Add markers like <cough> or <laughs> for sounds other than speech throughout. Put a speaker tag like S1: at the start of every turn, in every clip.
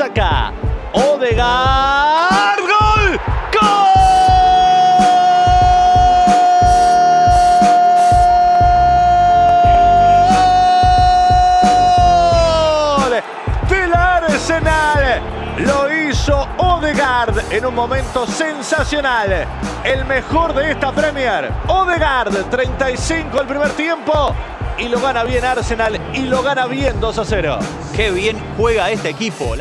S1: Saka. Odegaard. ¡Gol! ¡Gol! Del Arsenal. Lo hizo Odegaard en un momento sensacional. El mejor de esta Premier. Odegaard, 35 el primer tiempo. Y lo gana bien Arsenal y lo gana bien 2 a 0.
S2: Qué bien juega este equipo.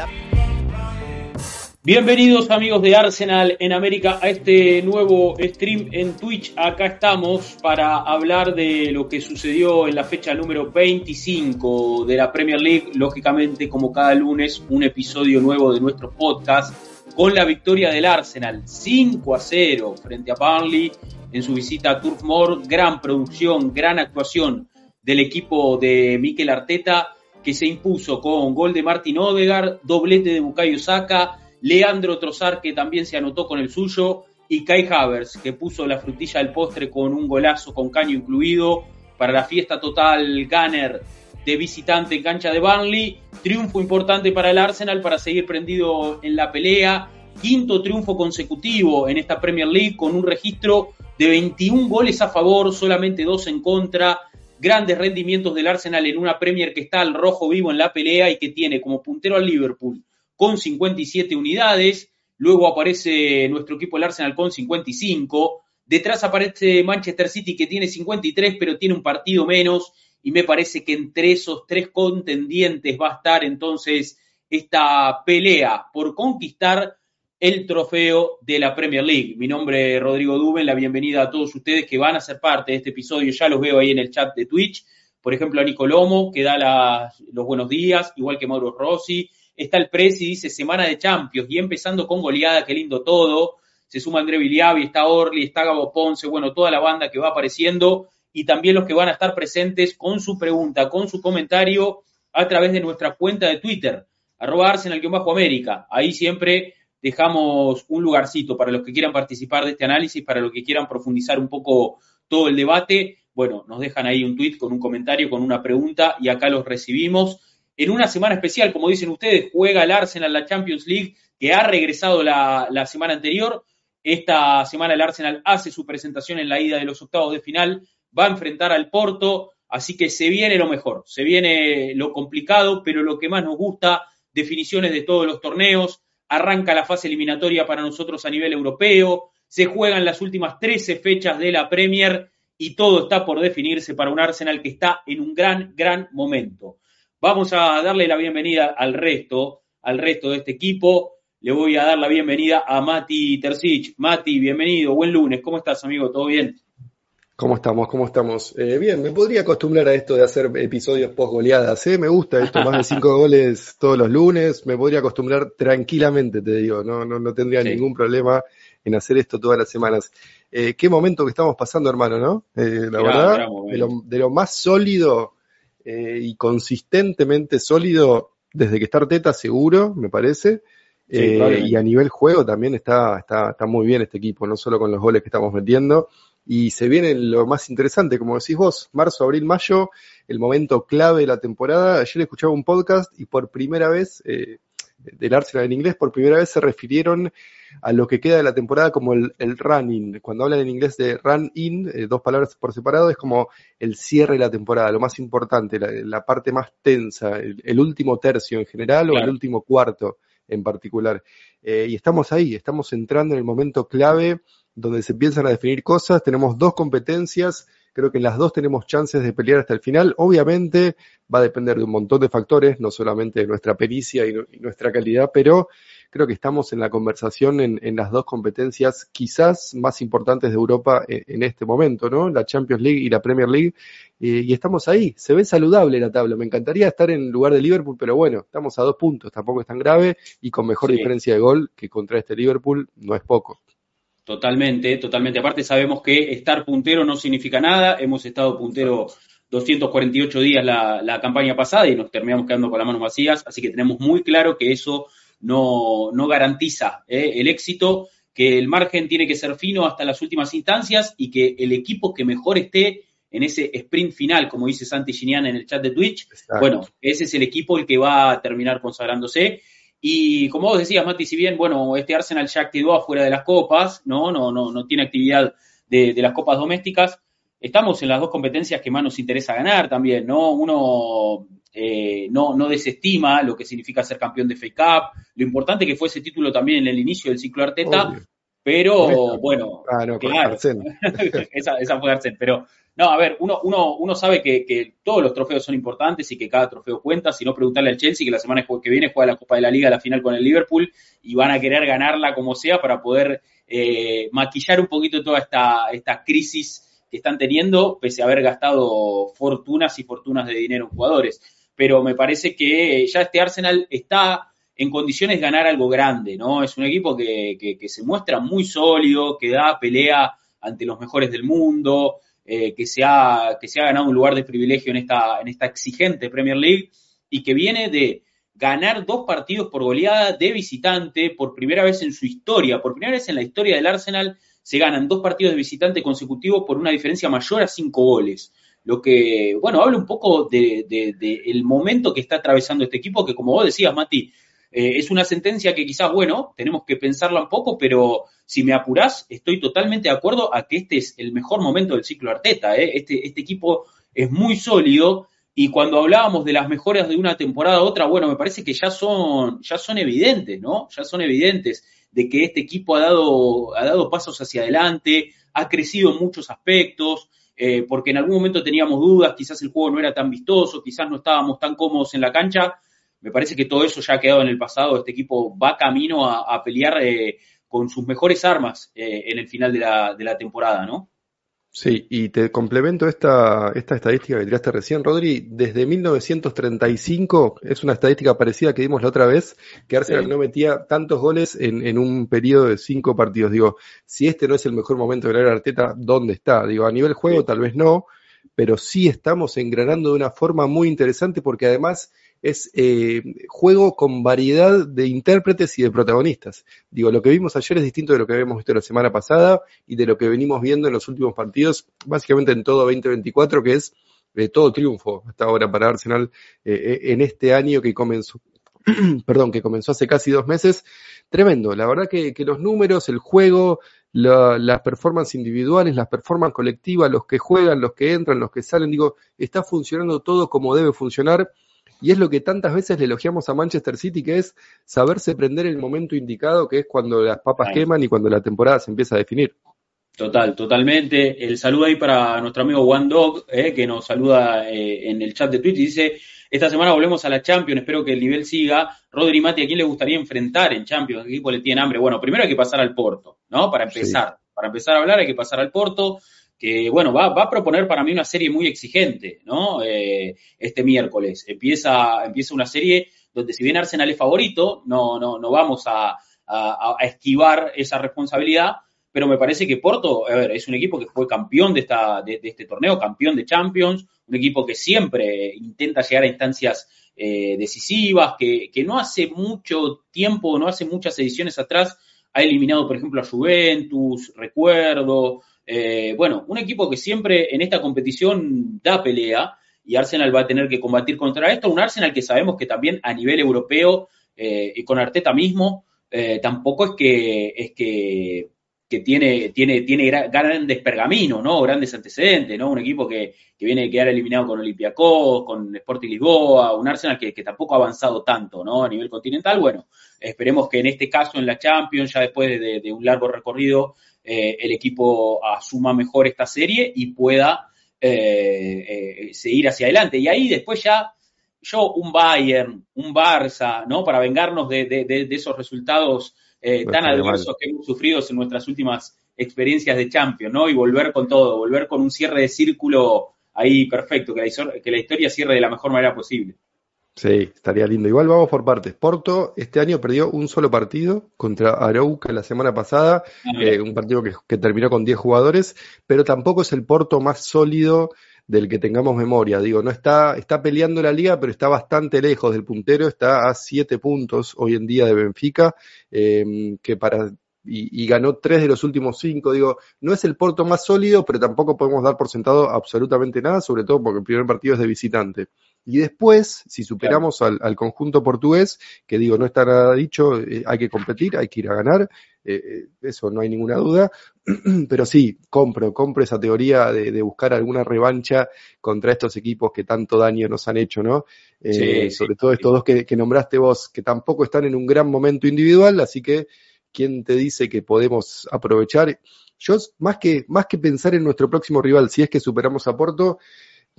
S3: Bienvenidos amigos de Arsenal en América a este nuevo stream en Twitch. Acá estamos para hablar de lo que sucedió en la fecha número 25 de la Premier League. Lógicamente, como cada lunes, un episodio nuevo de nuestro podcast con la victoria del Arsenal 5 a 0 frente a Burnley en su visita a Turf Moor. Gran producción, gran actuación del equipo de Mikel Arteta que se impuso con gol de Martin Odegaard, doblete de Bukayo Saka, Leandro Trossard que también se anotó con el suyo y Kai Havertz que puso la frutilla del postre con un golazo con caño incluido para la fiesta total Gunner de visitante en cancha de Burnley. Triunfo importante para el Arsenal para seguir prendido en la pelea. Quinto triunfo consecutivo en esta Premier League con un registro de 21 goles a favor, solamente dos en contra. Grandes rendimientos del Arsenal en una Premier que está al rojo vivo en la pelea y que tiene como puntero al Liverpool con 57 unidades. Luego aparece nuestro equipo el Arsenal con 55. Detrás aparece Manchester City que tiene 53 pero tiene un partido menos y me parece que entre esos tres contendientes va a estar entonces esta pelea por conquistar el trofeo de la Premier League. Mi nombre es Rodrigo Duben, la bienvenida a todos ustedes que van a ser parte de este episodio, ya los veo ahí en el chat de Twitch. Por ejemplo, a Nico Lomo, que da los buenos días, igual que Mauro Rossi. Está el Presi, dice semana de Champions, y empezando con goleada, qué lindo todo. Se suma André Viliavi, está Orly, está Gabo Ponce, bueno, toda la banda que va apareciendo y también los que van a estar presentes con su pregunta, con su comentario a través de nuestra cuenta de Twitter, arroba Arsenal-América. Ahí siempre dejamos un lugarcito para los que quieran participar de este análisis, para los que quieran profundizar un poco todo el debate. Bueno, nos dejan ahí un tweet con un comentario, con una pregunta y acá los recibimos. En una semana especial, como dicen ustedes, juega el Arsenal la Champions League, que ha regresado la, la semana anterior. Esta semana el Arsenal hace su presentación en la ida de los octavos de final, va a enfrentar al Porto, así que se viene lo mejor, se viene lo complicado, pero lo que más nos gusta, definiciones de todos los torneos, arranca la fase eliminatoria para nosotros a nivel europeo, se juegan las últimas 13 fechas de la Premier y todo está por definirse para un Arsenal que está en un gran, gran momento. Vamos a darle la bienvenida al resto, al resto de este equipo. Le voy a dar la bienvenida a Mati Terzic. Mati, bienvenido, buen lunes. ¿Cómo estás, amigo? ¿Todo bien?
S4: ¿Cómo estamos? ¿Cómo estamos? Eh, bien, me podría acostumbrar a esto de hacer episodios post goleadas, ¿eh? Me gusta esto, más de cinco <laughs> goles todos los lunes, me podría acostumbrar tranquilamente, te digo, no, no, no tendría
S3: Sí.
S4: ningún problema en hacer esto todas las semanas. Eh, qué momento que estamos pasando, hermano, ¿no? Eh, la verdad, de lo, de lo más sólido eh, y consistentemente sólido desde que está Arteta, seguro, me parece.
S3: Sí,
S4: Eh, y a nivel juego también está, está, está muy bien este equipo, no solo con los goles que estamos metiendo. Y se viene lo más interesante, como decís vos, marzo, abril, mayo, el momento clave de la temporada. Ayer escuchaba un podcast y por primera vez, eh, del Arsenal en inglés, por primera vez se refirieron a lo que queda de la temporada como el, el run-in. Cuando hablan en inglés de run-in, eh, dos palabras por separado, es como el cierre de la temporada, lo más importante, la, la parte más tensa, el, el último tercio en general o el último cuarto en particular. Eh, y estamos ahí, estamos entrando en el momento clave donde se empiezan a definir cosas, tenemos dos competencias, creo que en las dos tenemos chances de pelear hasta el final, obviamente va a depender de un montón de factores, no solamente de nuestra pericia y, nu- y nuestra calidad, pero creo que estamos en la conversación en, en las dos competencias quizás más importantes de Europa en, en este momento, ¿no? La Champions League y la Premier League, eh, y estamos ahí, se ve saludable la tabla, me encantaría estar en lugar de Liverpool, pero bueno, estamos a dos puntos, tampoco es tan grave, y con mejor
S3: Sí.
S4: diferencia de gol que contra este Liverpool no es poco.
S3: Totalmente, totalmente. Aparte sabemos que estar puntero no significa nada. Hemos estado puntero 248 días la, la campaña pasada y nos terminamos quedando con las manos vacías, así que tenemos muy claro que eso no, no garantiza ¿eh? el éxito, que el margen tiene que ser fino hasta las últimas instancias y que el equipo que mejor esté en ese sprint final, como dice Santi Ginian en el chat de Twitch,
S4: Exacto.
S3: bueno, ese es el equipo el que va a terminar consagrándose. Y como vos decías, Mati, si bien, bueno, este Arsenal ya quedó afuera de las copas, ¿no? No, no, no tiene actividad de, las copas domésticas, estamos en las dos competencias que más nos interesa ganar también, ¿no? Uno eh, no, no desestima lo que significa ser campeón de FA Cup, lo importante que fue ese título también en el inicio del ciclo Arteta, pero bueno,
S4: ah, claro, <laughs>
S3: esa, esa fue Arsen, pero no, a ver, uno, uno, uno sabe que, todos los trofeos son importantes y que cada trofeo cuenta, si no preguntarle al Chelsea que la semana que viene juega la Copa de la Liga, la final con el Liverpool, y van a querer ganarla como sea para poder eh, maquillar un poquito toda esta, esta crisis que están teniendo, pese a haber gastado fortunas y fortunas de dinero en jugadores. Pero me parece que ya este Arsenal está en condiciones de ganar algo grande, ¿no? Es un equipo que, que se muestra muy sólido, que da pelea ante los mejores del mundo, eh, que, se ha, que se ha ganado un lugar de privilegio en esta, en esta exigente Premier League y que viene de ganar dos partidos por goleada de visitante por primera vez en su historia, por primera vez en la historia del Arsenal se ganan dos partidos de visitante consecutivos por una diferencia mayor a cinco goles. Lo que, bueno, habla un poco del de, momento que está atravesando este equipo, que como vos decías, Mati, eh, es una sentencia que quizás, bueno, tenemos que pensarla un poco, pero si me apurás, estoy totalmente de acuerdo a que este es el mejor momento del ciclo Arteta. ¿eh? Este, este equipo es muy sólido y cuando hablábamos de las mejoras de una temporada a otra, bueno, me parece que ya son, ya son evidentes, ¿no? Ya son evidentes de que este equipo ha dado, ha dado pasos hacia adelante, ha crecido en muchos aspectos, eh, porque en algún momento teníamos dudas, quizás el juego no era tan vistoso, quizás no estábamos tan cómodos en la cancha, me parece que todo eso ya ha quedado en el pasado. Este equipo va camino a, pelear eh, con sus mejores armas eh, en el final de la, de la temporada, ¿no?
S4: Sí, y te complemento esta, esta estadística que tiraste recién, Rodri. Desde 1935, es una estadística parecida que dimos la otra vez, que Arsenal no metía tantos goles en, en, un periodo de cinco partidos. Digo, si este no es el mejor momento de la Arteta, ¿dónde está? Digo, a nivel juego tal vez no, pero sí estamos engranando de una forma muy interesante porque además es eh, juego con variedad de intérpretes y de protagonistas. Digo, lo que vimos ayer es distinto de lo que habíamos visto la semana pasada y de lo que venimos viendo en los últimos partidos, básicamente en todo 2024, que es eh, todo triunfo hasta ahora para Arsenal eh, en este año que comenzó, <clears throat> perdón, que comenzó hace casi dos meses. Tremendo, la verdad que, los números, el juego, las performances individuales, las performances colectivas, los que juegan, los que entran, los que salen, digo, está funcionando todo como debe funcionar y es lo que tantas veces le elogiamos a Manchester City, que es saberse prender el momento indicado, que es cuando las papas queman y cuando la temporada se empieza a definir.
S3: Total, totalmente. El saludo ahí para nuestro amigo One Dog, eh, que nos saluda eh, en el chat de Twitch y dice, esta semana volvemos a la Champions, espero que el nivel siga. Rodri Mati, ¿a quién le gustaría enfrentar en Champions? ¿Qué equipo le tiene hambre? Bueno, primero hay que pasar al Porto, ¿no? Para empezar. Para empezar a hablar hay que pasar al Porto que bueno, va, va, a proponer para mí una serie muy exigente, ¿no? Eh, este miércoles. Empieza, empieza una serie donde si bien Arsenal es favorito, no, no, no vamos a, a, esquivar esa responsabilidad, pero me parece que Porto, a ver, es un equipo que fue campeón de, esta, de, este torneo, campeón de Champions, un equipo que siempre intenta llegar a instancias eh, decisivas, que, que no hace mucho tiempo, no hace muchas ediciones atrás, ha eliminado, por ejemplo, a Juventus, recuerdo, eh, bueno, un equipo que siempre en esta competición da pelea y Arsenal va a tener que combatir contra esto. Un Arsenal que sabemos que también a nivel europeo eh, y con Arteta mismo eh, tampoco es que es que, tiene, tiene, tiene grandes pergaminos, ¿no? Grandes antecedentes, ¿no? Un equipo que, viene a quedar eliminado con Olympiacos, con Sporting Lisboa, un Arsenal que, tampoco ha avanzado tanto, ¿no? A nivel continental. Bueno, esperemos que en este caso en la Champions, ya después de un largo recorrido, eh, el equipo asuma mejor esta serie y pueda eh, eh, seguir hacia adelante. Y ahí después ya yo un Bayern, un Barça, ¿no? Para vengarnos de, esos resultados tan adversos que hemos sufrido en nuestras últimas experiencias de Champions, ¿no? Y volver con todo, volver con un cierre de círculo ahí perfecto, que que la historia cierre de la mejor manera posible.
S4: Sí, estaría lindo. Igual vamos por partes. Porto este año perdió un solo partido contra Arauca la semana pasada, ah, eh, un partido que, terminó con 10 jugadores, pero tampoco es el Porto más sólido del que tengamos memoria. Digo, no está, está peleando la liga, pero está bastante lejos del puntero, está a 7 puntos hoy en día de Benfica, em, que para y, ganó tres de los últimos cinco. Digo, no es el Porto más sólido, pero tampoco podemos dar por sentado absolutamente nada, sobre todo porque el primer partido es de visitante. Y después, si superamos al, conjunto portugués, que digo, no está nada dicho, eh, hay que competir, hay que ir a ganar, eh, eh, eso no hay ninguna duda, <clears throat> pero sí, compro, compro esa teoría de, buscar alguna revancha contra estos equipos que tanto daño nos han hecho, ¿no? sobre todo estos dos que, que nombraste vos, que tampoco están en un gran momento individual, así que ¿quién te dice que podemos aprovechar? Yo, más que, más que pensar en nuestro próximo rival, si es que superamos a Porto,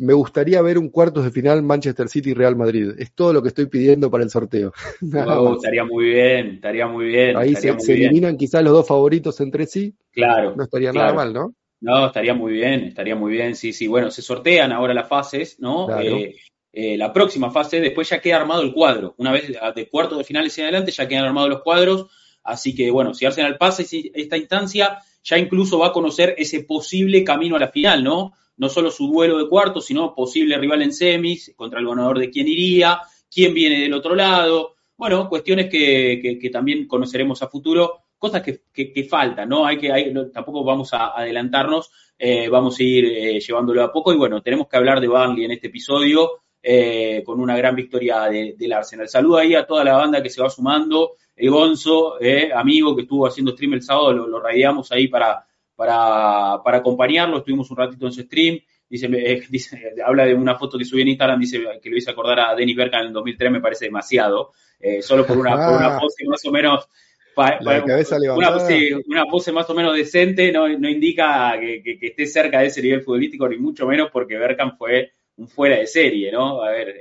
S4: me gustaría ver un cuartos de final Manchester City y Real Madrid. Es todo lo que estoy pidiendo para el sorteo. <laughs>
S3: estaría muy bien, estaría muy bien.
S4: Ahí se, eliminan quizás los dos favoritos entre sí.
S3: Claro.
S4: No estaría nada mal, ¿no?
S3: No, estaría muy bien, estaría muy bien. Sí, sí. Bueno, se sortean ahora las fases, ¿no? Eh, eh, la próxima fase, después ya queda armado el cuadro. Una vez de cuartos de finales y adelante ya quedan armados los cuadros Así que bueno, si Arsenal pasa esta instancia, ya incluso va a conocer ese posible camino a la final, ¿no? No solo su duelo de cuartos, sino posible rival en semis, contra el ganador de quién iría, quién viene del otro lado. Bueno, cuestiones que, también conoceremos a futuro, cosas que, faltan, ¿no? Hay que, tampoco vamos a adelantarnos, eh, vamos a ir eh, llevándolo a poco y bueno, tenemos que hablar de Burnley en este episodio. Eh, con una gran victoria del Arsenal. Saludo ahí a toda la banda que se va sumando, el Gonzo, eh, amigo que estuvo haciendo stream el sábado, lo, lo radiamos ahí para, para, para acompañarlo, estuvimos un ratito en su stream, dice, eh, <laughs> dice, habla de una foto que subí en Instagram, dice que lo hice acordar a Dennis Berkan en el 2003, me parece demasiado, eh, solo por una, por una pose más o menos...
S4: una,
S3: una, pose más o menos decente no, no indica que, que, esté cerca de ese nivel futbolístico, ni mucho menos porque Berkan fue un fuera de serie, ¿no? A ver,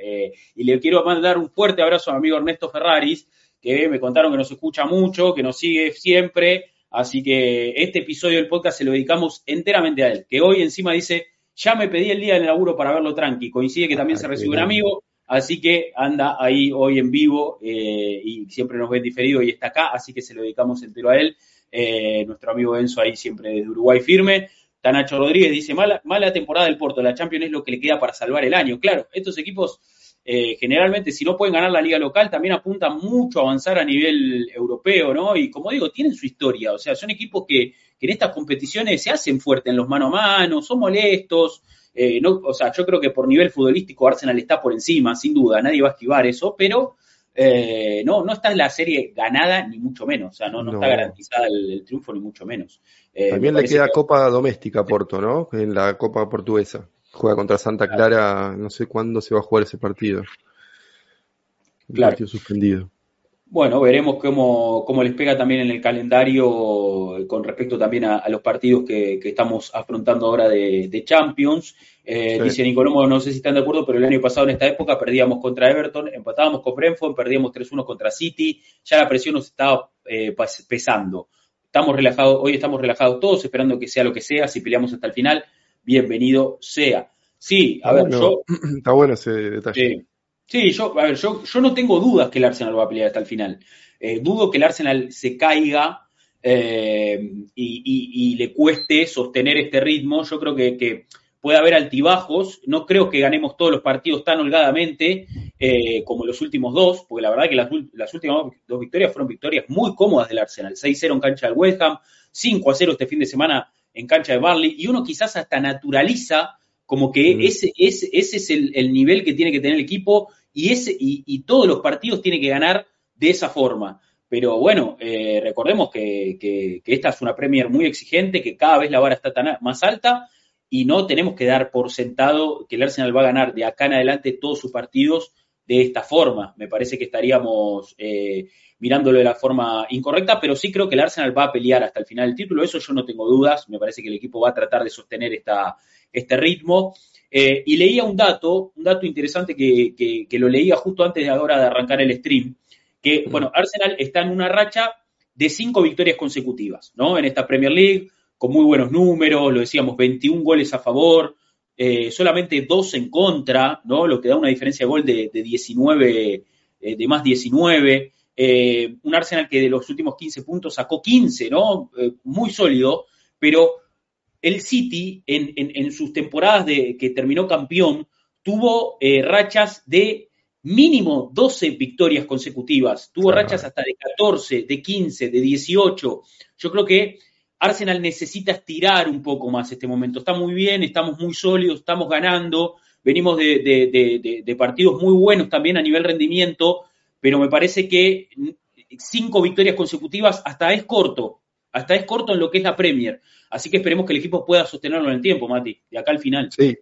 S3: y le quiero mandar un fuerte abrazo a mi amigo Ernesto Ferraris, que me contaron que nos escucha mucho, que nos sigue siempre. Así que este episodio del podcast se lo dedicamos enteramente a él, que hoy encima dice, ya me pedí el día del laburo para verlo tranqui. Coincide que también ah, se recibe un amigo, así que anda ahí hoy en vivo eh, y siempre nos ve diferido y está acá, así que se lo dedicamos entero a él. Eh, nuestro amigo Enzo ahí siempre desde Uruguay firme. Tanacho Rodríguez dice, mala, mala temporada del Porto, la Champions es lo que le queda para salvar el año. Claro, estos equipos eh, generalmente si no pueden ganar la liga local, también apuntan mucho a avanzar a nivel europeo, ¿no? Y como digo, tienen su historia, o sea, son equipos que, en estas competiciones se hacen fuertes en los mano a mano, son molestos, eh, no, o sea, yo creo que por nivel futbolístico Arsenal está por encima, sin duda, nadie va a esquivar eso, pero eh, no, no está la serie ganada, ni mucho menos, o sea, no, no, está garantizada el, triunfo, ni mucho menos.
S4: También le queda Copa Doméstica a Porto, ¿no? En la Copa Portuguesa. Juega contra Santa Clara, no sé cuándo se va a jugar ese partido.
S3: claro. partido
S4: suspendido.
S3: Bueno, veremos cómo, cómo, les pega también en el calendario con respecto también a, los partidos que, estamos afrontando ahora de, Champions. Eh, Dice Nicolomo, no sé si están de acuerdo, pero el año pasado en esta época perdíamos contra Everton, empatábamos con Brentford, perdíamos 3-1 contra City, ya la presión nos estaba eh, pesando. Estamos relajados, hoy estamos relajados todos, esperando que sea lo que sea, si peleamos hasta el final bienvenido sea. Sí, a ver, yo. <clears throat>
S4: Está bueno ese detalle.
S3: Sí, yo, a ver, yo, yo no tengo dudas que el Arsenal va a pelear hasta el final. Eh, dudo que el Arsenal se caiga eh, y, le cueste sostener este ritmo. Yo creo que, puede haber altibajos. No creo que ganemos todos los partidos tan holgadamente eh, como los últimos dos, porque la verdad que las, las, últimas dos victorias fueron victorias muy cómodas del Arsenal. 6-0 en cancha del West Ham, 5-0 este fin de semana en cancha de Barley, y uno quizás hasta naturaliza como que ese, ese, ese es el, nivel que tiene que tener el equipo y, ese, y, todos los partidos tiene que ganar de esa forma. Pero bueno, eh, recordemos que, esta es una Premier muy exigente, que cada vez la vara está tan más alta y no tenemos que dar por sentado que el Arsenal va a ganar de acá en adelante todos sus partidos de esta forma. Me parece que estaríamos eh, mirándolo de la forma incorrecta, pero sí creo que el Arsenal va a pelear hasta el final del título, eso yo no tengo dudas, me parece que el equipo va a tratar de sostener esta, este ritmo. Eh, y leía un dato, un dato interesante que, lo leía justo antes de ahora de arrancar el stream, que, bueno, Arsenal está en una racha de cinco victorias consecutivas, ¿no? En esta Premier League, con muy buenos números, lo decíamos, 21 goles a favor, eh, solamente dos en contra, ¿no? Lo que da una diferencia de gol de, de 19, eh, de más 19. Eh, un Arsenal que de los últimos 15 puntos sacó 15, ¿no? Eh, muy sólido, pero el City en, sus temporadas de que terminó campeón tuvo eh, rachas de mínimo 12 victorias consecutivas, tuvo rachas hasta de 14, de 15, de 18. Yo creo que Arsenal necesita estirar un poco más este momento. Está muy bien, estamos muy sólidos, estamos ganando, venimos de, partidos muy buenos también a nivel rendimiento, pero me parece que cinco victorias consecutivas hasta es corto, hasta es corto en lo que es la Premier. Así que esperemos que el equipo pueda sostenerlo en el tiempo, Mati, de acá al final.
S4: Sí,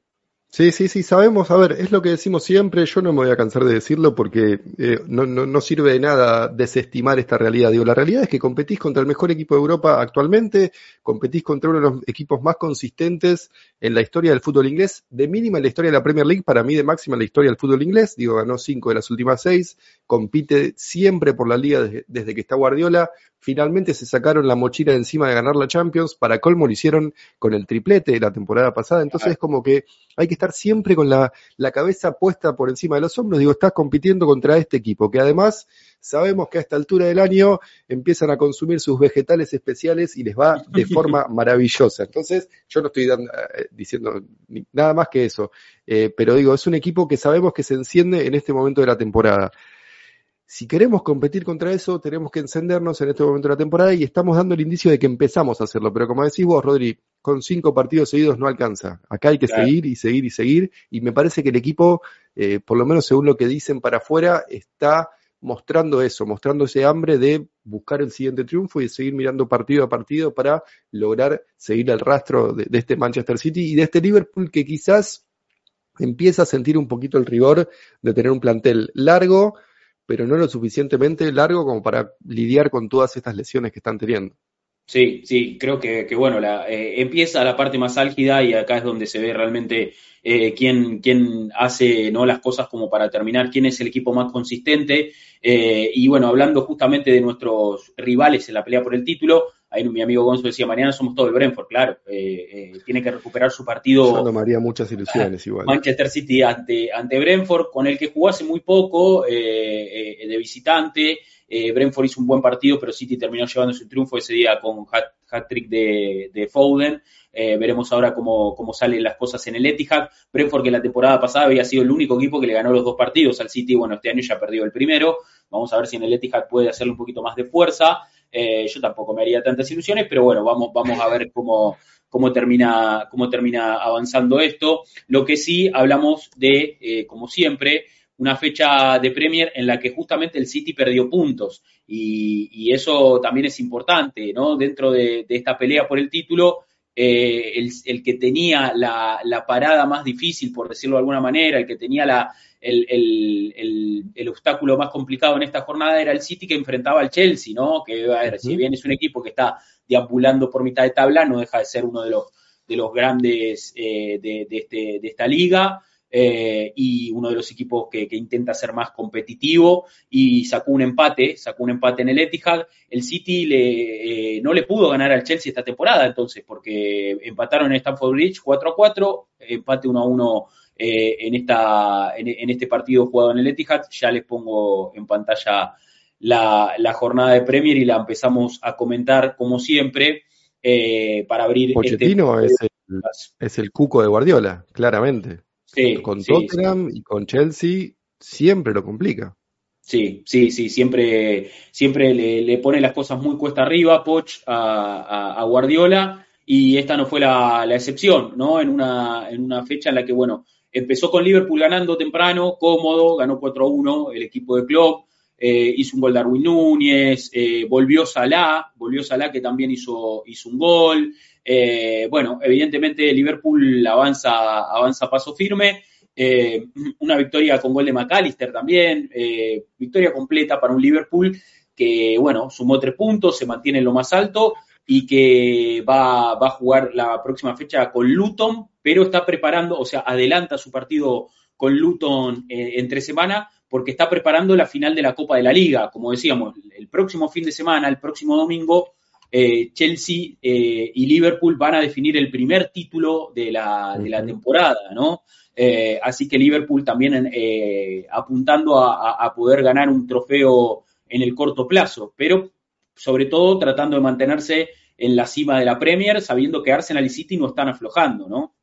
S4: Sí, sí, sí, sabemos, a ver, es lo que decimos siempre, yo no me voy a cansar de decirlo porque eh, no, no, no, sirve de nada desestimar esta realidad. Digo, la realidad es que competís contra el mejor equipo de Europa actualmente, competís contra uno de los equipos más consistentes en la historia del fútbol inglés, de mínima en la historia de la Premier League, para mí de máxima en la historia del fútbol inglés, digo, ganó cinco de las últimas seis, compite siempre por la liga desde, desde que está Guardiola, finalmente se sacaron la mochila de encima de ganar la Champions, para colmo lo hicieron con el triplete de la temporada pasada, entonces es como que hay que estar siempre con la, la, cabeza puesta por encima de los hombros, digo, estás compitiendo contra este equipo, que además sabemos que a esta altura del año empiezan a consumir sus vegetales especiales y les va de <laughs> forma maravillosa, entonces yo no estoy dando, eh, diciendo nada más que eso, eh, pero digo, es un equipo que sabemos que se enciende en este momento de la temporada si queremos competir contra eso, tenemos que encendernos en este momento de la temporada y estamos dando el indicio de que empezamos a hacerlo. Pero como decís vos, Rodri, con cinco partidos seguidos no alcanza. Acá hay que seguir y seguir y seguir. Y me parece que el equipo, eh, por lo menos según lo que dicen para afuera, está mostrando eso, mostrando ese hambre de buscar el siguiente triunfo y de seguir mirando partido a partido para lograr seguir el rastro de, de este Manchester City y de este Liverpool que quizás empieza a sentir un poquito el rigor de tener un plantel largo, pero no lo suficientemente largo como para lidiar con todas estas lesiones que están teniendo.
S3: Sí, sí, creo que, bueno, la, eh, empieza la parte más álgida y acá es donde se ve realmente eh, quién, quién, hace ¿no? las cosas como para terminar, quién es el equipo más consistente. Eh, y bueno, hablando justamente de nuestros rivales en la pelea por el título, ahí mi amigo Gonzo decía, mañana somos todo el Brentford, claro, tiene que recuperar su partido.
S4: Yo tomaría muchas ilusiones igual.
S3: Manchester City ante, ante Brentford, con el que jugó hace muy poco de visitante. Eh, Brentford hizo un buen partido, pero City terminó llevando su triunfo ese día con hat-trick de, Foden. Eh, veremos ahora cómo, cómo, salen las cosas en el Etihad. Brentford, que la temporada pasada había sido el único equipo que le ganó los dos partidos al City, bueno, este año ya perdió el primero. Vamos a ver si en el Etihad puede hacerle un poquito más de fuerza. Eh, yo tampoco me haría tantas ilusiones, pero bueno, vamos, vamos a ver cómo, cómo termina, cómo termina avanzando esto. Lo que sí hablamos de, como siempre, una fecha de Premier en la que justamente el City perdió puntos y, eso también es importante, ¿no? Dentro de, esta pelea por el título, eh, el, que tenía la, parada más difícil, por decirlo de alguna manera, el que tenía la, el, obstáculo más complicado en esta jornada era el City que enfrentaba al Chelsea, ¿no? Que, a ver, si bien es un equipo que está deambulando por mitad de tabla, no deja de ser uno de los, de los grandes eh, de, este, de esta liga. Eh, y uno de los equipos que, intenta ser más competitivo y sacó un empate, sacó un empate en el Etihad. El City le, eh, no le pudo ganar al Chelsea esta temporada entonces, porque empataron en Stamford Bridge 4 a 4, empate 1 a 1 eh, en, esta, en, este partido jugado en el Etihad. Ya les pongo en pantalla la, jornada de Premier y la empezamos a comentar como siempre para abrir.
S4: Este Pochettino es, el, es el cuco de Guardiola, claramente con Tottenham y con Chelsea siempre lo complica.
S3: Sí, sí, sí, siempre, siempre le, pone las cosas muy cuesta arriba, Poch, a, Guardiola, y esta no fue la, excepción, ¿no? En una, en una fecha en la que, bueno, empezó con Liverpool ganando temprano, cómodo, ganó 4-1 el equipo de Klopp, eh, hizo un gol Darwin Núñez, eh, volvió Salah, volvió Salah que también hizo, hizo un gol, eh, bueno, evidentemente Liverpool avanza, avanza paso firme. Eh, una victoria con gol de McAllister también. Eh, victoria completa para un Liverpool que, bueno, sumó tres puntos, se mantiene en lo más alto y que va, va a jugar la próxima fecha con Luton, pero está preparando, o sea, adelanta su partido con Luton entre semana porque está preparando la final de la Copa de la Liga. Como decíamos, el próximo fin de semana, el próximo domingo, eh, Chelsea eh, y Liverpool van a definir el primer título de la, temporada, ¿no? Eh, así que Liverpool también apuntando a, poder ganar un trofeo en el corto plazo, pero sobre todo tratando de mantenerse en la cima de la Premier, sabiendo que Arsenal y City no están aflojando, ¿no?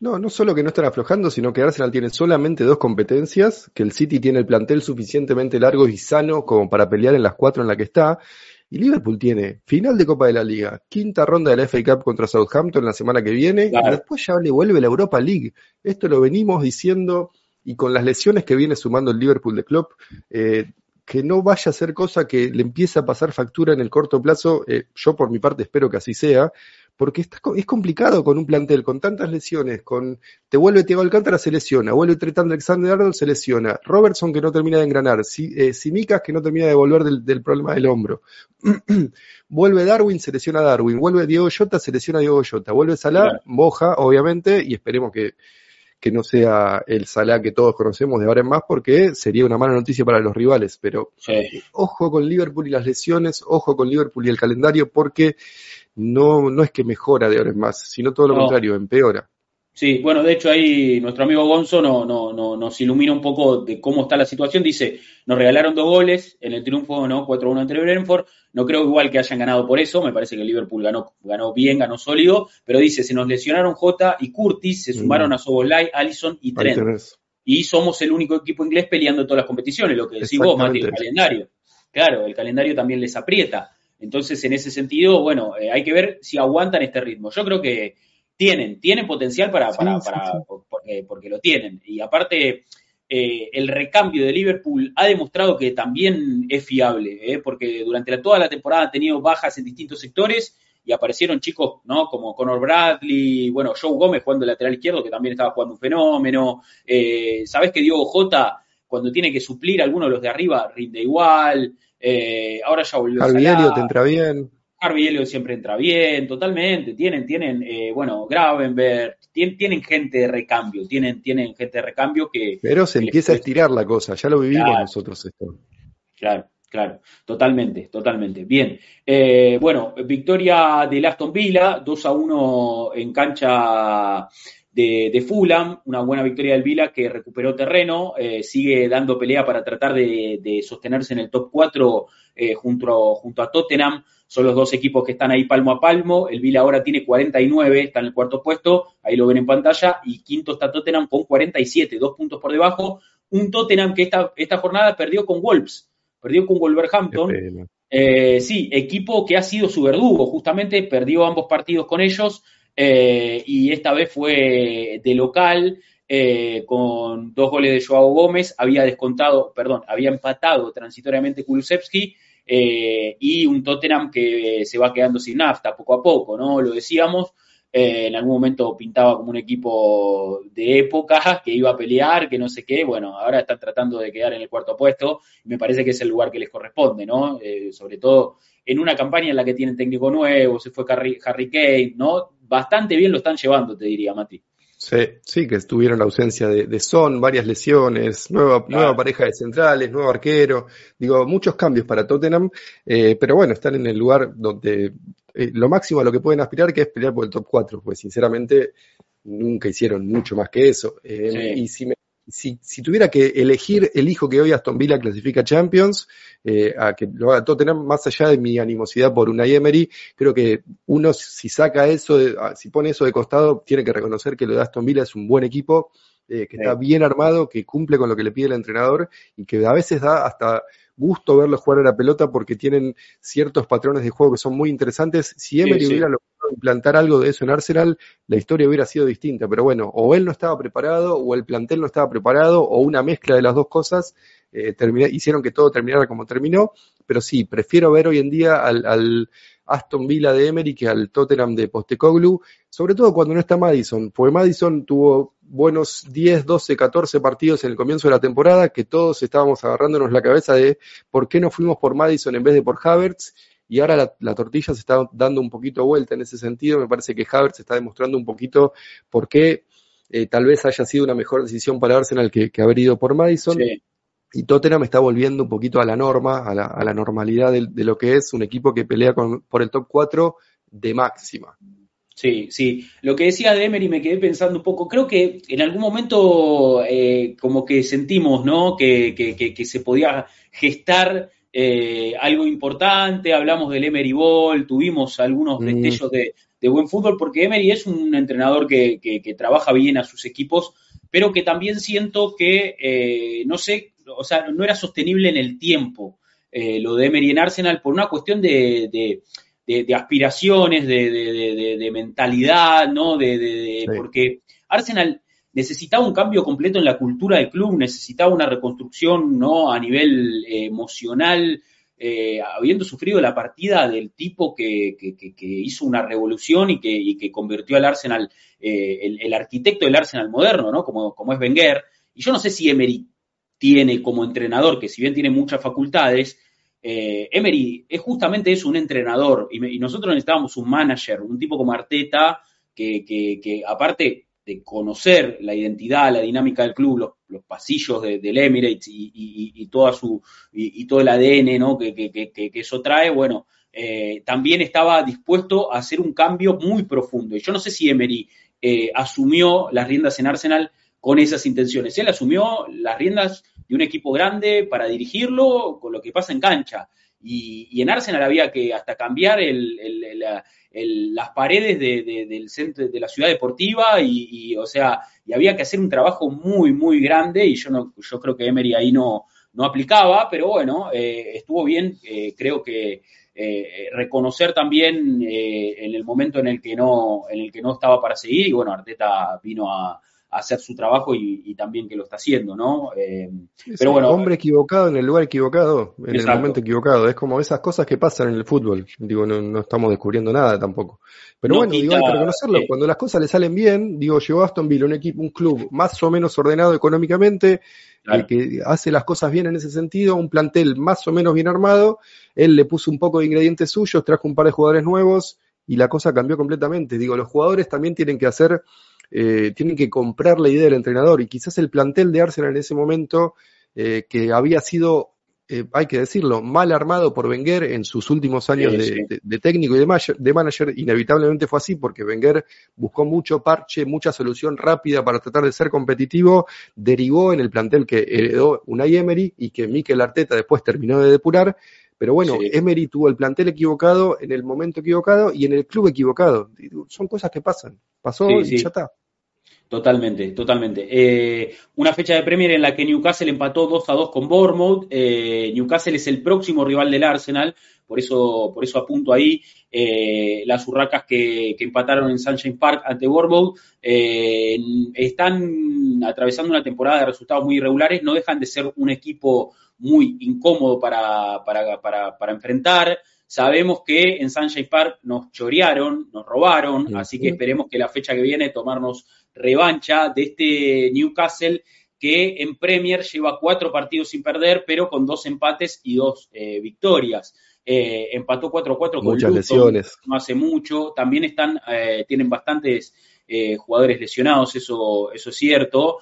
S4: No, no solo que no están aflojando, sino que Arsenal tiene solamente dos competencias, que el City tiene el plantel suficientemente largo y sano como para pelear en las cuatro en la que está, y Liverpool tiene final de Copa de la Liga, quinta ronda de la FA Cup contra Southampton la semana que viene, y después ya le vuelve la Europa League. Esto lo venimos diciendo, y con las lesiones que viene sumando el Liverpool de Klopp, eh, que no vaya a ser cosa que le empiece a pasar factura en el corto plazo, eh, yo por mi parte espero que así sea, porque está, es complicado con un plantel, con tantas lesiones, con te vuelve Thiago Alcántara se lesiona, vuelve Tretan Alexander Arnold se lesiona, Robertson que no termina de engranar, Simicas eh, que no termina de volver del, problema del hombro, <clears throat> vuelve Darwin, se lesiona Darwin, vuelve Diego Jota, se lesiona Diego Jota, vuelve Salah, Boja, obviamente, y esperemos que, que no sea el Salah que todos conocemos de ahora en más, porque sería una mala noticia para los rivales. Pero ojo con Liverpool y las lesiones, ojo con Liverpool y el calendario, porque no, no es que mejora de ahora en más, sino todo lo contrario, empeora.
S3: Sí, bueno, de hecho ahí nuestro amigo Gonzo no, no, no, nos ilumina un poco de cómo está la situación. Dice, nos regalaron dos goles en el triunfo, ¿no? 4-1 ante Brentford. No creo igual que hayan ganado por eso, me parece que el Liverpool ganó, ganó bien, ganó sólido, pero dice, se nos lesionaron Jota y Curtis, se mm. sumaron a Sobolay, Allison y Trent. Y somos el único equipo inglés peleando en todas las competiciones, lo que decís vos, Mati, el calendario. Claro, el calendario también les aprieta. Entonces, en ese sentido, bueno, eh, hay que ver si aguantan este ritmo. Yo creo que tienen, tienen potencial para, para, para Porque, porque, lo tienen. Y aparte, eh, el recambio de Liverpool ha demostrado que también es fiable, eh, porque durante toda la temporada ha tenido bajas en distintos sectores y aparecieron chicos, ¿no? Como Conor Bradley, bueno, Joe Gómez jugando de lateral izquierdo, que también estaba jugando un fenómeno. Sabes que Diego Jota, cuando tiene que suplir a alguno de los de arriba, rinde igual. Eh, ahora ya volvió
S4: Harvey Elliott entra bien.
S3: Harvey Elliott siempre entra bien, totalmente. Tienen, tienen, eh, bueno, Gravenberg, tienen, gente de recambio, tienen, tienen gente de recambio que.
S4: Pero se empieza a estirar la cosa, ya lo vivimos nosotros esto.
S3: Claro, claro, totalmente, totalmente. Bien, eh, bueno, victoria de Aston Villa, 2 a 1 en cancha de, Fulham, una buena victoria del Vila que recuperó terreno, eh, sigue dando pelea para tratar de, sostenerse en el top 4 eh, junto, junto, a Tottenham. Son los dos equipos que están ahí palmo a palmo. El Vila ahora tiene 49, está en el cuarto puesto, ahí lo ven en pantalla, y quinto está Tottenham con 47, dos puntos por debajo. Un Tottenham que esta, esta jornada perdió con Wolves, perdió con Wolverhampton. Eh, sí, equipo que ha sido su verdugo, justamente perdió ambos partidos con ellos. Eh, y esta vez fue de local, eh, con dos goles de Joao Gómez, había descontado, perdón, había empatado transitoriamente Kulusevski eh, y un Tottenham que se va quedando sin nafta poco a poco, ¿no? Lo decíamos, en algún momento pintaba como un equipo de época que iba a pelear, que no sé qué, bueno, ahora están tratando de quedar en el cuarto puesto me parece que es el lugar que les corresponde, ¿no? sobre todo en una campaña en la que tienen técnico nuevo, se fue Harry, Harry Kane, ¿no? Bastante bien lo están llevando, te diría, Mati.
S4: Sí, sí, que estuvieron la ausencia de, Son, varias lesiones, nueva, nueva pareja de centrales, nuevo arquero, digo, muchos cambios para Tottenham, eh, pero bueno, están en el lugar donde eh, lo máximo a lo que pueden aspirar que es pelear por el top 4, pues sinceramente nunca hicieron mucho más que eso. Eh, y si me si, si, tuviera que elegir, elijo que hoy Aston Villa clasifica Champions, eh, a que lo haga Tottenham, más allá de mi animosidad por una Emery, creo que uno si saca eso, ah, si pone eso de costado, tiene que reconocer que lo de Aston Villa es un buen equipo, eh, que está bien armado, que cumple con lo que le pide el entrenador y que a veces da hasta gusto verlos jugar a la pelota porque tienen ciertos patrones de juego que son muy interesantes. Si Emery hubiera logrado implantar algo de eso en Arsenal, la historia hubiera sido distinta. Pero bueno, o él no estaba preparado, o el plantel no estaba preparado, o una mezcla de las dos cosas eh, hicieron que todo terminara como terminó. Pero sí, prefiero ver hoy en día al Aston Villa de Emery que al Tottenham de Postecoglou, sobre todo cuando no está Madison, porque Madison tuvo buenos 10, 12, 14 partidos en el comienzo de la temporada que todos estábamos agarrándonos la cabeza de por qué no fuimos por Madison en vez de por Havertz y ahora la, tortilla se está dando un poquito vuelta en ese sentido, me parece que Havertz está demostrando un poquito por qué eh, tal vez haya sido una mejor decisión para Arsenal que, que haber ido por Madison. Y Tottenham está volviendo un poquito a la norma, a la, a la normalidad de, lo que es un equipo que pelea con, por el top 4 de máxima.
S3: Sí, sí. Lo que decía de Emery me quedé pensando un poco. Creo que en algún momento eh, como que sentimos, ¿no? Que, que, que, se podía gestar eh, algo importante. Hablamos del Emery Ball, tuvimos algunos mm. destellos de, de buen fútbol, porque Emery es un entrenador que, que, trabaja bien a sus equipos, pero que también siento que, eh, no sé, o sea, no era sostenible en el tiempo eh, lo de Emery en Arsenal por una cuestión de, de, aspiraciones, de, mentalidad, ¿no? De, Porque Arsenal necesitaba un cambio completo en la cultura del club, necesitaba una reconstrucción, ¿no? A nivel eh, emocional, eh, habiendo sufrido la partida del tipo que, hizo una revolución y que, convirtió al Arsenal, eh, el, arquitecto del Arsenal moderno, ¿no? Como, como es Wenger. Y yo no sé si Emery tiene como entrenador, que si bien tiene muchas facultades, eh, Emery es justamente eso, un entrenador. Y, nosotros necesitábamos un manager, un tipo como Arteta, que, aparte de conocer la identidad, la dinámica del club, los, pasillos del Emirates y, toda su, y, todo el ADN que, eso trae, bueno, eh, también estaba dispuesto a hacer un cambio muy profundo. Y yo no sé si Emery eh, asumió las riendas en Arsenal con esas intenciones. Él asumió las riendas de un equipo grande para dirigirlo con lo que pasa en cancha. Y, en Arsenal había que hasta cambiar las paredes del centro de la ciudad deportiva y, o sea, y había que hacer un trabajo muy, muy grande y yo no, yo creo que Emery ahí no, no aplicaba, pero bueno, eh, estuvo bien, eh, creo que eh, reconocer también en el momento en el que no, en el que no estaba para seguir, y bueno, Arteta vino a, hacer su trabajo y, también que lo está haciendo, ¿no?
S4: Eh, pero bueno. Hombre equivocado en el lugar equivocado, en el momento equivocado. Es como esas cosas que pasan en el fútbol. Digo, no, estamos descubriendo nada tampoco. Pero bueno, digo, hay que reconocerlo. Eh, Cuando las cosas le salen bien, digo, llegó Aston Villa, un equipo, un club más o menos ordenado económicamente, eh, que hace las cosas bien en ese sentido, un plantel más o menos bien armado. Él le puso un poco de ingredientes suyos, trajo un par de jugadores nuevos y la cosa cambió completamente. Digo, los jugadores también tienen que hacer eh, tienen que comprar la idea del entrenador. Y quizás el plantel de Arsenal en ese momento, eh, que había sido, eh, hay que decirlo, mal armado por Wenger en sus últimos años de, técnico y de, de, manager, inevitablemente fue así porque Wenger buscó mucho parche, mucha solución rápida para tratar de ser competitivo, derivó en el plantel que heredó Unai Emery y que Mikel Arteta después terminó de depurar, pero bueno, Emery tuvo el plantel equivocado en el momento equivocado y en el club equivocado. Son cosas que pasan. Pasó y ya está.
S3: Totalmente, totalmente. Eh, una fecha de Premier en la que Newcastle empató 2 a 2 con Bournemouth. Eh, Newcastle es el próximo rival del Arsenal, por eso, por eso apunto ahí eh, las urracas que, empataron en Sunshine Park ante Bournemouth. están atravesando una temporada de resultados muy irregulares, no dejan de ser un equipo muy incómodo para, para, para, para enfrentar. Sabemos que en Sunshine Park nos chorearon, nos robaron, así que esperemos que la fecha que viene tomarnos revancha de este Newcastle que en Premier lleva cuatro partidos sin perder, pero con dos empates y dos eh, victorias. Eh, empató 4-4 con
S4: Muchas lesiones.
S3: no hace mucho. También están, eh, tienen bastantes jugadores lesionados, eso, eso es cierto.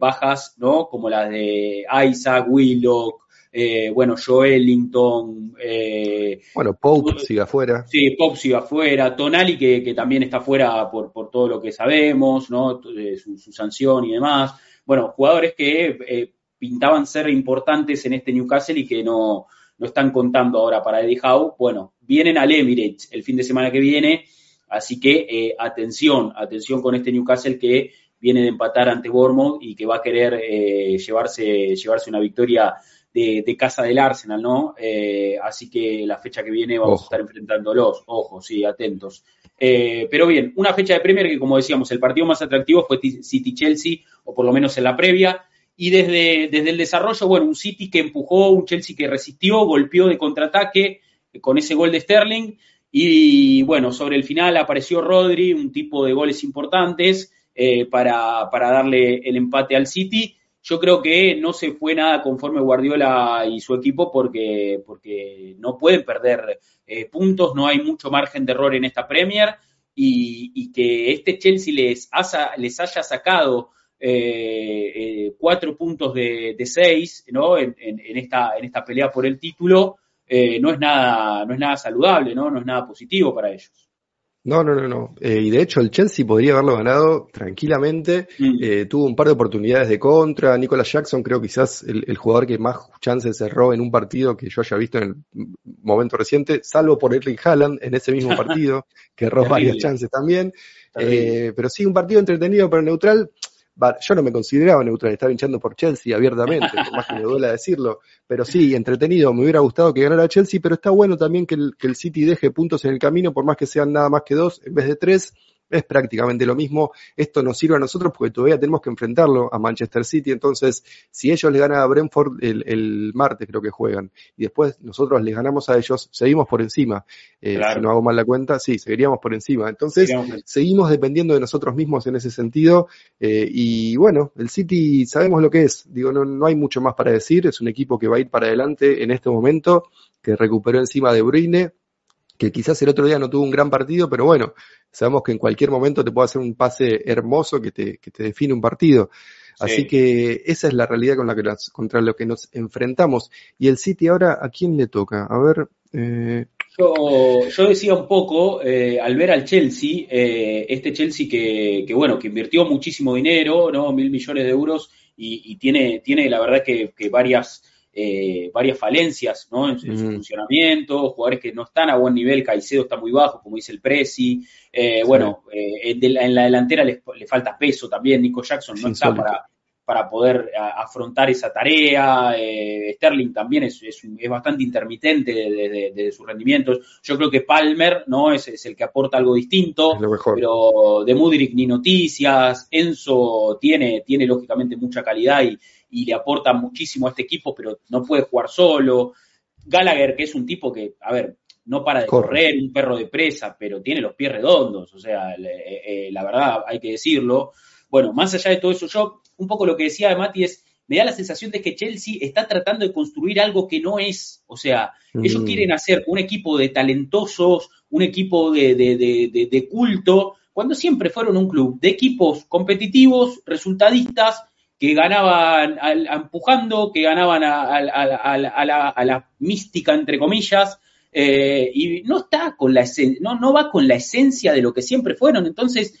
S3: bajas, ¿no? Como las de Isaac, Willock, eh, bueno, Joelinton. Eh,
S4: bueno, Pope sigue afuera.
S3: Sí, Pope sigue afuera. Tonali, que, también está afuera por, todo lo que sabemos, ¿no? Eh, su, sanción y demás. Bueno, jugadores que eh, pintaban ser importantes en este Newcastle y que no, no están contando ahora para Eddie Howe. Bueno, vienen al Emirates el fin de semana que viene, así que atención, atención con este Newcastle que viene de empatar ante Bournemouth y que va a querer llevarse, llevarse una victoria de, casa del Arsenal, ¿no? Eh, así que la fecha que viene vamos a estar enfrentándolos. Ojo, sí, atentos. Eh, pero bien, una fecha de Premier que, como decíamos, el partido más atractivo fue City-Chelsea, o por lo menos en la previa. Y desde, desde el desarrollo, bueno, un City que empujó, un Chelsea que resistió, golpeó de contraataque con ese gol de Sterling. Y bueno, sobre el final apareció Rodri, un tipo de goles importantes eh, para, para darle el empate al City yo creo que no se fue nada conforme Guardiola y su equipo porque, porque no pueden perder eh, puntos, no hay mucho margen de error en esta Premier y, que este Chelsea les, les haya sacado eh, eh, cuatro puntos de, seis ¿no? En, esta, en esta pelea por el título no, es nada, no es nada saludable, ¿no? no es nada positivo para ellos.
S4: No, no, no, no. Eh, y de hecho el Chelsea podría haberlo ganado tranquilamente.
S3: Mm.
S4: Eh, tuvo un par de oportunidades de contra. Nicolas Jackson creo quizás el, el jugador que más chances cerró en un partido que yo haya visto en el momento reciente, salvo por Erling Haaland en ese mismo <laughs> partido, que erró varias chances también. Eh, pero sí, un partido entretenido pero neutral. Yo no me consideraba neutral, estaba hinchando por Chelsea abiertamente, por más que me duela decirlo. Pero sí, entretenido, me hubiera gustado que ganara Chelsea, pero está bueno también que el, que el City deje puntos en el camino, por más que sean nada más que dos en vez de tres. Es prácticamente lo mismo. Esto nos sirve a nosotros porque todavía tenemos que enfrentarlo a Manchester City. Entonces, si ellos le ganan a Brentford el, el martes, creo que juegan, y después nosotros les ganamos a ellos, seguimos por encima. Eh,
S3: Claro.
S4: Si no hago mal la cuenta, sí, seguiríamos por encima. Entonces, seguimos dependiendo de nosotros mismos en ese sentido. eh, y bueno, el City sabemos lo que es. Digo, no, no hay mucho más para decir. Es un equipo que va a ir para adelante en este momento, que recuperó encima de Bruyne, que quizás el otro día no tuvo un gran partido, pero bueno, sabemos que en cualquier momento te puede hacer un pase hermoso que te, que te define un partido. Así
S3: Sí.
S4: que esa es la realidad con la que nos, contra lo que nos enfrentamos. Y el City ahora, ¿a quién le toca? A ver, eh,
S3: Yo, yo decía un poco, eh, al ver al Chelsea, eh, este Chelsea que, que, bueno, que invirtió muchísimo dinero, ¿no? Mil millones de euros, y, y tiene, tiene la verdad que, que varias, eh, varias falencias, ¿no? En, en su
S4: Mm.
S3: funcionamiento, jugadores que no están a buen nivel, Caicedo está muy bajo, como dice el Presi, eh, bueno, eh, en de la- en la delantera le, le falta peso también, Nico Jackson no
S4: Es
S3: está para, para poder a- afrontar esa tarea. eh, Sterling también es, es, bastante intermitente desde de, de sus rendimientos. Yo creo que Palmer no es, es el que aporta algo distinto, pero de Mudrik ni noticias. Enzo tiene, tiene lógicamente mucha calidad y, y le aporta muchísimo a este equipo, pero no puede jugar solo. Gallagher, que es un tipo que, a ver, no para de
S4: Corre.
S3: correr, un perro de presa, pero tiene los pies redondos, o sea, le- eh, eh, la verdad hay que decirlo. Bueno, más allá de todo eso, yo un poco lo que decía de Mati es, me da la sensación de que Chelsea está tratando de construir algo que no es, o sea, ellos
S4: Mm.
S3: quieren hacer un equipo de talentosos, un equipo de- de- de culto, cuando siempre fueron un club de equipos competitivos, resultadistas, que ganaban al- empujando, que ganaban a, a- la, a la mística, entre comillas, eh, y no está con la no, no va con la esencia de lo que siempre fueron. Entonces,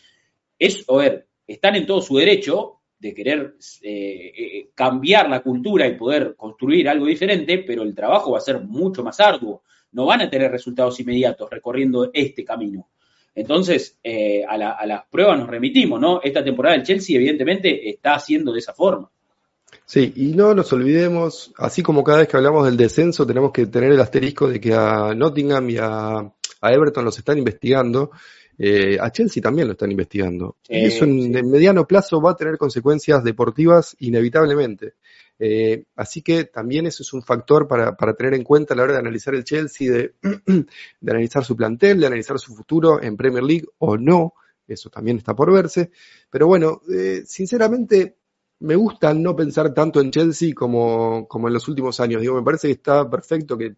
S3: es, a ver, están en todo su derecho de querer eh, eh, cambiar la cultura y poder construir algo diferente, pero el trabajo va a ser mucho más arduo. No van a tener resultados inmediatos recorriendo este camino. Entonces, eh, a, la- a las pruebas nos remitimos, ¿no? Esta temporada el Chelsea, evidentemente, está haciendo de esa forma.
S4: Sí, y no nos olvidemos, así como cada vez que hablamos del descenso, tenemos que tener el asterisco de que a Nottingham y a, a Everton los están investigando, eh, a Chelsea también lo están investigando.
S3: Sí,
S4: y eso en,
S3: sí.
S4: en mediano plazo va a tener consecuencias deportivas inevitablemente. Eh, así que también eso es un factor para, para tener en cuenta a la hora de analizar el Chelsea, de, <clears throat> de analizar su plantel, de analizar su futuro en Premier League o no. Eso también está por verse. Pero bueno, eh, sinceramente me gusta no pensar tanto en Chelsea como, como en los últimos años. Digo, me parece que está perfecto que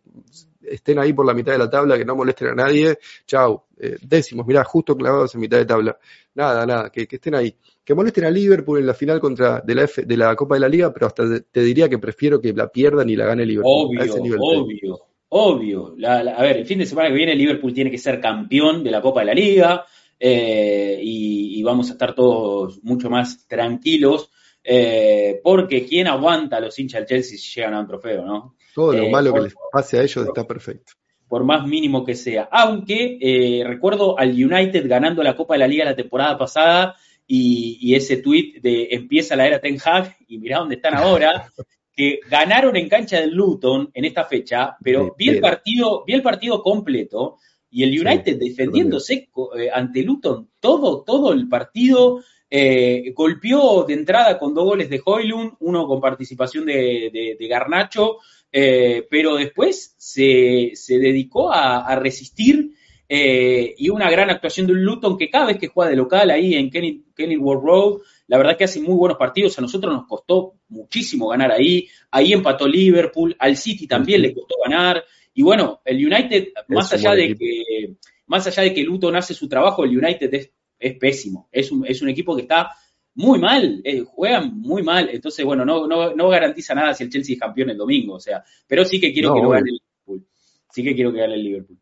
S4: estén ahí por la mitad de la tabla, que no molesten a nadie. Chau, eh, décimos, mirá, justo clavados en mitad de tabla. Nada, nada, que, que estén ahí. Que molesten a Liverpool en la final contra de la, F, de la Copa de la Liga, pero hasta te diría que prefiero que la pierdan y la gane Liverpool. A ese
S3: Obvio,
S4: nivel
S3: obvio, obvio. La- la- a ver, el fin de semana que viene Liverpool tiene que ser campeón de la Copa de la Liga eh, y, y vamos a estar todos mucho más tranquilos eh, porque ¿quién aguanta a los hinchas del Chelsea si llegan a un trofeo, no?
S4: Todo lo
S3: Eh,
S4: malo que les pase a ellos está perfecto.
S3: por más mínimo que sea. Aunque eh, recuerdo al United ganando la Copa de la Liga la temporada pasada y, y ese tweet de empieza la era Ten Hag y mirá dónde están ahora, <laughs> que ganaron en cancha del Luton en esta fecha, pero vi el partido, vi el partido completo y el
S4: Sí,
S3: United defendiéndose ante Luton todo, todo el partido. Eh, golpeó de entrada con dos goles de Hoylund, uno con participación de, de- de Garnacho, eh, pero después se, se dedicó a, a resistir eh, y una gran actuación de un Luton que cada vez que juega de local ahí en Kenny, Kenilworth Road, la verdad que hace muy buenos partidos. A nosotros nos costó muchísimo ganar ahí. Ahí empató Liverpool, al City también le costó ganar. Y bueno, el United, más allá de
S4: equipo.
S3: que más allá de que Luton hace su trabajo, el United es, es pésimo. Es un, es un equipo que está muy mal, eh, juegan muy mal. Entonces, bueno, no, no, no garantiza nada si el Chelsea es campeón el domingo. O sea, pero sí que quiero
S4: No,
S3: que lo gane el Liverpool. Sí que quiero que gane el Liverpool.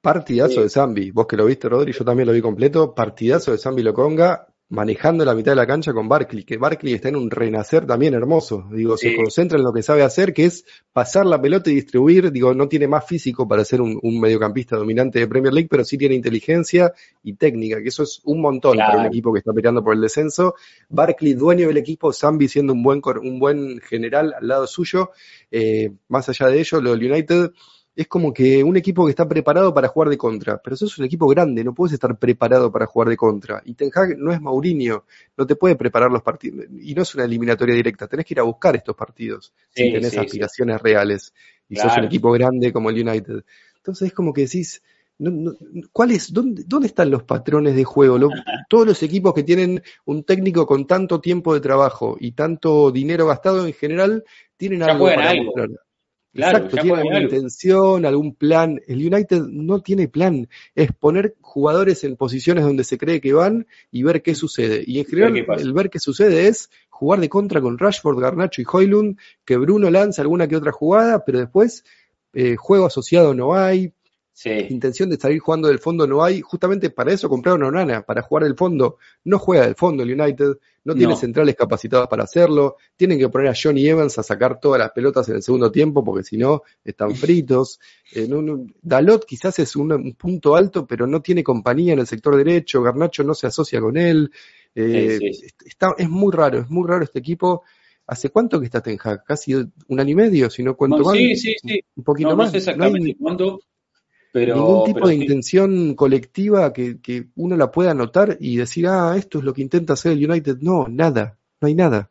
S4: Partidazo
S3: Sí.
S4: de Zambi. Vos que lo viste, Rodri, yo también lo vi completo. Partidazo de Zambi Loconga, manejando la mitad de la cancha con Barkley, que Barkley está en un renacer también hermoso. Digo, se concentra en lo que sabe hacer, que es pasar la pelota y distribuir. Digo, no tiene más físico para ser un, un mediocampista dominante de Premier League, pero sí tiene inteligencia y técnica, que eso es un montón para un equipo que está peleando por el descenso. Barkley, dueño del equipo, Zambi siendo un buen, un buen general al lado suyo. Eh, más allá de ello, lo del United es como que un equipo que está preparado para jugar de contra, pero sos un equipo grande, no puedes estar preparado para jugar de contra. Y Ten Hag no es Mourinho, no te puede preparar los partidos, y no es una eliminatoria directa, tenés que ir a buscar estos partidos
S3: Sí,
S4: si tenés
S3: sí, sí.
S4: aspiraciones reales y sos un equipo grande como el United. Entonces es como que decís, no, no, ¿cuál es, dónde, dónde están los patrones de juego? Lo- <laughs> todos los equipos que tienen un técnico con tanto tiempo de trabajo y tanto dinero gastado en general tienen
S3: Ya
S4: algo para mostrar.
S3: Claro,
S4: Exacto, tiene alguna
S3: algo.
S4: intención, algún plan. El United no tiene plan. Es poner jugadores en posiciones donde se cree que van y ver qué sucede. Y en general, el ver qué sucede es jugar de contra con Rashford, Garnacho y Hoylund, que Bruno lanza alguna que otra jugada, pero después eh, juego asociado no hay,
S3: Sí.
S4: intención de salir jugando del fondo no hay. Justamente para eso compraron a Onana, para jugar del fondo. No juega del fondo el United, no tiene
S3: No.
S4: centrales capacitados para hacerlo. Tienen que poner a Johnny Evans a sacar todas las pelotas en el segundo tiempo porque si no están <laughs> fritos. Eh, no- no- Dalot quizás es un, un punto alto, pero no tiene compañía en el sector derecho. Garnacho no se asocia con él. Eh,
S3: Sí, sí.
S4: Está, es muy raro, es muy raro este equipo. ¿Hace cuánto que está Ten Hag? Casi un año y medio, si no cuento
S3: No,
S4: mal.
S3: sí, sí, sí.
S4: Un poquito
S3: No, no
S4: más.
S3: sé
S4: No hay
S3: exactamente cuánto, pero.
S4: ningún tipo
S3: pero
S4: de
S3: sí.
S4: intención colectiva que, que uno la pueda notar y decir, ah, esto es lo que intenta hacer el United. No, nada, no hay nada.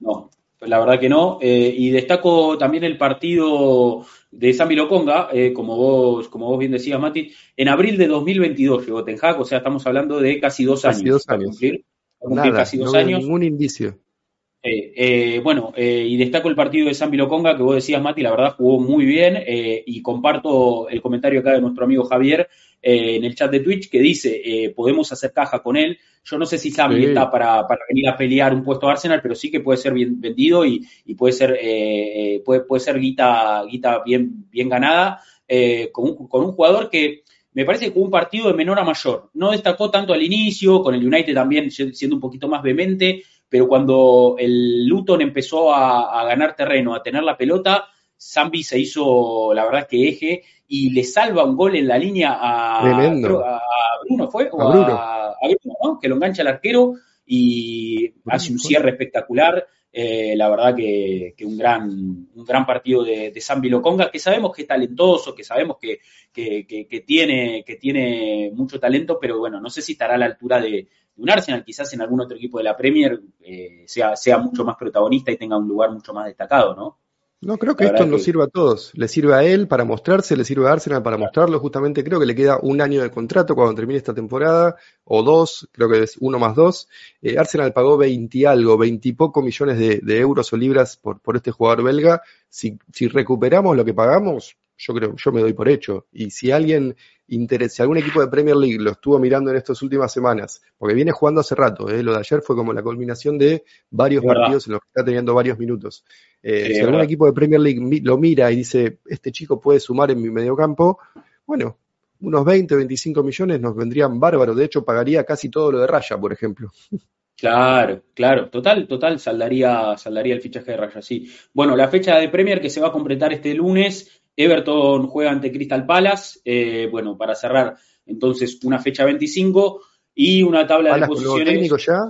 S3: No, la verdad que no. Eh, y destaco también el partido de Sambi Loconga, eh, como vos, como vos bien decías, Mati, en abril de 2022 llegó Ten Hag, o sea, estamos hablando de casi dos
S4: Casi
S3: años.
S4: dos
S3: para
S4: años.
S3: cumplir, para cumplir
S4: Nada,
S3: casi dos
S4: no
S3: años.
S4: ningún indicio.
S3: Eh, eh, bueno, eh, y destaco el partido de Sambi Loconga, que vos decías, Mati, la verdad jugó muy bien, y comparto el comentario acá de nuestro amigo Javier en el chat de Twitch, que dice, podemos hacer caja con él. Yo no sé si Sambi
S4: Sí.
S3: está para, para venir a pelear un puesto a Arsenal, pero sí que puede ser bien vendido y, y puede ser eh, eh, puede, puede ser guita, guita bien, bien ganada eh, con, un, con un jugador que me parece que jugó un partido de menor a mayor. No destacó tanto al inicio, con el United también siendo un poquito más vehemente, pero cuando el Luton empezó a, a ganar terreno, a tener la pelota, Zambi se hizo, la verdad, que eje y le salva un gol en la línea a, Bruno, ¿fue? O
S4: A Bruno.
S3: a, a Bruno, ¿no? Que lo engancha el arquero y hace un cierre espectacular. Eh, la verdad que, que un gran un gran partido de, de Zambi Loconga, que sabemos que es talentoso, que sabemos que, que, que- que tiene, que tiene mucho talento, pero bueno, no sé si estará a la altura de, de un Arsenal, quizás en algún otro equipo de la Premier eh, sea, sea mucho más protagonista y tenga un lugar mucho más destacado, ¿no?
S4: No, creo que esto nos
S3: que-
S4: sirve a todos. Le sirve a él para mostrarse, le sirve a Arsenal para mostrarlo. Justamente creo que le queda un año de contrato cuando termine esta temporada, o dos, creo que es uno más dos. Eh, Arsenal pagó 20 y algo, 20 y poco millones de, de euros o libras por, por este jugador belga. Si, si recuperamos lo que pagamos, yo creo, yo me doy por hecho. Y si alguien interesa, si algún equipo de Premier League lo estuvo mirando en estas últimas semanas, porque viene jugando hace rato, eh, lo de ayer fue como la culminación de varios
S3: verdad.
S4: partidos en los que está teniendo varios minutos. Eh,
S3: Sí,
S4: si algún equipo de Premier League lo mira y dice, este chico puede sumar en mi mediocampo, bueno, unos 20, 25 millones nos vendrían bárbaros. De hecho, pagaría casi todo lo de Raya, por ejemplo.
S3: Claro, claro, total, total, saldaría, saldaría el fichaje de Raya, sí. Bueno, la fecha de Premier que se va a completar este lunes, Everton juega ante Crystal Palace, eh, bueno, para cerrar entonces una fecha 25 y una tabla de posiciones.
S4: técnico ya.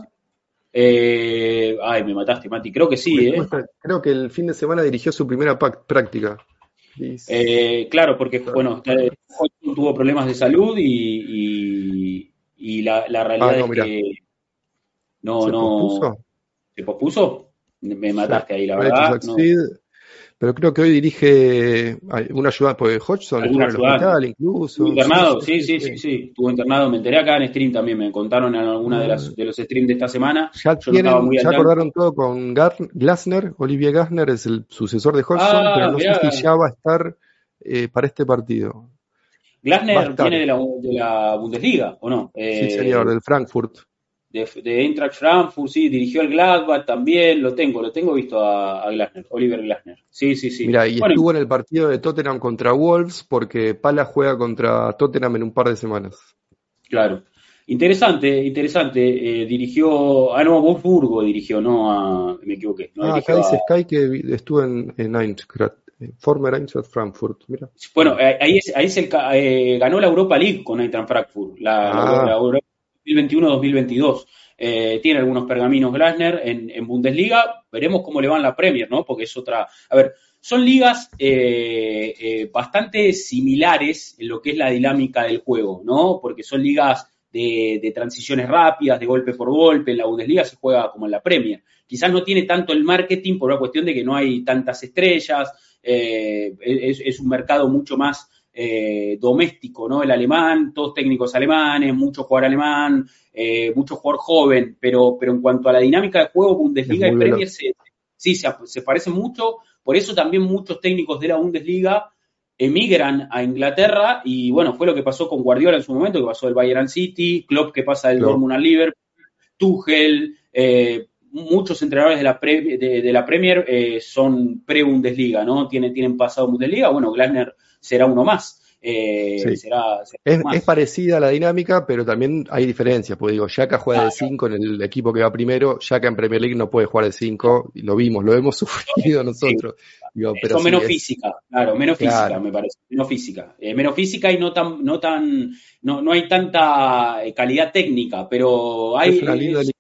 S3: eh, ay, me mataste, Mati, creo que sí, ¿eh?
S4: Creo que el fin de semana dirigió su primera práctica.
S3: Eh, claro, porque bueno, Hodgson tuvo problemas de salud y, y, y la, la realidad
S4: Ah, no,
S3: es
S4: mirá.
S3: que no,
S4: ¿Se
S3: no.
S4: pospuso?
S3: ¿Se pospuso? Me mataste ahí, la verdad. no.
S4: Pero creo que hoy dirige una ayuda, porque Hodgson estuvo en el hospital incluso.
S3: Internado, sí, sí, sí, sí, estuvo internado, me enteré acá en stream también, me contaron en alguna de, las, de los streams de esta semana.
S4: Ya, ya acordaron todo con Gar- Glasner, Olivier Glasner es el sucesor de Hodgson,
S3: Ah,
S4: pero no sé si ya va a estar eh, para este partido.
S3: Glasner viene de la, de la Bundesliga, ¿o no? Eh,
S4: Sí, señor, del Frankfurt.
S3: De, de Eintracht Frankfurt, sí, dirigió el Gladbach también, lo tengo, lo tengo visto a, a Glasner, Oliver Glasner. Sí, sí, sí.
S4: Mira, y
S3: Bueno,
S4: estuvo en el partido de Tottenham contra Wolves porque Pala juega contra Tottenham en un par de semanas.
S3: Claro. Interesante, interesante. eh, dirigió, ah, no, Wolfsburgo dirigió, no a, me equivoqué. No
S4: Ah, acá dice
S3: a-
S4: Sky que estuvo en, en Eintracht, eh, former Eintracht Frankfurt. Mira.
S3: Bueno, eh, ahí es, ahí es el, eh, ganó la Europa League con Eintracht Frankfurt, la, la-
S4: Ah.
S3: la Europa 2021-2022. Eh, tiene algunos pergaminos Glasner en, Bundesliga. Veremos cómo le va en la Premier, ¿no? Porque es otra. A ver, son ligas eh, eh, bastante similares en lo que es la dinámica del juego, ¿no? Porque son ligas de, transiciones rápidas, de golpe por golpe. En la Bundesliga se juega como en la Premier. Quizás no tiene tanto el marketing por una cuestión de que no hay tantas estrellas. eh, es un mercado mucho más eh, doméstico, ¿no? El alemán, todos técnicos alemanes, mucho jugador alemán, eh, mucho jugador joven, pero, pero en cuanto a la dinámica de juego, Bundesliga
S4: Es
S3: y Premier se, sí se, se parecen mucho, por eso también muchos técnicos de la Bundesliga emigran a Inglaterra y bueno, fue lo que pasó con Guardiola en su momento, que pasó del Bayern City, Klopp que pasa del. Dortmund al Liverpool, Tuchel, eh, muchos entrenadores de la, pre- de, de la Premier eh, son pre-Bundesliga, ¿no? Tienen, tienen pasado Bundesliga, bueno, Glasner será uno más. eh,
S4: Sí.
S3: será, será
S4: Es,
S3: uno más.
S4: es parecida a la dinámica, pero también hay diferencias. Porque digo, Yaka juega de 5 en el equipo que va primero. Yaka en Premier League no puede jugar de 5. Y lo vimos, lo hemos <laughs> sufrido nosotros. Digo, pero
S3: Son
S4: sí,
S3: menos
S4: es-
S3: física, claro, menos
S4: Claro.
S3: física, me parece, menos física. Eh, menos física y no tan, no tan, no, no hay tanta eh, calidad técnica, pero hay,
S4: es una linda
S3: es,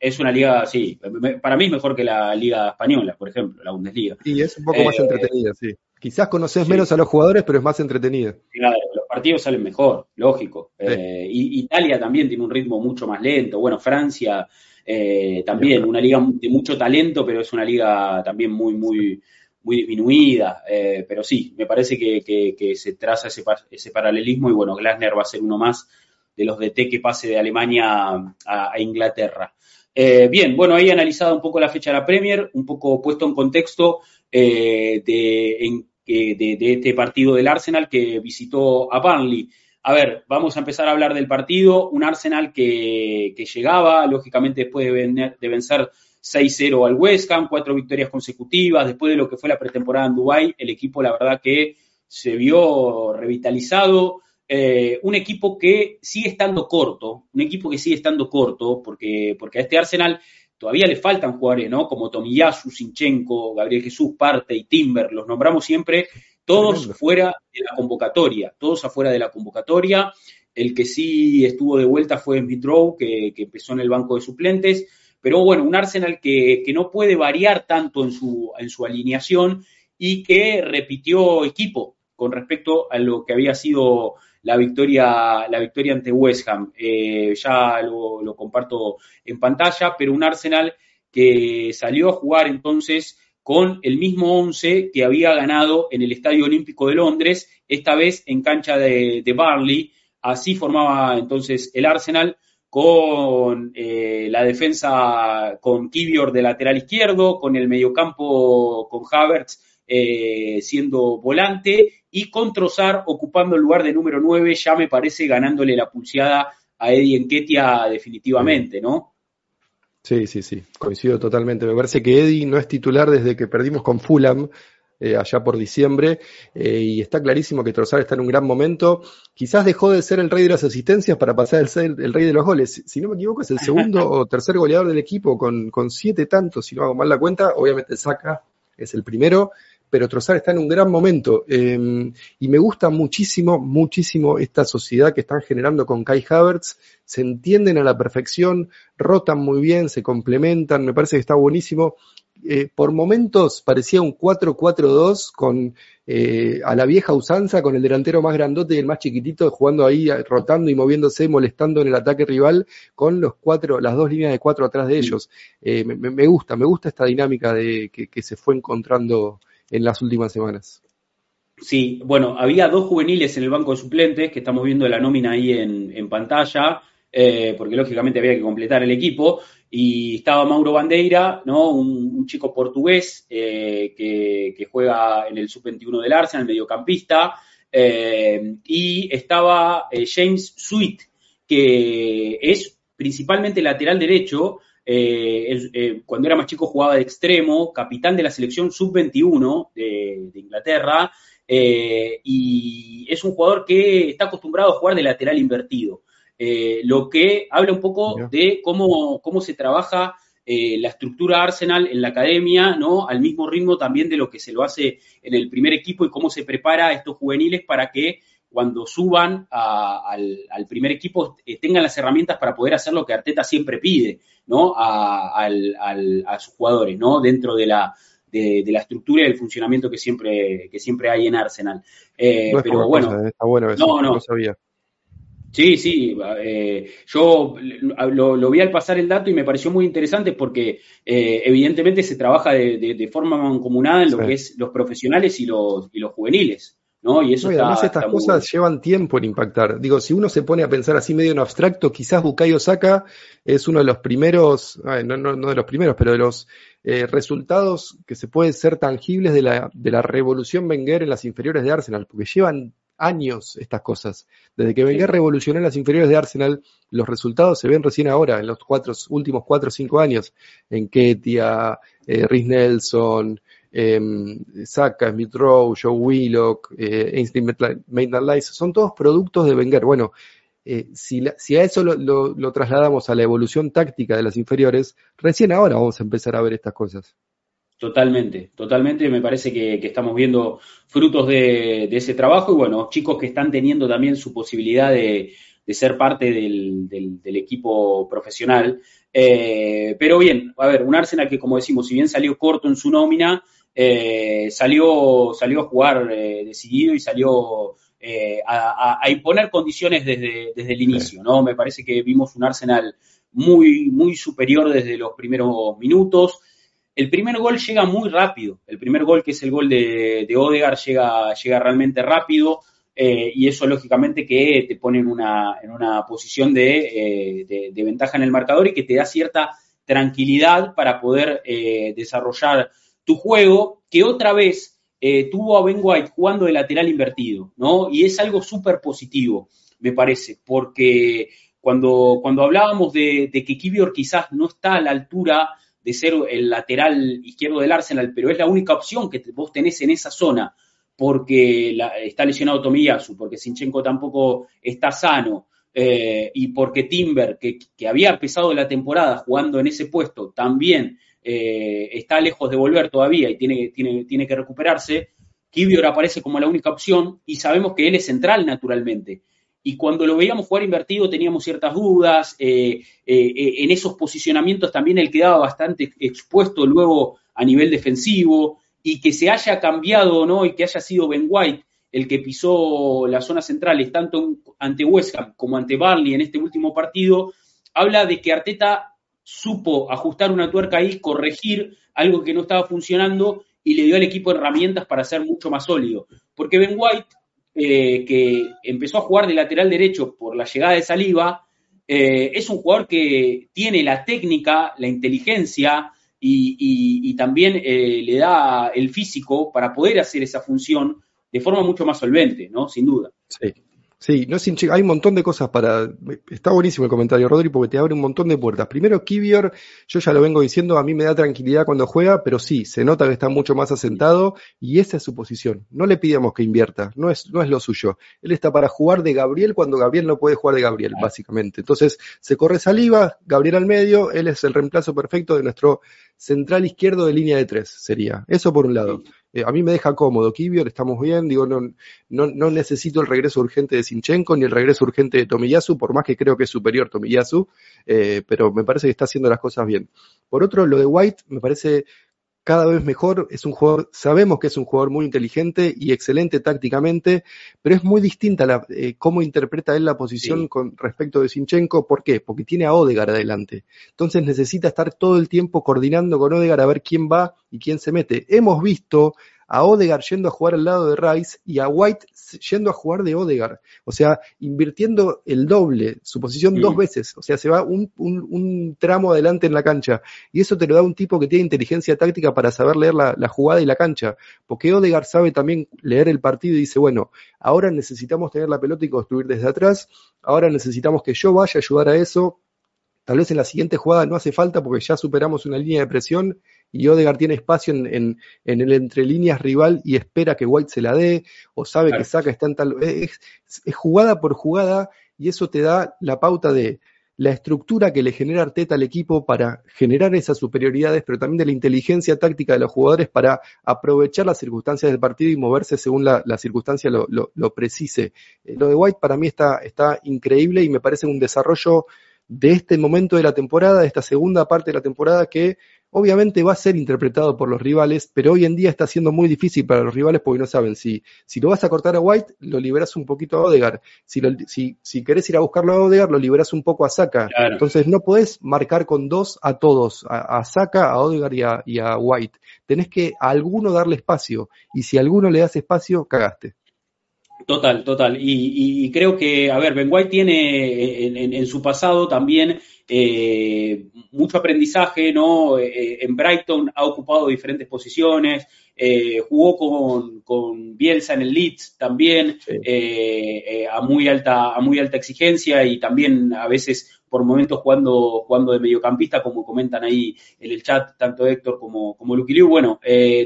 S3: es una liga, sí, para mí es mejor que la liga española, por ejemplo, la Bundesliga.
S4: Y es un poco
S3: Eh,
S4: más entretenida, sí. Quizás conoces
S3: sí.
S4: menos a los jugadores, pero es más entretenida.
S3: Claro, los partidos salen mejor, lógico. Eh, y Italia también tiene un ritmo mucho más lento. Bueno, Francia eh, también, una liga de mucho talento, pero es una liga también muy, muy, muy disminuida. Eh, pero sí, me parece que, que- que se traza ese, pa- ese paralelismo y bueno, Glasner va a ser uno más de los DT que pase de Alemania a, a Inglaterra. Eh, bien, bueno, ahí analizado un poco la fecha de la Premier, un poco puesto en contexto eh, de, en- de- este partido del Arsenal que visitó a Burnley. A ver, vamos a empezar a hablar del partido. Un Arsenal que, que llegaba, lógicamente, después de, de vencer 6-0 al West Ham, cuatro victorias consecutivas, después de lo que fue la pretemporada en Dubái, el equipo, la verdad, que se vio revitalizado. Eh, un equipo que sigue estando corto, un equipo que sigue estando corto, porque, porque a este Arsenal todavía le faltan jugadores, ¿no? Como Tomiyasu, Sinchenko, Gabriel Jesús, Parte y Timber, los nombramos siempre, todos
S4: Tremendo.
S3: fuera de la convocatoria, todos afuera de la convocatoria. El que sí estuvo de vuelta fue Smith Rowe, que, que empezó en el banco de suplentes. Pero bueno, un Arsenal que, que no puede variar tanto en su, en su alineación y que repitió equipo con respecto a lo que había sido la victoria, la victoria ante West Ham. Eh, ya lo, comparto en pantalla, pero un Arsenal que salió a jugar entonces con el mismo 11 que había ganado en el Estadio Olímpico de Londres, esta vez en cancha de, de Barley. Así formaba entonces el Arsenal con eh, la defensa con Kivior de lateral izquierdo, con el mediocampo con Havertz eh, siendo volante y con Trozar ocupando el lugar de número 9, ya me parece ganándole la pulseada a Eddie Enquetia definitivamente, ¿no?
S4: Sí, sí, sí, coincido totalmente. Me parece que Eddie no es titular desde que perdimos con Fulham eh, allá por diciembre eh, y está clarísimo que Trozar está en un gran momento. Quizás dejó de ser el rey de las asistencias para pasar a ser el, rey de los goles. Si no me equivoco, es el segundo <laughs> o tercer goleador del equipo con, con siete tantos, si no hago mal la cuenta. Obviamente Saca es el primero, pero Trozar está en un gran momento. Eh, y me gusta muchísimo, muchísimo esta sociedad que están generando con Kai Havertz. Se entienden a la perfección, rotan muy bien, se complementan, me parece que está buenísimo. Eh, por momentos parecía un 4-4-2 con eh, a la vieja usanza, con el delantero más grandote y el más chiquitito jugando ahí, eh, rotando y moviéndose, molestando en el ataque rival, con los cuatro, las dos líneas de cuatro atrás de ellos. Eh, me, me gusta, me gusta esta dinámica de que, que se fue encontrando en las últimas semanas.
S3: Sí, bueno, había dos juveniles en el banco de suplentes, que estamos viendo la nómina ahí en, en pantalla, eh, porque lógicamente había que completar el equipo, y estaba Mauro Bandeira, ¿no? un, chico portugués eh, que, que, juega en el sub-21 del Arsenal, mediocampista, eh, y estaba James Sweet, que es principalmente lateral derecho, eh, eh, cuando era más chico jugaba de extremo, capitán de la selección sub-21 de, Inglaterra, eh, y es un jugador que está acostumbrado a jugar de lateral invertido, lo que habla un poco de cómo, cómo se trabaja la estructura Arsenal en la academia, ¿no? Al mismo ritmo también de lo que se lo hace en el primer equipo y cómo se prepara a estos juveniles para que cuando suban al, primer equipo eh, tengan las herramientas para poder hacer lo que Arteta siempre pide, ¿no? A, sus jugadores, ¿no? Dentro de la, de, la estructura y el funcionamiento que siempre, que siempre hay en Arsenal.
S4: Eh, pero bueno, ¿eh? está bueno eso, no, no. sabía.
S3: Sí, sí, yo lo, vi al pasar el dato y me pareció muy interesante porque evidentemente se trabaja de, forma mancomunada en lo que es los profesionales y los, y los juveniles. ¿No? Y eso
S4: además estas cosas llevan tiempo en impactar. Digo, si uno se pone a pensar así medio en abstracto, quizás Bukayo Saka es uno de los primeros, no, no, de los primeros, pero de los eh, resultados que se pueden ser tangibles de la, de la revolución Wenger en las inferiores de Arsenal, porque llevan años estas cosas. Desde que Wenger revolucionó en las inferiores de Arsenal, los resultados se ven recién ahora, en los cuatro, últimos cuatro o cinco años, en Ketia, eh, Rhys Nelson, eh, Saka, Smith Rowe, Joe Willock, eh, Ainsley Maitland son todos productos de Wenger. Bueno, eh, si, a eso lo, trasladamos a la evolución táctica de las inferiores, recién ahora vamos a empezar a ver estas cosas.
S3: Totalmente, totalmente. Me parece que, estamos viendo frutos de, ese trabajo y bueno, chicos que están teniendo también su posibilidad de, ser parte del, equipo profesional. Eh, pero bien, a ver, un Arsenal que como decimos, si bien salió corto en su nómina, eh, salió, salió a jugar eh, decidido y salió eh, a, imponer condiciones desde, desde el inicio, ¿no? Me parece que vimos un Arsenal muy, muy superior desde los primeros minutos. El primer gol llega muy rápido. El primer gol, que es el gol de, de Odegaard, llega, llega realmente rápido. y eso lógicamente que te pone en una, en una posición de, de, ventaja en el marcador y que te da cierta tranquilidad para poder desarrollar tu juego, que otra vez eh, tuvo a Ben White jugando de lateral invertido, ¿no? Y es algo súper positivo, me parece, porque cuando, cuando hablábamos de, que Kibior quizás no está a la altura de ser el lateral izquierdo del Arsenal, pero es la única opción que vos tenés en esa zona, porque está lesionado Tomiyasu, porque Sinchenko tampoco está sano, eh, y porque Timber, que, que, había empezado la temporada jugando en ese puesto, también eh, está lejos de volver todavía y tiene, tiene, tiene que recuperarse, Kibior aparece como la única opción y sabemos que él es central naturalmente. Y cuando lo veíamos jugar invertido teníamos ciertas dudas, eh, eh, en esos posicionamientos también él quedaba bastante expuesto luego a nivel defensivo y que se haya cambiado ¿no? y que haya sido Ben White el que pisó las zonas centrales tanto ante West Ham como ante Barley en este último partido, habla de que Arteta supo ajustar una tuerca ahí, corregir algo que no estaba funcionando y le dio al equipo herramientas para ser mucho más sólido. Porque Ben White, eh, que empezó a jugar de lateral derecho por la llegada de Saliva, eh, es un jugador que tiene la técnica, la inteligencia y, también eh, le da el físico para poder hacer esa función de forma mucho más solvente, ¿no? Sin duda.
S4: Sí. Sí, no sin hay un montón de cosas para. Está buenísimo el comentario, Rodri, porque te abre un montón de puertas. Primero, Kivior, yo ya lo vengo diciendo, a mí me da tranquilidad cuando juega, pero sí, se nota que está mucho más asentado y esa es su posición. No le pidamos que invierta, no es, no es lo suyo. Él está para jugar de Gabriel cuando Gabriel no puede jugar de Gabriel, básicamente. Entonces, se corre saliva, Gabriel al medio, él es el reemplazo perfecto de nuestro central izquierdo de línea de tres, sería. Eso por un lado. Eh, a mí me deja cómodo. Kivior, estamos bien, digo, no, no, no, necesito el regreso urgente de Sinchenko ni el regreso urgente de Tomiyasu, por más que creo que es superior Tomiyasu, eh, pero me parece que está haciendo las cosas bien. Por otro, lo de White me parece cada vez mejor, es un jugador, sabemos que es un jugador muy inteligente y excelente tácticamente, pero es muy distinta la, eh, cómo interpreta él la posición con respecto de Sinchenko, ¿por qué? Porque tiene a Odegar adelante. Entonces necesita estar todo el tiempo coordinando con Odegar a ver quién va y quién se mete. Hemos visto a Odegar yendo a jugar al lado de Rice y a White yendo a jugar de Odegar. O sea, invirtiendo el doble, su posición dos veces. O sea, se va un, un, tramo adelante en la cancha. Y eso te lo da un tipo que tiene inteligencia táctica para saber leer la, la jugada y la cancha. Porque Odegar sabe también leer el partido y dice, bueno, ahora necesitamos tener la pelota y construir desde atrás. Ahora necesitamos que yo vaya a ayudar a eso Tal vez en la siguiente jugada no hace falta porque ya superamos una línea de presión y Odegaard tiene espacio en, el entre líneas rival y espera que White se la dé, o sabe que saca está en tal. Es, es, jugada por jugada y eso te da la pauta de la estructura que le genera Arteta al equipo para generar esas superioridades, pero también de la inteligencia táctica de los jugadores para aprovechar las circunstancias del partido y moverse según la, circunstancia lo, lo, precise. Eh, lo de White para mí está, está increíble y me parece un desarrollo de este momento de la temporada, de esta segunda parte de la temporada que obviamente va a ser interpretado por los rivales, pero hoy en día está siendo muy difícil para los rivales porque no saben si, si lo vas a cortar a White, lo liberas un poquito a Odegar. Si, si, si querés ir a buscarlo a Odegar, lo liberas un poco a Saka. Entonces no podés marcar con dos a todos, a, a Saka, a Odegar y a, White. Tenés que a alguno darle espacio, y si a alguno le das espacio, cagaste.
S3: Total, total. Y, creo que, a ver, Ben White tiene en su pasado también eh, mucho aprendizaje, ¿no? Eh, en Brighton ha ocupado diferentes posiciones, eh, jugó con, con, Bielsa en el Leeds también, a, muy alta, a muy alta exigencia y también a veces por momentos jugando, jugando de mediocampista, como comentan ahí en el chat, tanto Héctor como, como Lucky Liu. Bueno,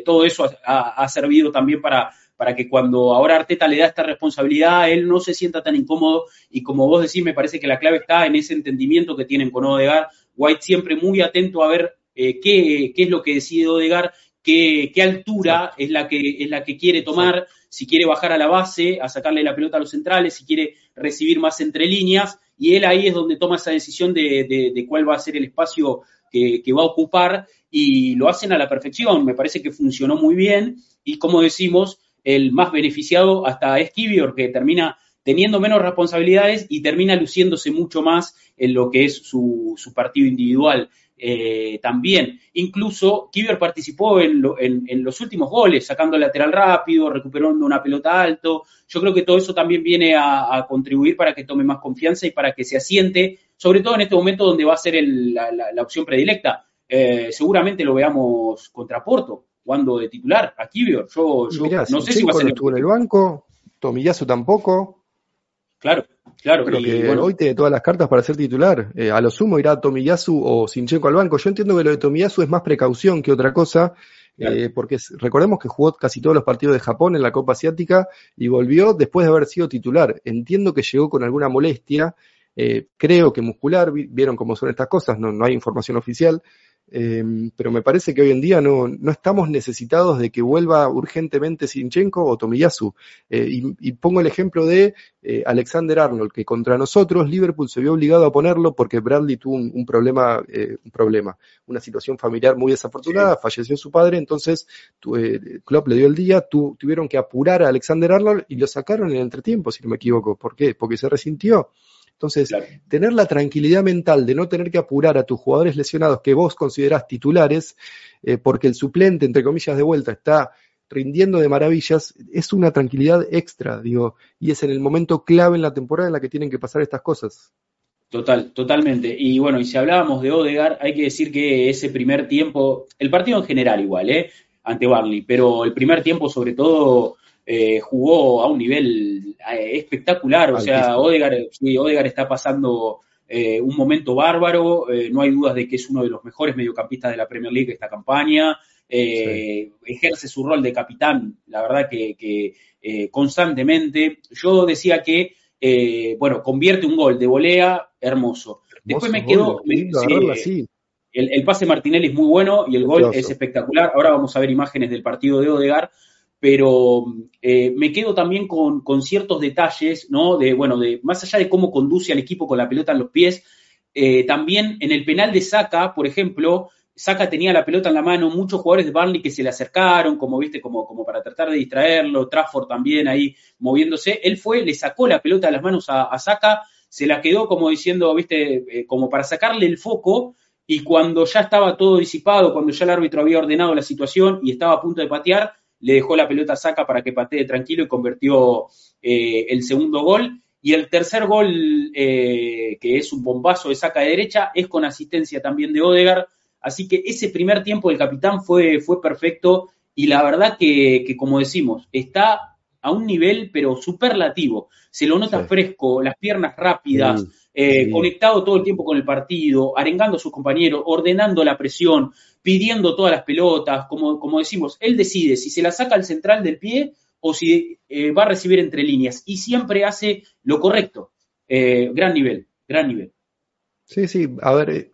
S3: todo eso ha servido también para para que cuando ahora Arteta le da esta responsabilidad, él no se sienta tan incómodo. Y como vos decís, me parece que la clave está en ese entendimiento que tienen con Odegar. White siempre muy atento a ver eh, qué, es lo que decide Odegar, qué, qué altura es la que, es la que quiere tomar, si quiere bajar a la base, a sacarle la pelota a los centrales, si quiere recibir más entre líneas, y él ahí es donde toma esa decisión de, cuál va a ser el espacio que, que, va a ocupar. Y lo hacen a la perfección. Me parece que funcionó muy bien. Y como decimos, el más beneficiado hasta es Kivior, que termina teniendo menos responsabilidades y termina luciéndose mucho más en lo que es su, partido individual. Eh, también, incluso Kivior participó en, los últimos goles, sacando el lateral rápido, recuperando una pelota alto. Yo creo que todo eso también viene a, contribuir para que tome más confianza y para que se asiente, sobre todo en este momento donde va a ser la, opción predilecta. Eh, seguramente lo veamos contra Porto, jugando de titular a Kibio. Yo, no sé si va a ser.
S4: estuvo en el banco, Tomillazo tampoco.
S3: Claro, claro.
S4: Creo que hoy tiene todas las cartas para ser titular. Eh, a lo sumo irá Tomiyasu o Sinchenko al banco. Yo entiendo que lo de Tomiyasu es más precaución que otra cosa, eh, porque recordemos que jugó casi todos los partidos de Japón en la Copa Asiática y volvió después de haber sido titular. Entiendo que llegó con alguna molestia, eh, creo que muscular, vieron cómo son estas cosas, no, no hay información oficial, Em, pero me parece que hoy en día no, no, estamos necesitados de que vuelva urgentemente Sinchenko o Tomiyasu. Eh, y, pongo el ejemplo de eh, Alexander Arnold, que contra nosotros Liverpool se vio obligado a ponerlo porque Bradley tuvo un, problema, eh, un problema, una situación familiar muy desafortunada, falleció su padre, entonces Klopp le dio el día, tuvieron que apurar a Alexander Arnold y lo sacaron en el entretiempo, si no me equivoco. ¿Por qué? Porque se resintió. Entonces, tener la tranquilidad mental de no tener que apurar a tus jugadores lesionados que vos considerás titulares, eh, porque el suplente, entre comillas, de vuelta está rindiendo de maravillas, es una tranquilidad extra, digo, y es en el momento clave en la temporada en la que tienen que pasar estas cosas.
S3: Total, totalmente. Y bueno, y si hablábamos de Odegar, hay que decir que ese primer tiempo, el partido en general igual, ¿eh? ante Barley, pero el primer tiempo sobre todo eh, jugó a un nivel eh, espectacular, o sea, Odegar, está pasando eh, un momento bárbaro, no hay dudas de que es uno de los mejores mediocampistas de la Premier League esta campaña, ejerce su rol de capitán, la verdad que, constantemente. Yo decía que, bueno, convierte un gol de volea, hermoso. Después me quedo... el, pase Martinelli es muy bueno y el gol es espectacular. Ahora vamos a ver imágenes del partido de Odegar pero eh, me quedo también con, ciertos detalles, ¿no? De, bueno, de, más allá de cómo conduce al equipo con la pelota en los pies, eh, también en el penal de Saca, por ejemplo, Saca tenía la pelota en la mano, muchos jugadores de Barney que se le acercaron, como viste, como, como para tratar de distraerlo, Trafford también ahí moviéndose, él fue, le sacó la pelota de las manos a, a Saca, se la quedó como diciendo, viste, eh, como para sacarle el foco, y cuando ya estaba todo disipado, cuando ya el árbitro había ordenado la situación y estaba a punto de patear, le dejó la pelota a Saca para que patee tranquilo y convirtió eh, el segundo gol. Y el tercer gol, eh, que es un bombazo de saca de derecha, es con asistencia también de Odegar. Así que ese primer tiempo del capitán fue, fue perfecto y la verdad que, como decimos, está a un nivel pero superlativo. Se lo nota fresco, las piernas rápidas, eh, conectado todo el tiempo con el partido, arengando a sus compañeros, ordenando la presión, pidiendo todas las pelotas, como, como decimos, él decide si se la saca al central del pie o si eh, va a recibir entre líneas y siempre hace lo correcto. Eh, gran nivel, gran nivel.
S4: Sí, sí, a ver,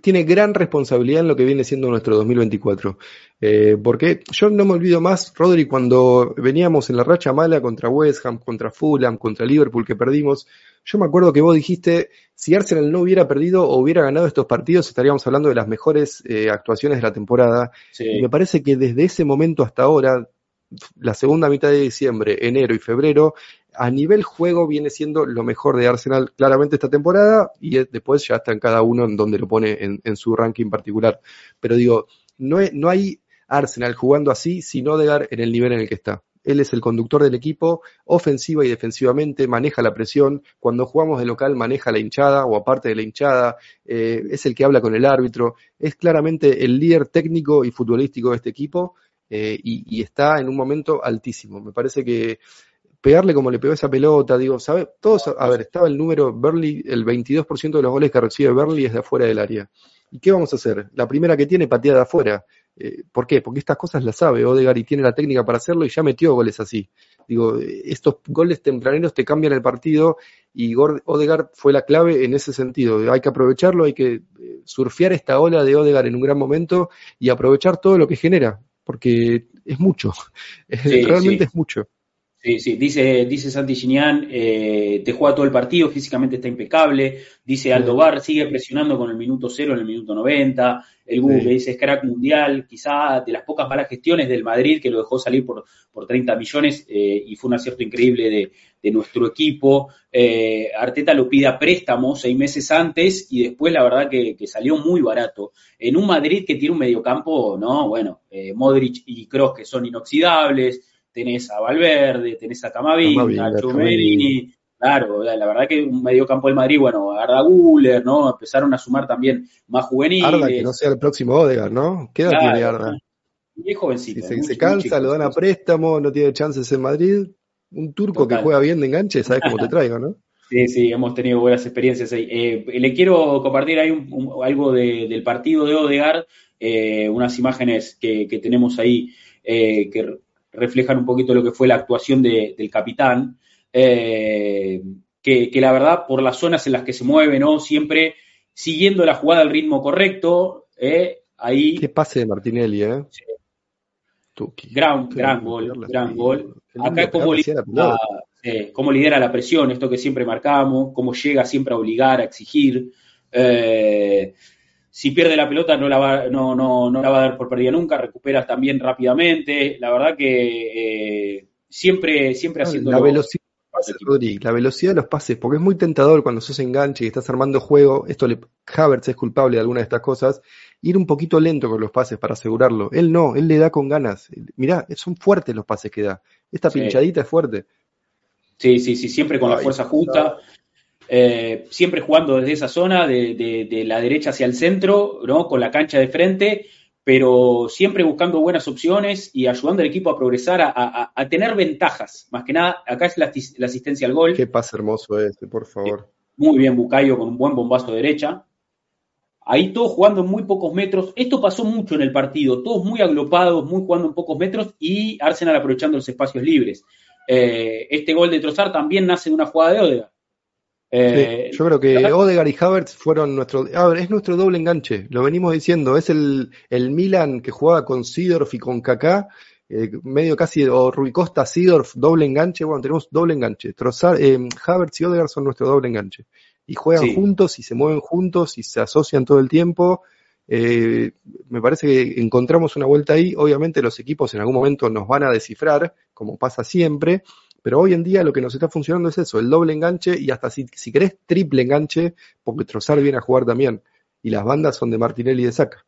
S4: tiene gran responsabilidad en lo que viene siendo nuestro 2024. Eh, porque yo no me olvido más, Rodri, cuando veníamos en la racha mala contra West Ham, contra Fulham, contra Liverpool que perdimos, yo me acuerdo que vos dijiste, si Arsenal no hubiera perdido o hubiera ganado estos partidos, estaríamos hablando de las mejores eh, actuaciones de la temporada. Y me parece que desde ese momento hasta ahora, la segunda mitad de diciembre, enero y febrero, a nivel juego viene siendo lo mejor de Arsenal claramente esta temporada y después ya está en cada uno en donde lo pone en, su ranking particular. Pero digo, no, no hay Arsenal jugando así sin Odegaard en el nivel en el que está. Él es el conductor del equipo, ofensiva y defensivamente, maneja la presión. Cuando jugamos de local, maneja la hinchada o aparte de la hinchada. Eh, es el que habla con el árbitro. Es claramente el líder técnico y futbolístico de este equipo eh, y, está en un momento altísimo. Me parece que pegarle como le pegó esa pelota, digo, ¿sabe? Todos, a ver, estaba el número, Berly, el 22% de los goles que recibe Berly es de afuera del área. ¿Y qué vamos a hacer? La primera que tiene pateada de afuera. Eh, ¿Por qué? Porque estas cosas las sabe Odegar y tiene la técnica para hacerlo y ya metió goles así. Digo, estos goles tempraneros te cambian el partido y Odegar fue la clave en ese sentido. Hay que aprovecharlo, hay que eh, surfear esta ola de Odegar en un gran momento y aprovechar todo lo que genera, porque es mucho, <laughs> realmente es mucho.
S3: Sí, sí, dice, dice Santi Ginian, eh, te juega todo el partido, físicamente está impecable. Dice Aldo Bar, sigue presionando con el minuto cero en el minuto 90. El Google dice es crack mundial, quizá de las pocas malas gestiones del Madrid que lo dejó salir por, por 30 millones eh, y fue un acierto increíble de, de nuestro equipo. Eh, Arteta lo pide a préstamo seis meses antes y después la verdad que, que, salió muy barato. En un Madrid que tiene un mediocampo, ¿no? Bueno, eh, Modric y Kroos que son inoxidables tenés a Valverde, tenés a Camavinga, a Chumerini, claro, la, verdad que un medio campo del Madrid, bueno, Arda Guller, ¿no? Empezaron a sumar también más juveniles.
S4: Arda, que no sea el próximo Odegaard, ¿no? ¿Qué edad tiene Arda?
S3: Y jovencito.
S4: Si se, cansa, lo dan a préstamo, no tiene chances en Madrid. Un turco que juega bien de enganche, sabes cómo te <laughs> traigo, ¿no?
S3: Sí, sí, hemos tenido buenas experiencias ahí. Eh, le quiero compartir ahí algo del partido de Odegaard, eh, unas imágenes que, que tenemos ahí eh, que reflejan un poquito lo que fue la actuación del capitán, eh, que, la verdad, por las zonas en las que se mueve, ¿no? Siempre siguiendo la jugada al ritmo correcto, eh, ahí...
S4: Qué pase de Martinelli, ¿eh?
S3: Gran, gran gol, gran gol. Acá cómo lidera, cómo lidera la presión, esto que siempre marcamos, cómo llega siempre a obligar, a exigir. Eh, si pierde la pelota no la va, no, no, no la va a dar por perdida nunca, recupera también rápidamente. La verdad que eh, siempre, siempre haciendo...
S4: La velocidad, la velocidad de los pases, porque es muy tentador cuando sos enganche y estás armando juego, esto le, Havertz es culpable de alguna de estas cosas, ir un poquito lento con los pases para asegurarlo. Él no, él le da con ganas. Mirá, son fuertes los pases que da. Esta pinchadita es fuerte.
S3: Sí, sí, sí, siempre con la fuerza justa. Eh, siempre jugando desde esa zona, de, la derecha hacia el centro, ¿no? con la cancha de frente, pero siempre buscando buenas opciones y ayudando al equipo a progresar, a, tener ventajas. Más que nada, acá es la, asistencia al gol.
S4: Qué pase hermoso este, por favor.
S3: Muy bien, Bucayo con un buen bombazo de derecha. Ahí todos jugando en muy pocos metros. Esto pasó mucho en el partido, todos muy aglopados, muy jugando en pocos metros y Arsenal aprovechando los espacios libres. Eh, este gol de Trozar también nace de una jugada de Odega.
S4: Eh, yo creo que Odegaard y Havertz fueron nuestro. A ver, es nuestro doble enganche, lo venimos diciendo. Es el, el Milan que jugaba con Sidorf y con Kaká, eh, medio casi, o Rui Costa, Sidorf, doble enganche. Bueno, tenemos doble enganche. Trozar, eh, Havertz y Odegaard son nuestro doble enganche. Y juegan juntos y se mueven juntos y se asocian todo el tiempo. me parece que encontramos una vuelta ahí. Obviamente los equipos en algún momento nos van a descifrar, como pasa siempre, pero hoy en día lo que nos está funcionando es eso, el doble enganche y hasta si, si querés triple enganche, porque Trozar viene a jugar también. Y las bandas son de Martinelli y de Saca.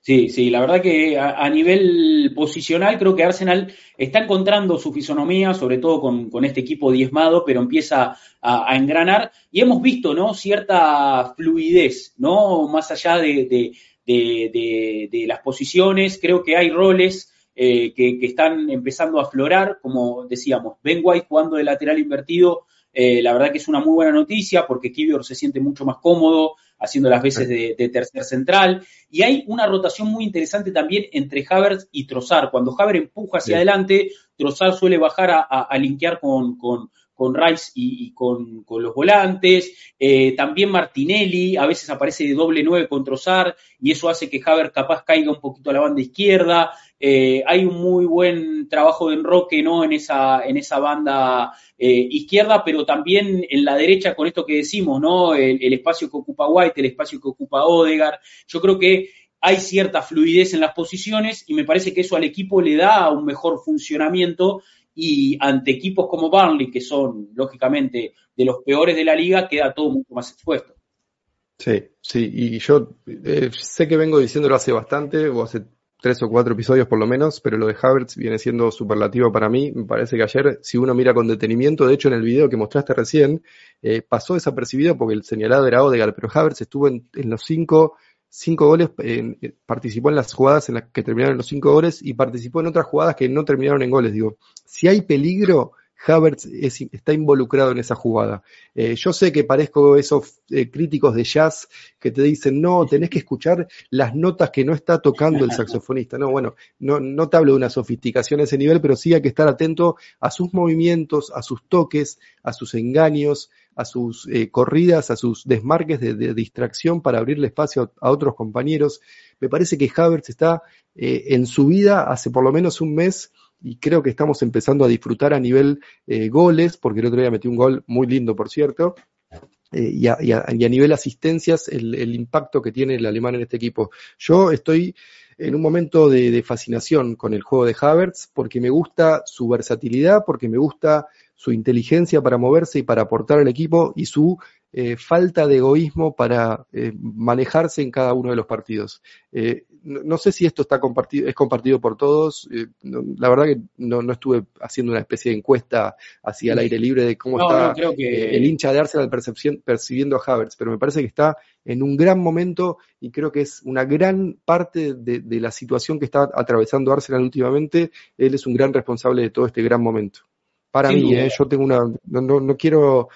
S3: Sí, sí, la verdad que a, nivel posicional creo que Arsenal está encontrando su fisonomía, sobre todo con, este equipo diezmado, pero empieza a, engranar y hemos visto, ¿no? Cierta fluidez, ¿no? Más allá de, de las posiciones, creo que hay roles eh, que, están empezando a aflorar, como decíamos, Ben White jugando de lateral invertido Eh, la verdad que es una muy buena noticia porque Kivior se siente mucho más cómodo haciendo las veces de, tercer central. Y hay una rotación muy interesante también entre Havertz y Trozar. Cuando Havertz empuja hacia adelante, Trozar suele bajar a, a, linkear con, con, con Rice y, con, los volantes. Eh, también Martinelli, a veces aparece de doble nueve con Trozar y eso hace que Havertz capaz caiga un poquito a la banda izquierda. Eh, hay un muy buen trabajo de enroque ¿no? en, esa, en esa banda eh, izquierda, pero también en la derecha con esto que decimos, ¿no? El, espacio que ocupa White, el espacio que ocupa Odegar. Yo creo que hay cierta fluidez en las posiciones y me parece que eso al equipo le da un mejor funcionamiento y ante equipos como Burnley, que son lógicamente de los peores de la liga, queda todo mucho más expuesto.
S4: Sí, sí, y yo eh, sé que vengo diciéndolo hace bastante, o hace tres o cuatro episodios por lo menos, pero lo de Havertz viene siendo superlativo para mí. Me parece que ayer, si uno mira con detenimiento, de hecho en el video que mostraste recién, eh, pasó desapercibido porque el señalado era Odegaard, pero Havertz estuvo en, los cinco, cinco goles, eh, participó en las jugadas en las que terminaron los cinco goles y participó en otras jugadas que no terminaron en goles. Digo, si hay peligro, Havertz está involucrado en esa jugada. Eh, yo sé que parezco esos eh, críticos de jazz que te dicen, no, tenés que escuchar las notas que no está tocando el saxofonista. No, bueno, no, te hablo de una sofisticación a ese nivel, pero sí hay que estar atento a sus movimientos, a sus toques, a sus engaños, a sus eh, corridas, a sus desmarques de, distracción para abrirle espacio a, otros compañeros. Me parece que Havertz está en su vida hace por lo menos un mes y creo que estamos empezando a disfrutar a nivel eh, goles, porque el otro día metí un gol muy lindo, por cierto, eh, y, a, nivel asistencias, el, impacto que tiene el alemán en este equipo. Yo estoy en un momento de, fascinación con el juego de Havertz, porque me gusta su versatilidad, porque me gusta su inteligencia para moverse y para aportar al equipo y su eh, falta de egoísmo para manejarse en cada uno de los partidos no, sé si esto está compartido, es compartido por todos. Eh, la verdad que no, estuve haciendo una especie de encuesta así al aire libre de cómo está eh, el hincha de Arsenal percibiendo a Havertz, pero me parece que está en un gran momento y creo que es una gran parte de, la situación que está atravesando Arsenal últimamente. Él es un gran responsable de todo este gran momento. Para mí, eh, yo tengo una, no, no, quiero,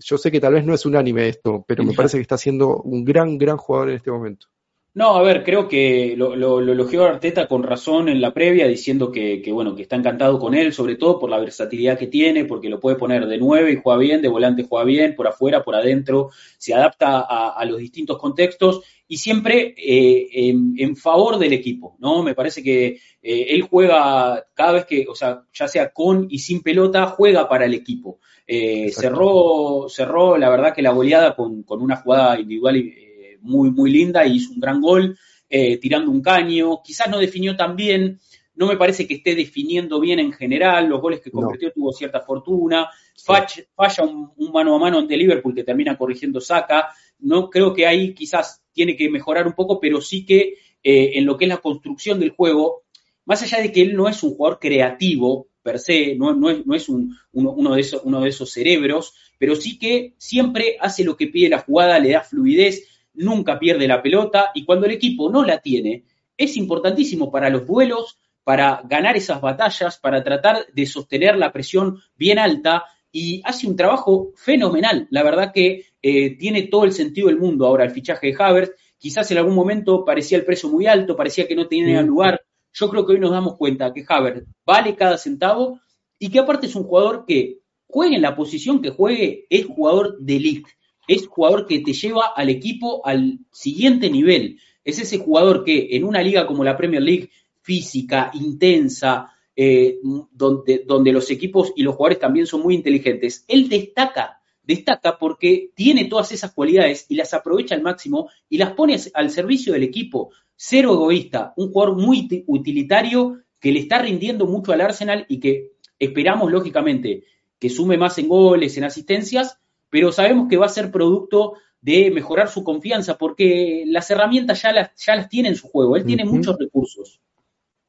S4: yo sé que tal vez no es unánime esto, pero me parece que está siendo un gran, gran jugador en este momento.
S3: No, a ver, creo que lo, lo, elogió Arteta con razón en la previa, diciendo que, bueno, que está encantado con él, sobre todo por la versatilidad que tiene, porque lo puede poner de nueve y juega bien, de volante juega bien, por afuera, por adentro, se adapta a, los distintos contextos y siempre eh, en, favor del equipo, ¿no? Me parece que eh, él juega cada vez que, o sea, ya sea con y sin pelota, juega para el equipo. Eh, cerró, cerró, la verdad que la goleada con, con una jugada individual y muy, muy linda y hizo un gran gol, eh, tirando un caño. Quizás no definió tan bien, no me parece que esté definiendo bien en general, los goles que convirtió tuvo cierta fortuna, falla un, mano a mano ante Liverpool que termina corrigiendo Saca, no creo que ahí quizás tiene que mejorar un poco, pero sí que eh, en lo que es la construcción del juego, más allá de que él no es un jugador creativo per se, no, no es, no es un, uno, de esos, uno de esos cerebros, pero sí que siempre hace lo que pide la jugada, le da fluidez, nunca pierde la pelota y cuando el equipo no la tiene, es importantísimo para los duelos, para ganar esas batallas, para tratar de sostener la presión bien alta y hace un trabajo fenomenal. La verdad que eh, tiene todo el sentido del mundo ahora el fichaje de Havertz. Quizás en algún momento parecía el precio muy alto, parecía que no tenía lugar. Yo creo que hoy nos damos cuenta que Havertz vale cada centavo y que aparte es un jugador que juegue en la posición que juegue, es jugador de elite es jugador que te lleva al equipo al siguiente nivel. Es ese jugador que en una liga como la Premier League, física, intensa, eh, donde, donde los equipos y los jugadores también son muy inteligentes, él destaca, destaca porque tiene todas esas cualidades y las aprovecha al máximo y las pone al servicio del equipo. Cero egoísta, un jugador muy utilitario que le está rindiendo mucho al Arsenal y que esperamos, lógicamente, que sume más en goles, en asistencias, pero sabemos que va a ser producto de mejorar su confianza, porque las herramientas ya las, ya las tiene en su juego, él tiene muchos recursos.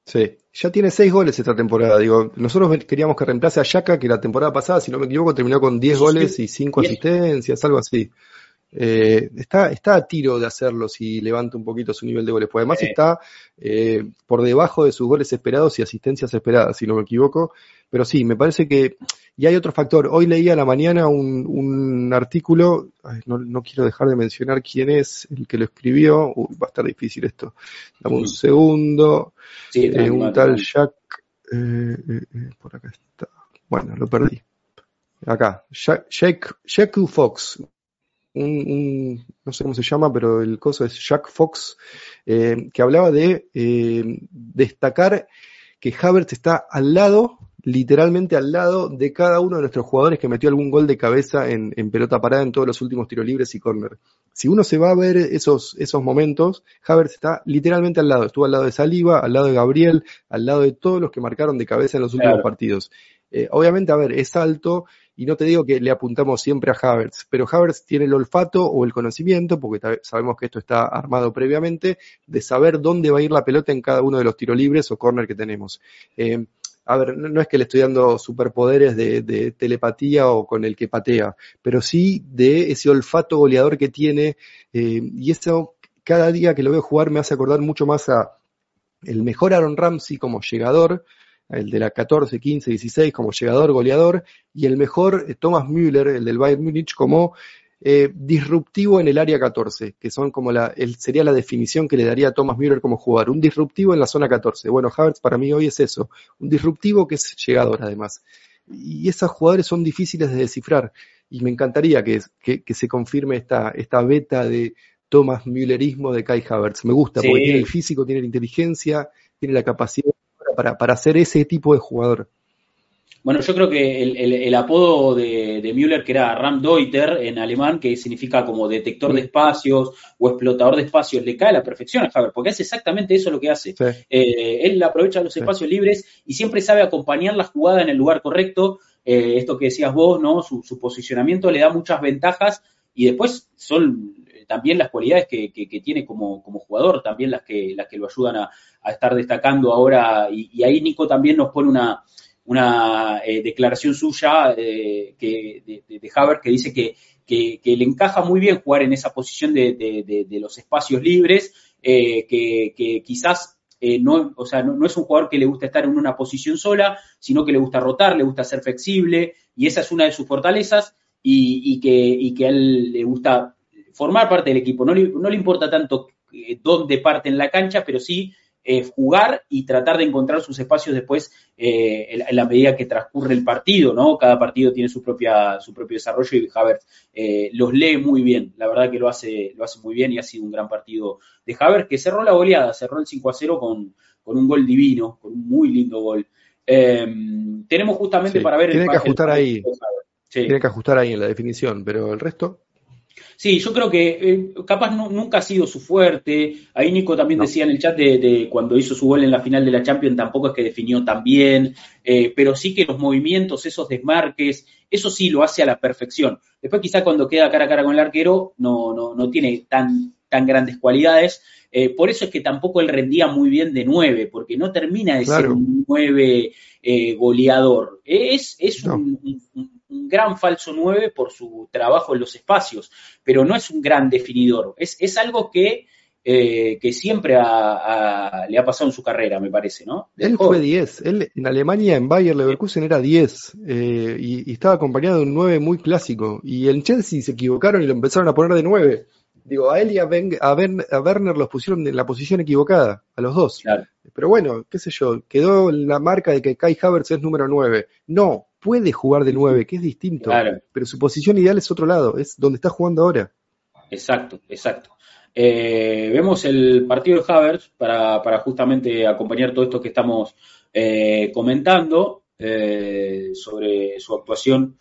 S4: Sí, ya tiene seis goles esta temporada. Digo, nosotros queríamos que reemplace a Yaka, que la temporada pasada, si no me equivoco, terminó con diez goles y cinco asistencias, algo así. Eh, está, está a tiro de hacerlo si levanta un poquito su nivel de goles, porque además está eh, por debajo de sus goles esperados y asistencias esperadas, si no me equivoco. Pero sí, me parece que Y hay otro factor. Hoy leí a la mañana un, un artículo, no, no, quiero dejar de mencionar quién es el que lo escribió. Uy, va a estar difícil esto. Dame un segundo. Sí, eh, un tal Jack. Eh, eh, por acá está. Bueno, lo perdí. Acá. Jack, Jack, Fox, un, no sé cómo se llama, pero el coso es Jack Fox, eh, que hablaba de eh, destacar que Havertz está al lado, literalmente al lado de cada uno de nuestros jugadores que metió algún gol de cabeza en, pelota parada en todos los últimos tiros libres y córner. Si uno se va a ver esos, esos momentos, Havertz está literalmente al lado. Estuvo al lado de Saliba, al lado de Gabriel, al lado de todos los que marcaron de cabeza en los últimos partidos. Eh, obviamente, a ver, es alto, y no te digo que le apuntamos siempre a Havertz, pero Havertz tiene el olfato o el conocimiento, porque sabemos que esto está armado previamente, de saber dónde va a ir la pelota en cada uno de los tiros libres o corner que tenemos. Eh, a ver, no, es que le estoy dando superpoderes de, telepatía o con el que patea, pero sí de ese olfato goleador que tiene, eh, y eso cada día que lo veo jugar me hace acordar mucho más a el mejor Aaron Ramsey como llegador, el de la 14, 15, 16 como llegador, goleador, y el mejor eh, Thomas Müller, el del Bayern Múnich, como eh, disruptivo en el área 14, que son como la, el, sería la definición que le daría a Thomas Müller como jugador, un disruptivo en la zona 14. Bueno, Havertz para mí hoy es eso, un disruptivo que es llegador además. Y esos jugadores son difíciles de descifrar, y me encantaría que, que, se confirme esta, esta beta de Thomas Müllerismo de Kai Havertz. Me gusta, porque tiene el físico, tiene la inteligencia, tiene la capacidad para, para ser ese tipo de jugador.
S3: Bueno, yo creo que el, apodo de, de, Müller, que era Ramdeuter en alemán, que significa como detector de espacios o explotador de espacios, le cae a la perfección a Haber, porque es exactamente eso lo que hace. Eh, él aprovecha los espacios libres y siempre sabe acompañar la jugada en el lugar correcto. Eh, esto que decías vos, ¿no? Su, posicionamiento le da muchas ventajas y después son también las cualidades que, tiene como, jugador, también las que, las que lo ayudan a, estar destacando ahora. Y, ahí Nico también nos pone una, una eh, declaración suya eh, que, de, de, Haber que dice que, le encaja muy bien jugar en esa posición de, los espacios libres, eh, que, quizás no, o sea, no, es un jugador que le gusta estar en una posición sola, sino que le gusta rotar, le gusta ser flexible, y esa es una de sus fortalezas, y, que, y que a él le gusta formar parte del equipo. No le, no le importa tanto eh, dónde parte en la cancha, pero sí eh, jugar y tratar de encontrar sus espacios después eh, en, la medida que transcurre el partido, ¿no? Cada partido tiene su propia su propio desarrollo y Havertz los lee muy bien, la verdad que lo hace lo hace muy bien y ha sido un gran partido de Havertz que cerró la goleada, cerró el 5 a 0 con, con un gol divino, con un muy lindo gol. tenemos justamente para ver
S4: tiene que ajustar ahí. Tiene que ajustar ahí en la definición, pero el resto
S3: Sí, yo creo que eh, capaz nunca ha sido su fuerte. Ahí Nico también decía en el chat de, cuando hizo su gol en la final de la Champions, tampoco es que definió tan bien, eh, pero sí que los movimientos, esos desmarques, eso sí lo hace a la perfección. Después quizá cuando queda cara a cara con el arquero no, no, no tiene tan, tan grandes cualidades. Eh, por eso es que tampoco él rendía muy bien de nueve, porque no termina de ser un nueve goleador. Es, es un un gran falso 9 por su trabajo en los espacios, pero no es un gran definidor. Es, es algo que, eh, que siempre le ha pasado en su carrera, me parece, ¿no?
S4: él fue 10. Él en Alemania, en Bayer Leverkusen, era 10 eh, y, estaba acompañado de un 9 muy clásico. Y en Chelsea se equivocaron y lo empezaron a poner de 9. Digo, a él y a, a, Werner los pusieron en la posición equivocada, a los dos. Pero bueno, qué sé yo, quedó la marca de que Kai Havertz es número 9. No, puede jugar de 9, que es distinto. Pero su posición ideal es otro lado, es donde está jugando ahora.
S3: Exacto, exacto. Eh, vemos el partido de Havertz para, justamente acompañar todo esto que estamos eh, comentando eh, sobre su actuación.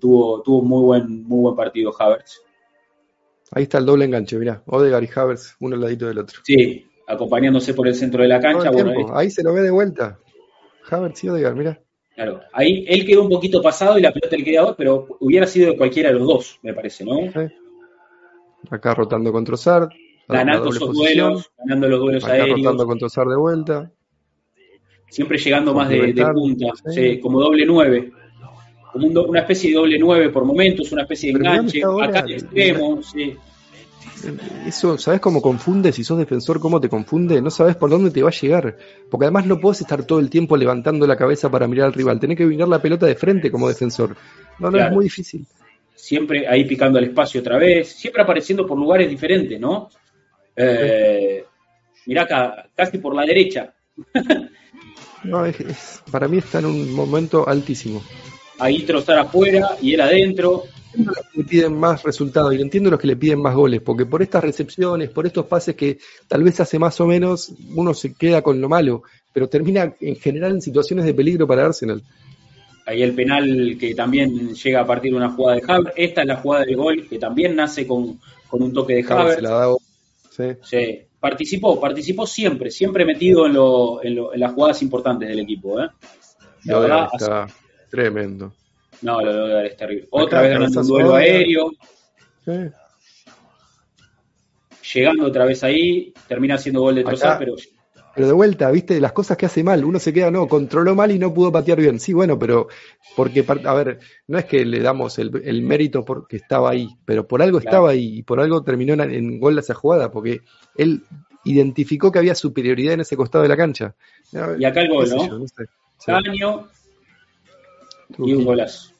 S3: tuvo, tuvo muy buen, muy buen partido Havertz.
S4: Ahí está el doble enganche, mirá. Odegaard y Havertz, uno al ladito del otro.
S3: Sí, acompañándose por el centro de la cancha.
S4: ahí... se lo ve de vuelta. Havertz y Odegaard, mirá.
S3: Claro, ahí él quedó un poquito pasado y la pelota le quedó, pero hubiera sido de cualquiera de los dos, me parece, ¿no?
S4: Acá rotando con Trozar.
S3: Ganando esos duelos, ganando los duelos Acá aéreos.
S4: rotando con Trozar de vuelta.
S3: Siempre llegando más de, punta, como doble nueve. Como una especie de doble nueve por momentos, una especie de enganche, acá al extremo, sí.
S4: Eso, ¿sabes cómo confunde? Si sos defensor, ¿cómo te confunde? No sabes por dónde te va a llegar. Porque además no podés estar todo el tiempo levantando la cabeza para mirar al rival. Tenés que mirar la pelota de frente como defensor. No, no, es muy difícil.
S3: Siempre ahí picando el espacio otra vez, siempre apareciendo por lugares diferentes, ¿no? Eh, mirá acá, casi por la derecha. <laughs>
S4: no, para mí está en un momento altísimo.
S3: Ahí trozar afuera y él adentro
S4: le piden más resultados y entiendo los que le piden más goles, porque por estas recepciones, por estos pases que tal vez hace más o menos, uno se queda con lo malo, pero termina en general en situaciones de peligro para Arsenal.
S3: Ahí el penal que también llega a partir de una jugada de Haver. Esta es la jugada de gol que también nace con, un toque de Haver. sí. Participó, participó siempre, siempre metido en, lo, en, las jugadas importantes del equipo. ¿eh?
S4: está tremendo.
S3: No, lo de es terrible. Otra vez ganando un duelo aéreo. Llegando otra vez ahí, termina haciendo gol de trozar, pero.
S4: Pero de vuelta, viste, las cosas que hace mal, uno se queda, no, controló mal y no pudo patear bien. Sí, bueno, pero porque, a ver, no es que le damos el, mérito porque estaba ahí, pero por algo estaba ahí y por algo terminó en, en gol esa jugada, porque él identificó que había superioridad en ese costado de la cancha.
S3: Y acá el gol, ¿no? Caño y un golazo.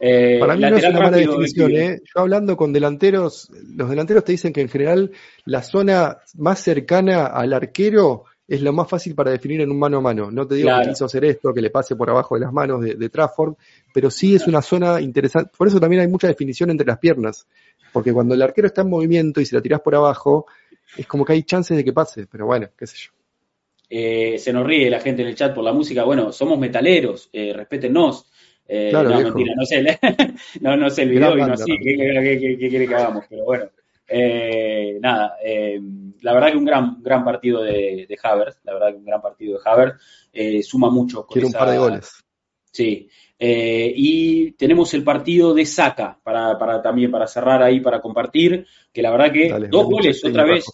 S4: Eh, Para mí no es una mala definición. ¿eh? Yo hablando con delanteros, los delanteros te dicen que en general la zona más cercana al arquero es lo más fácil para definir en un mano a mano. No te digo que quiso hacer esto, que le pase por abajo de las manos de, Trafford, pero sí es una zona interesante. Por eso también hay mucha definición entre las piernas, porque cuando el arquero está en movimiento y se la tirás por abajo, es como que hay chances de que pase, pero bueno, qué sé yo.
S3: Eh, se nos ríe la gente en el chat por la música. Bueno, somos metaleros, eh, respétenos. Eh, no, mentira, no sé, <laughs> no, no sé el video vino así, ¿qué, quiere que hagamos? Pero bueno, eh, nada, eh, la verdad que un gran, gran partido de, de Havertz, la verdad que un gran partido de Havertz, eh, suma mucho.
S4: Quiere un par de goles.
S3: Sí, y tenemos el partido de Saca para, para, también para cerrar ahí, para compartir, que la verdad que dos goles otra vez.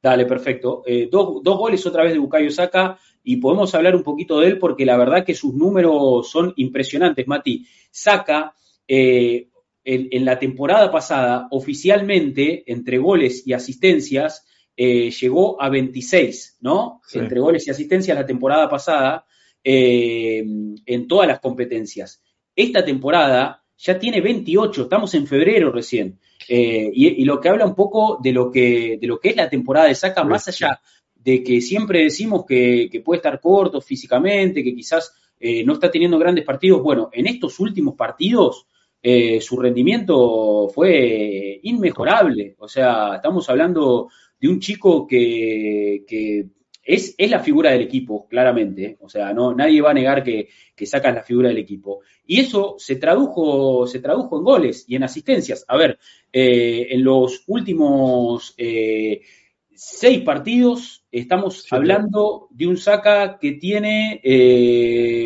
S3: Dale, perfecto. Dos, dos, goles otra vez de Bukayo Saka y podemos hablar un poquito de él porque la verdad que sus números son impresionantes, Mati. Saka, eh, en, la temporada pasada, oficialmente, entre goles y asistencias, eh, llegó a 26, ¿no? Entre goles y asistencias la temporada pasada, en todas las competencias. Esta temporada ya tiene 28, estamos en febrero recién. Eh, y, lo que habla un poco de lo que, de lo que es la temporada de Saca, más allá de que siempre decimos que, puede estar corto físicamente, que quizás eh, no está teniendo grandes partidos. Bueno, en estos últimos partidos eh, su rendimiento fue inmejorable. O sea, estamos hablando de un chico que, que es, la figura del equipo, claramente. O sea, no, nadie va a negar que, que sacas la figura del equipo. Y eso se tradujo, se tradujo en goles y en asistencias. A ver, eh, en los últimos seis partidos estamos hablando de un saca que tiene,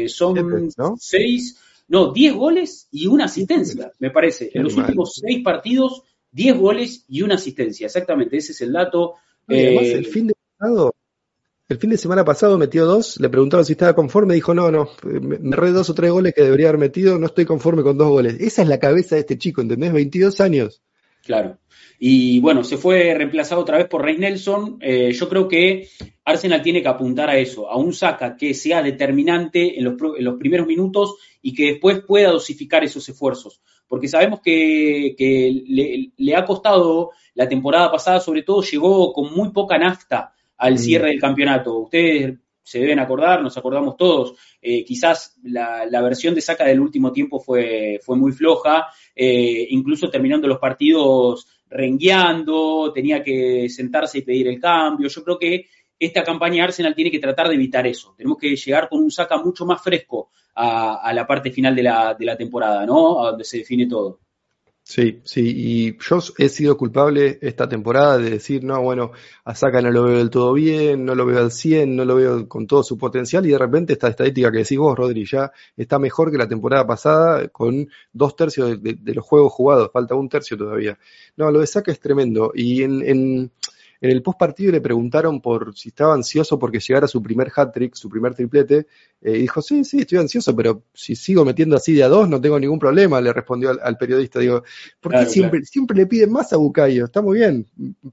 S3: son seis, no, diez goles y una asistencia, me parece. en los últimos seis partidos, diez goles y una asistencia. Exactamente, ese es el dato.
S4: además, el fin de pasado el fin de semana pasado metió dos, le preguntaron si estaba conforme, dijo, no, no, me re dos o tres goles que debería haber metido, no estoy conforme con dos goles. Esa es la cabeza de este chico, ¿entendés? 22 años.
S3: Claro. Y bueno, se fue reemplazado otra vez por Rey Nelson. Eh, yo creo que Arsenal tiene que apuntar a eso, a un saca que sea determinante en los, en los primeros minutos y que después pueda dosificar esos esfuerzos. Porque sabemos que, le, le ha costado la temporada pasada, sobre todo llegó con muy poca nafta al cierre del campeonato. Ustedes se deben acordar, nos acordamos todos, eh, quizás la, versión de saca del último tiempo fue, fue muy floja, eh, incluso terminando los partidos rengueando, tenía que sentarse y pedir el cambio. Yo creo que esta campaña Arsenal tiene que tratar de evitar eso. Tenemos que llegar con un saca mucho más fresco a, la parte final de la, de la temporada, ¿no? A donde se define todo.
S4: Sí, sí, y yo he sido culpable esta temporada de decir, no, bueno, a Saka no lo veo del todo bien, no lo veo al 100, no lo veo con todo su potencial, y de repente esta estadística que decís vos, Rodri, ya está mejor que la temporada pasada con dos tercios de, los juegos jugados, falta un tercio todavía. No, lo de Saka es tremendo, y en, En el post partido le preguntaron por si estaba ansioso porque llegara su primer hat-trick, su primer triplete, eh, y dijo, sí, sí, estoy ansioso, pero si sigo metiendo así de a dos no tengo ningún problema, le respondió al, periodista. Digo, ¿por qué siempre, siempre le piden más a Bucayo? Está muy bien,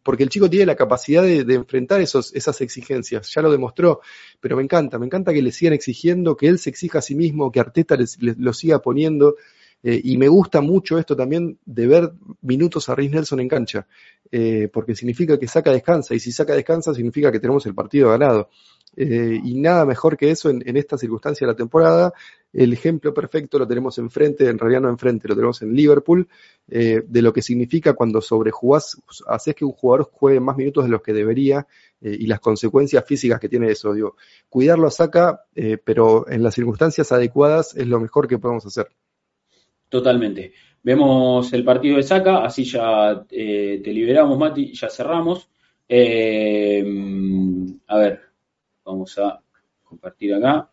S4: porque el chico tiene la capacidad de, enfrentar esos, esas exigencias, ya lo demostró, pero me encanta, me encanta que le sigan exigiendo, que él se exija a sí mismo, que Arteta lo siga poniendo. Eh, y me gusta mucho esto también de ver minutos a Rhys Nelson en cancha, eh, porque significa que saca descansa, y si saca descansa significa que tenemos el partido ganado. Eh, y nada mejor que eso en, esta circunstancia de la temporada. El ejemplo perfecto lo tenemos enfrente, en realidad no enfrente, lo tenemos en Liverpool, de lo que significa cuando sobrejugás, haces que un jugador juegue más minutos de los que debería y las consecuencias físicas que tiene eso. Digo, cuidarlo saca, pero en las circunstancias adecuadas es lo mejor que podemos hacer.
S3: Totalmente. Vemos el partido de Saca, así ya eh, te liberamos, Mati, ya cerramos. Eh, a ver, vamos a compartir acá.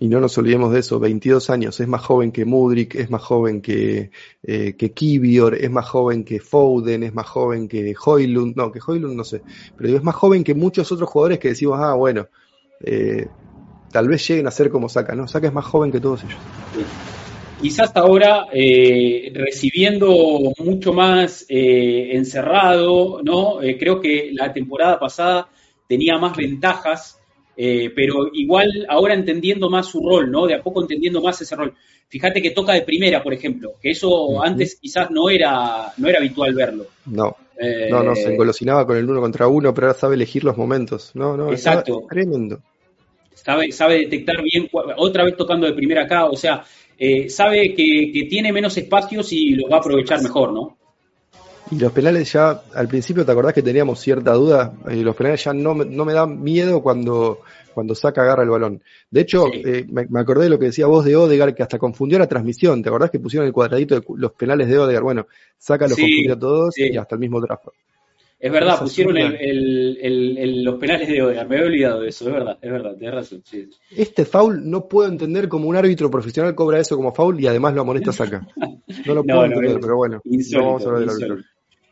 S4: Y no nos olvidemos de eso, 22 años, es más joven que Mudrik, es más joven que, eh, que es más joven que Foden, es más joven que Hoylund, no, que Hoylund no sé, pero es más joven que muchos otros jugadores que decimos, ah, bueno, tal vez lleguen a ser como Saca, ¿no? Saca es más joven que todos ellos
S3: quizás ahora eh, recibiendo mucho más eh, encerrado, ¿no? Eh, creo que la temporada pasada tenía más ventajas, pero igual ahora entendiendo más su rol, ¿no? De a poco entendiendo más ese rol. Fíjate que toca de primera, por ejemplo, que eso antes quizás no era, no era habitual verlo.
S4: No. no, no, se engolosinaba con el uno contra uno, pero ahora sabe elegir los momentos. No, no,
S3: exacto.
S4: tremendo.
S3: Sabe, sabe detectar bien, otra vez tocando de primera acá, o sea, eh, sabe que, tiene menos espacios y los va a aprovechar mejor, ¿no?
S4: Y los penales ya, al principio te acordás que teníamos cierta duda, eh, los penales ya no, no me dan miedo cuando, cuando saca, agarra el balón. De hecho, eh, me, acordé de lo que decía vos de Odegar, que hasta confundió la transmisión. ¿Te acordás que pusieron el cuadradito de los penales de Odegar? Bueno, saca, los confundió todos y hasta el mismo tráfico.
S3: Es verdad, pusieron los penales de Odegaard, me había olvidado de eso, es verdad, es verdad, tienes razón.
S4: Este foul no puedo entender cómo un árbitro profesional cobra eso como foul y además lo amonesta saca. No lo <laughs> puedo entender, pero bueno, no vamos a hablar del árbitro.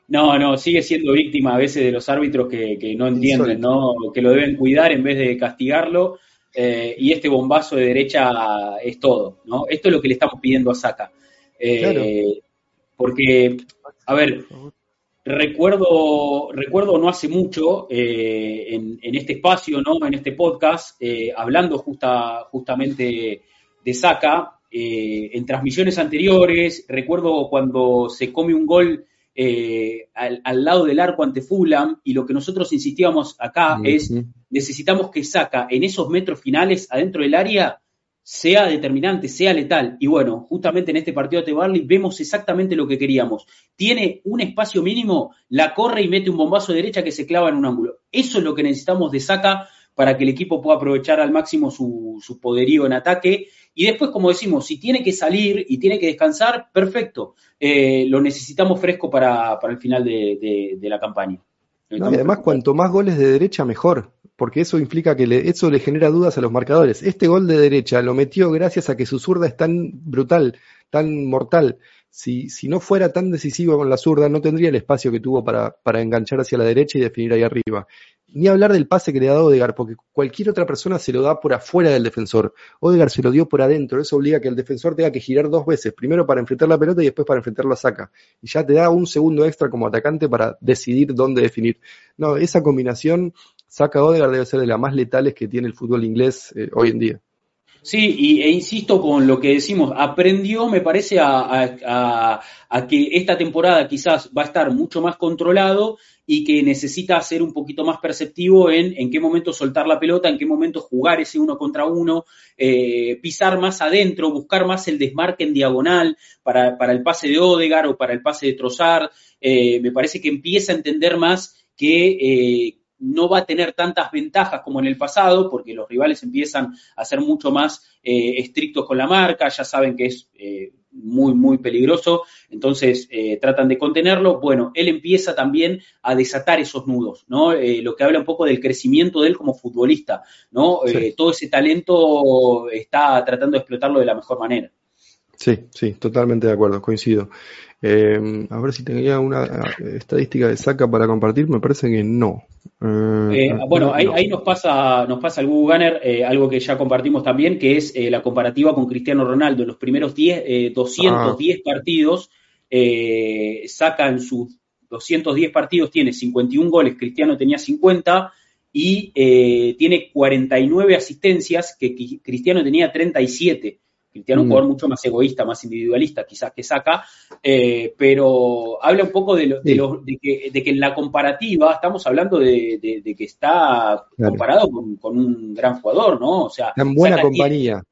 S3: No, no, sigue siendo víctima a veces de los árbitros que, no entienden, ¿no? Que lo deben cuidar en vez de castigarlo. Eh, y este bombazo de derecha es todo, ¿no? Esto es lo que le estamos pidiendo a Saca. Eh, porque, a ver, Recuerdo, recuerdo no hace mucho eh, en, este espacio, ¿no? en este podcast, eh, hablando justa, justamente de Saca, eh, en transmisiones anteriores, recuerdo cuando se come un gol al, lado del arco ante Fulham y lo que nosotros insistíamos acá es necesitamos que Saca en esos metros finales adentro del área sea determinante, sea letal. Y bueno, justamente en este partido de Barley vemos exactamente lo que queríamos. Tiene un espacio mínimo, la corre y mete un bombazo de derecha que se clava en un ángulo. Eso es lo que necesitamos de saca para que el equipo pueda aprovechar al máximo su, poderío en ataque. Y después, como decimos, si tiene que salir y tiene que descansar, perfecto. Eh, lo necesitamos fresco para, el final de, la campaña.
S4: Y además, cuanto más goles de derecha, mejor porque eso implica que eso le genera dudas a los marcadores. Este gol de derecha lo metió gracias a que su zurda es tan brutal, tan mortal. Si, si no fuera tan decisivo con la zurda, no tendría el espacio que tuvo para, para enganchar hacia la derecha y definir ahí arriba. Ni hablar del pase que le ha dado Odegar, porque cualquier otra persona se lo da por afuera del defensor. Odegar se lo dio por adentro. Eso obliga a que el defensor tenga que girar dos veces, primero para enfrentar la pelota y después para enfrentar la saca. Y ya te da un segundo extra como atacante para decidir dónde definir. No, esa combinación Saca Odegaard debe ser de las más letales que tiene el fútbol inglés eh, hoy en día.
S3: Sí, y, e insisto con lo que decimos, aprendió, me parece, a, que esta temporada quizás va a estar mucho más controlado y que necesita ser un poquito más perceptivo en en qué momento soltar la pelota, en qué momento jugar ese uno contra uno, eh, pisar más adentro, buscar más el desmarque en diagonal para, el pase de Odegar o para el pase de Trozar. Eh, me parece que empieza a entender más que no va a tener tantas ventajas como en el pasado, porque los rivales empiezan a ser mucho más eh, estrictos con la marca, ya saben que es eh, muy, muy peligroso, entonces eh, tratan de contenerlo. Bueno, él empieza también a desatar esos nudos, ¿no? lo que habla un poco del crecimiento de él como futbolista, ¿no? todo ese talento está tratando de explotarlo de la mejor manera.
S4: Sí, sí, totalmente de acuerdo, coincido. Eh, a ver si tenía una eh, estadística de saca para compartir, me parece que no.
S3: Eh, bueno, ahí, nos pasa nos pasa el Google Gunner, algo que ya compartimos también, que es la comparativa con Cristiano Ronaldo. En los primeros 10, 210 ah. partidos, saca en sus 210 partidos, tiene 51 goles, Cristiano tenía 50, y tiene 49 asistencias, que Cristiano tenía 37. Cristiano es un mm. jugador mucho más egoísta, más individualista, quizás que saca, eh, pero habla un poco de, que, en la comparativa estamos hablando de, que está comparado con, un gran jugador, ¿no? O sea,
S4: en buena compañía.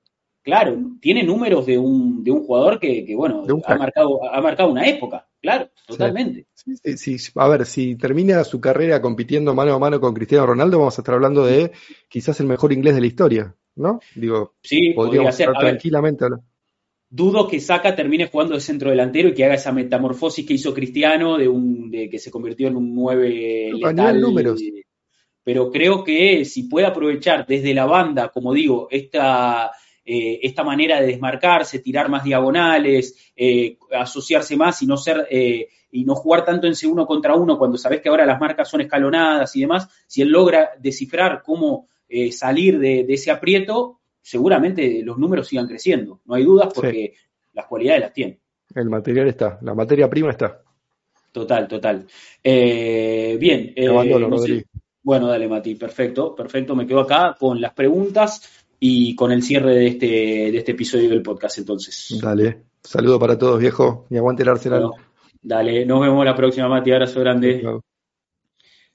S3: claro, tiene números de un, jugador que, bueno, ha marcado, ha marcado una época, claro, totalmente.
S4: Sí, a ver, si termina su carrera compitiendo mano a mano con Cristiano Ronaldo, vamos a estar hablando de quizás el mejor inglés de la historia. ¿No? Digo,
S3: sí, podría ser. tranquilamente. dudo que Saca termine jugando de centro delantero y que haga esa metamorfosis que hizo Cristiano de un de que se convirtió en un 9
S4: letal, números.
S3: Pero creo que si puede aprovechar desde la banda, como digo, esta, eh, esta manera de desmarcarse, tirar más diagonales, eh, asociarse más y no ser eh, y no jugar tanto en C1 contra uno cuando sabes que ahora las marcas son escalonadas y demás, si él logra descifrar cómo eh, salir de, ese aprieto, seguramente los números sigan creciendo. No hay dudas porque las cualidades las tiene.
S4: El material está, la materia prima está.
S3: Total, total. Eh, bien.
S4: Eh,
S3: bueno, dale, Mati, perfecto, perfecto. Me quedo acá con las preguntas y con el cierre de este, de este episodio del podcast, entonces.
S4: Dale, saludo para todos, viejo, y aguante el Arsenal.
S3: dale, nos vemos la próxima, Mati. Abrazo grande.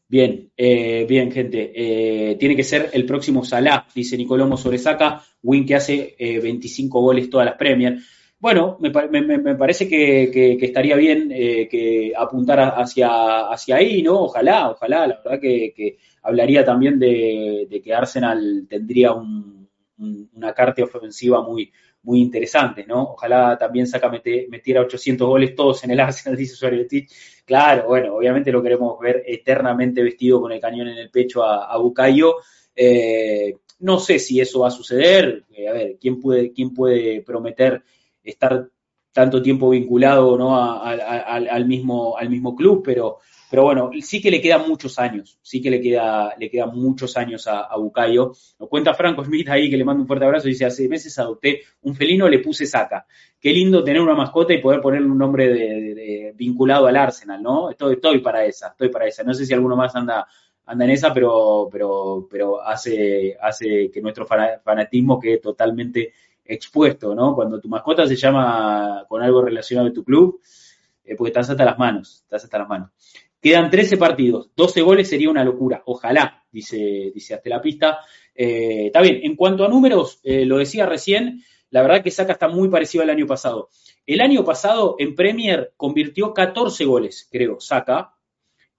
S3: Bien, eh, bien, gente. Eh, tiene que ser el próximo Salah, dice Nicolomo Sobresaca, Win que hace 25 eh, goles todas las Premier. Bueno, me, parece que, estaría bien que apuntara hacia, hacia ahí, ¿no? Ojalá, ojalá. La verdad que, hablaría también de, que Arsenal tendría una carta ofensiva muy, muy interesante, ¿no? Ojalá también Saca metiera 800 goles todos en el <laughs> Arsenal, dice Suárez Claro, bueno, obviamente lo queremos ver eternamente vestido con el cañón en el pecho a, Bucayo. Eh, no sé si eso va a suceder. Eh, a ver, ¿quién puede, quién puede prometer estar tanto tiempo vinculado ¿no? al, mismo, al mismo club? Pero pero bueno, sí que le quedan muchos años, sí que le, queda, le quedan muchos años a, Bucayo. Nos cuenta Franco Smith ahí, que le mando un fuerte abrazo, dice, hace meses adopté un felino, le puse saca. Qué lindo tener una mascota y poder ponerle un nombre de, vinculado al Arsenal, ¿no? Estoy, estoy para esa, estoy para esa. No sé si alguno más anda, anda en esa, pero, pero, pero hace, hace que nuestro fanatismo quede totalmente expuesto, ¿no? Cuando tu mascota se llama con algo relacionado a tu club, eh, pues estás hasta las manos, estás hasta las manos. Quedan 13 partidos, 12 goles sería una locura. Ojalá, dice, dice hasta la pista. Eh, está bien, en cuanto a números, eh, lo decía recién, la verdad que Saca está muy parecido al año pasado. El año pasado en Premier convirtió 14 goles, creo, Saca,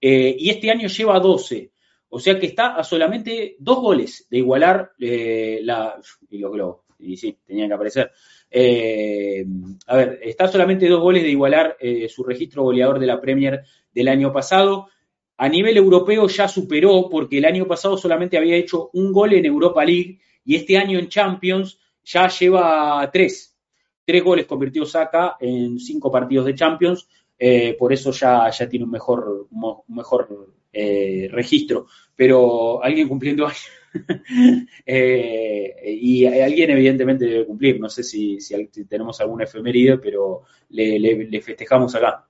S3: eh, y este año lleva 12. O sea que está a solamente dos goles de igualar la. Y los globos, y sí, tenían que aparecer. a ver, está solamente dos goles de igualar su registro goleador de la Premier del año pasado. A nivel europeo ya superó porque el año pasado solamente había hecho un gol en Europa League y este año en Champions ya lleva tres. Tres goles convirtió Saka en cinco partidos de Champions, eh, por eso ya, ya tiene un mejor, mejor eh, registro. Pero alguien cumpliendo <laughs> eh, y alguien evidentemente debe cumplir. No sé si, tenemos alguna efeméride, pero le festejamos acá.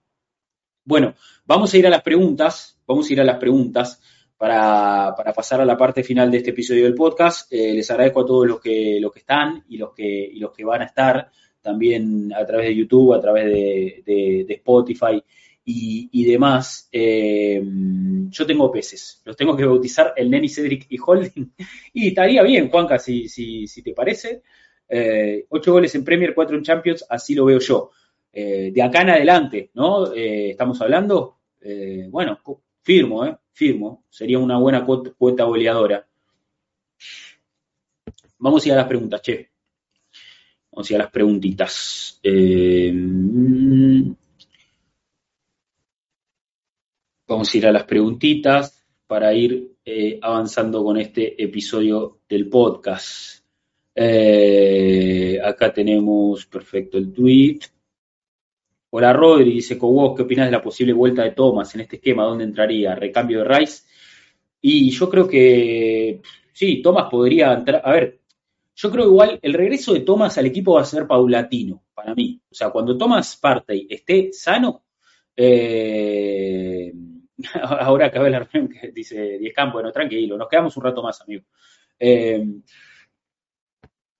S3: Bueno, vamos a ir a las preguntas, vamos a ir a las preguntas para, pasar a la parte final de este episodio del podcast. Eh, les agradezco a todos los que, los que están y los que, los que van a estar también a través de YouTube, a través de, Spotify y, demás. Eh, yo tengo peces, los tengo que bautizar el Neni, Cedric y Holding. <laughs> Y estaría bien, Juanca, si, si, si te parece. Eh, ocho goles en Premier, cuatro en Champions, así lo veo yo. Eh, de acá en adelante, ¿no? Eh, estamos hablando, eh, bueno, firmo, ¿eh? Firmo, sería una buena cuota goleadora. Vamos a ir a las preguntas, che. Vamos a ir a las preguntitas. Vamos a ir a las preguntitas para ir avanzando con este episodio del podcast. Eh, acá tenemos, perfecto, el tweet. Hola Rodri, dice Cobos, ¿qué opinas de la posible vuelta de Thomas en este esquema? ¿Dónde entraría? ¿Recambio de Rice? Y yo creo que sí, Thomas podría entrar. A ver, yo creo igual el regreso de Thomas al equipo va a ser paulatino para mí. O sea, cuando Thomas parte y esté sano, eh, <laughs> ahora acabé la reunión que dice Diez Campos, bueno, tranquilo, nos quedamos un rato más, amigo. Eh,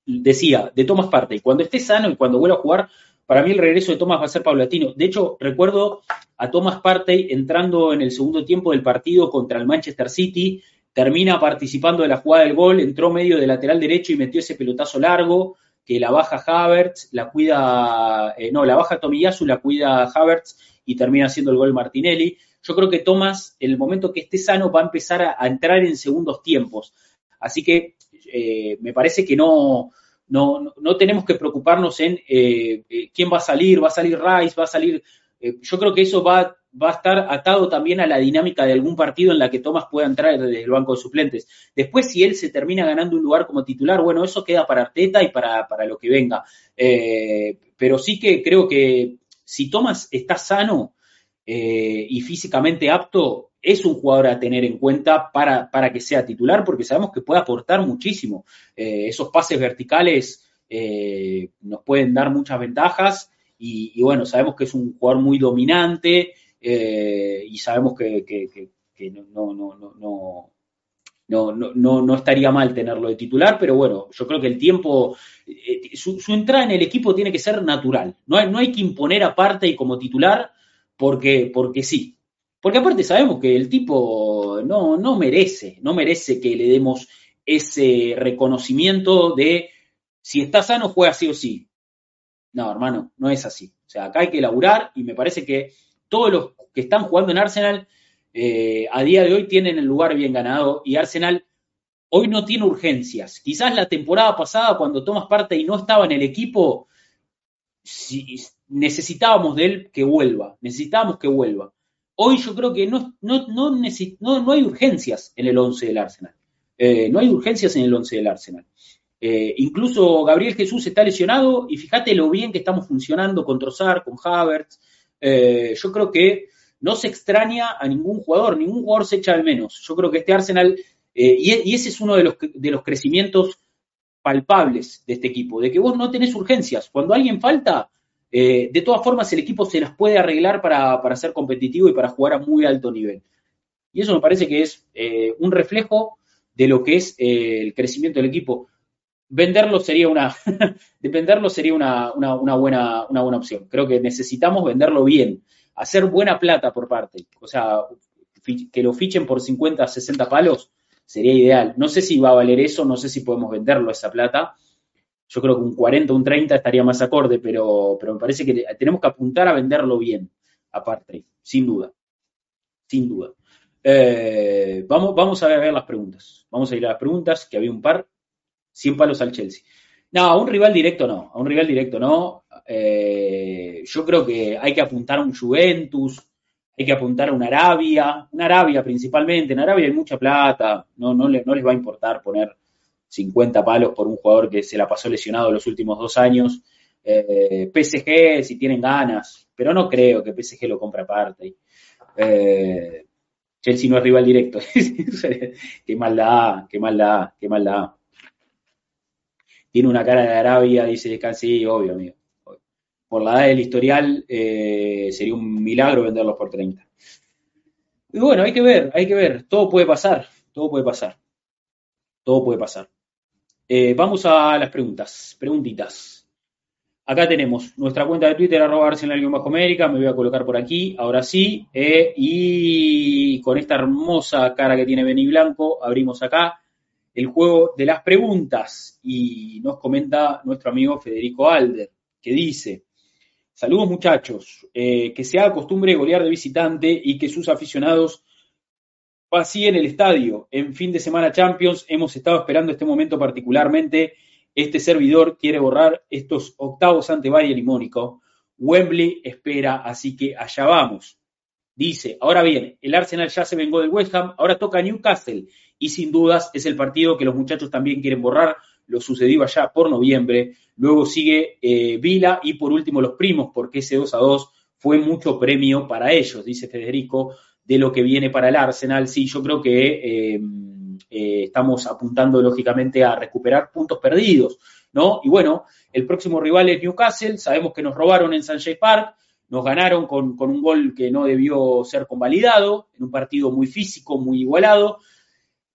S3: decía, de Thomas parte y cuando esté sano y cuando vuelva a jugar, para mí el regreso de Thomas va a ser paulatino. De hecho, recuerdo a Thomas Partey entrando en el segundo tiempo del partido contra el Manchester City termina participando de la jugada del gol, entró medio de lateral derecho y metió ese pelotazo largo, que la baja Havertz, la cuida, eh, no, la baja Tomiyasu, la cuida Havertz y termina haciendo el gol Martinelli. Yo creo que Thomas, en el momento que esté sano, va a empezar a, entrar en segundos tiempos. Así que eh, me parece que no, no, no, tenemos que preocuparnos en eh, quién va a salir, va a salir Rice, va a salir. yo creo que eso va va a estar atado también a la dinámica de algún partido en la que Thomas pueda entrar desde el banco de suplentes. Después, si él se termina ganando un lugar como titular, bueno, eso queda para Arteta y para, lo que venga. Eh, pero sí que creo que si Thomas está sano eh, y físicamente apto, es un jugador a tener en cuenta para, para que sea titular, porque sabemos que puede aportar muchísimo. Eh, esos pases verticales nos pueden dar muchas ventajas. Y, bueno, sabemos que es un jugador muy dominante, eh, y sabemos que, no, no, no, no, estaría mal tenerlo de titular, pero bueno, yo creo que el tiempo, eh, su, entrada en el equipo tiene que ser natural, no no hay que imponer aparte y como titular porque, porque sí. Porque aparte sabemos que el tipo no, no merece, no merece que le demos ese reconocimiento de si está sano juega sí o sí. No, hermano, no es así. O sea, acá hay que laburar y me parece que todos los que están jugando en Arsenal eh, a día de hoy tienen el lugar bien ganado y Arsenal hoy no tiene urgencias. Quizás la temporada pasada, cuando tomas parte y no estaba en el equipo, necesitábamos de él que vuelva, necesitábamos que vuelva. Hoy yo creo que no, no, no, hay urgencias en el 11 del Arsenal. Eh, no hay urgencias en el 11 del Arsenal. Eh, incluso Gabriel Jesús está lesionado y fíjate lo bien que estamos funcionando con Trozar, con Havertz, eh, yo creo que no se extraña a ningún jugador, ningún jugador se echa al menos. Yo creo que este Arsenal, eh, y, ese es uno de los, de los crecimientos palpables de este equipo, de que vos no tenés urgencias. Cuando alguien falta, eh, de todas formas el equipo se las puede arreglar para, para, ser competitivo y para jugar a muy alto nivel. Y eso me parece que es un reflejo de lo que es el crecimiento del equipo venderlo sería una, <laughs> venderlo sería una, buena, una buena opción. Creo que necesitamos venderlo bien, hacer buena plata por parte. O sea, que lo fichen por 50, 60 palos sería ideal. No sé si va a valer eso, no sé si podemos venderlo esa plata. Yo creo que un 40, un 30 estaría más acorde, pero, pero me parece que tenemos que apuntar a venderlo bien, aparte, sin duda. Sin duda. Eh, vamos, vamos a ver las preguntas. Vamos a ir a las preguntas, que había un par. 100 palos al Chelsea. No, a un rival directo no, a un rival directo no. Eh, yo creo que hay que apuntar a un Juventus, hay que apuntar a una Arabia, una Arabia principalmente. En Arabia hay mucha plata, no, no, les va a importar poner 50 palos por un jugador que se la pasó lesionado los últimos dos años. Eh, PSG, si tienen ganas, pero no creo que PSG lo compre aparte. Eh, Chelsea no es rival directo. <laughs> qué maldad, qué maldad, qué maldad tiene una cara de Arabia, dice sí, obvio, amigo. Por la edad del historial, eh, sería un milagro venderlos por 30. Y bueno, hay que ver, hay que ver. Todo puede pasar, todo puede pasar. Todo puede pasar. Eh, vamos a las preguntas, preguntitas. Acá tenemos nuestra cuenta de Twitter, arroba Bajo América, me voy a colocar por aquí, ahora sí, eh, y con esta hermosa cara que tiene Beni Blanco, abrimos acá el juego de las preguntas y nos comenta nuestro amigo Federico Alder, que dice, saludos muchachos, eh, que se haga costumbre golear de visitante y que sus aficionados vacíen el estadio. En fin de semana Champions hemos estado esperando este momento particularmente. Este servidor quiere borrar estos octavos ante Bayern y Mónico. Wembley espera, así que allá vamos. Dice, ahora bien, el Arsenal ya se vengó del West Ham, ahora toca Newcastle y sin dudas es el partido que los muchachos también quieren borrar lo sucedido allá por noviembre, luego sigue eh, Vila y por último los primos, porque ese 2 a 2 fue mucho premio para ellos, dice Federico, de lo que viene para el Arsenal. Sí, yo creo que eh, eh, estamos apuntando lógicamente a recuperar puntos perdidos, ¿no? Y bueno, el próximo rival es Newcastle, sabemos que nos robaron en Sunshine Park, nos ganaron con, con, un gol que no debió ser convalidado, en un partido muy físico, muy igualado.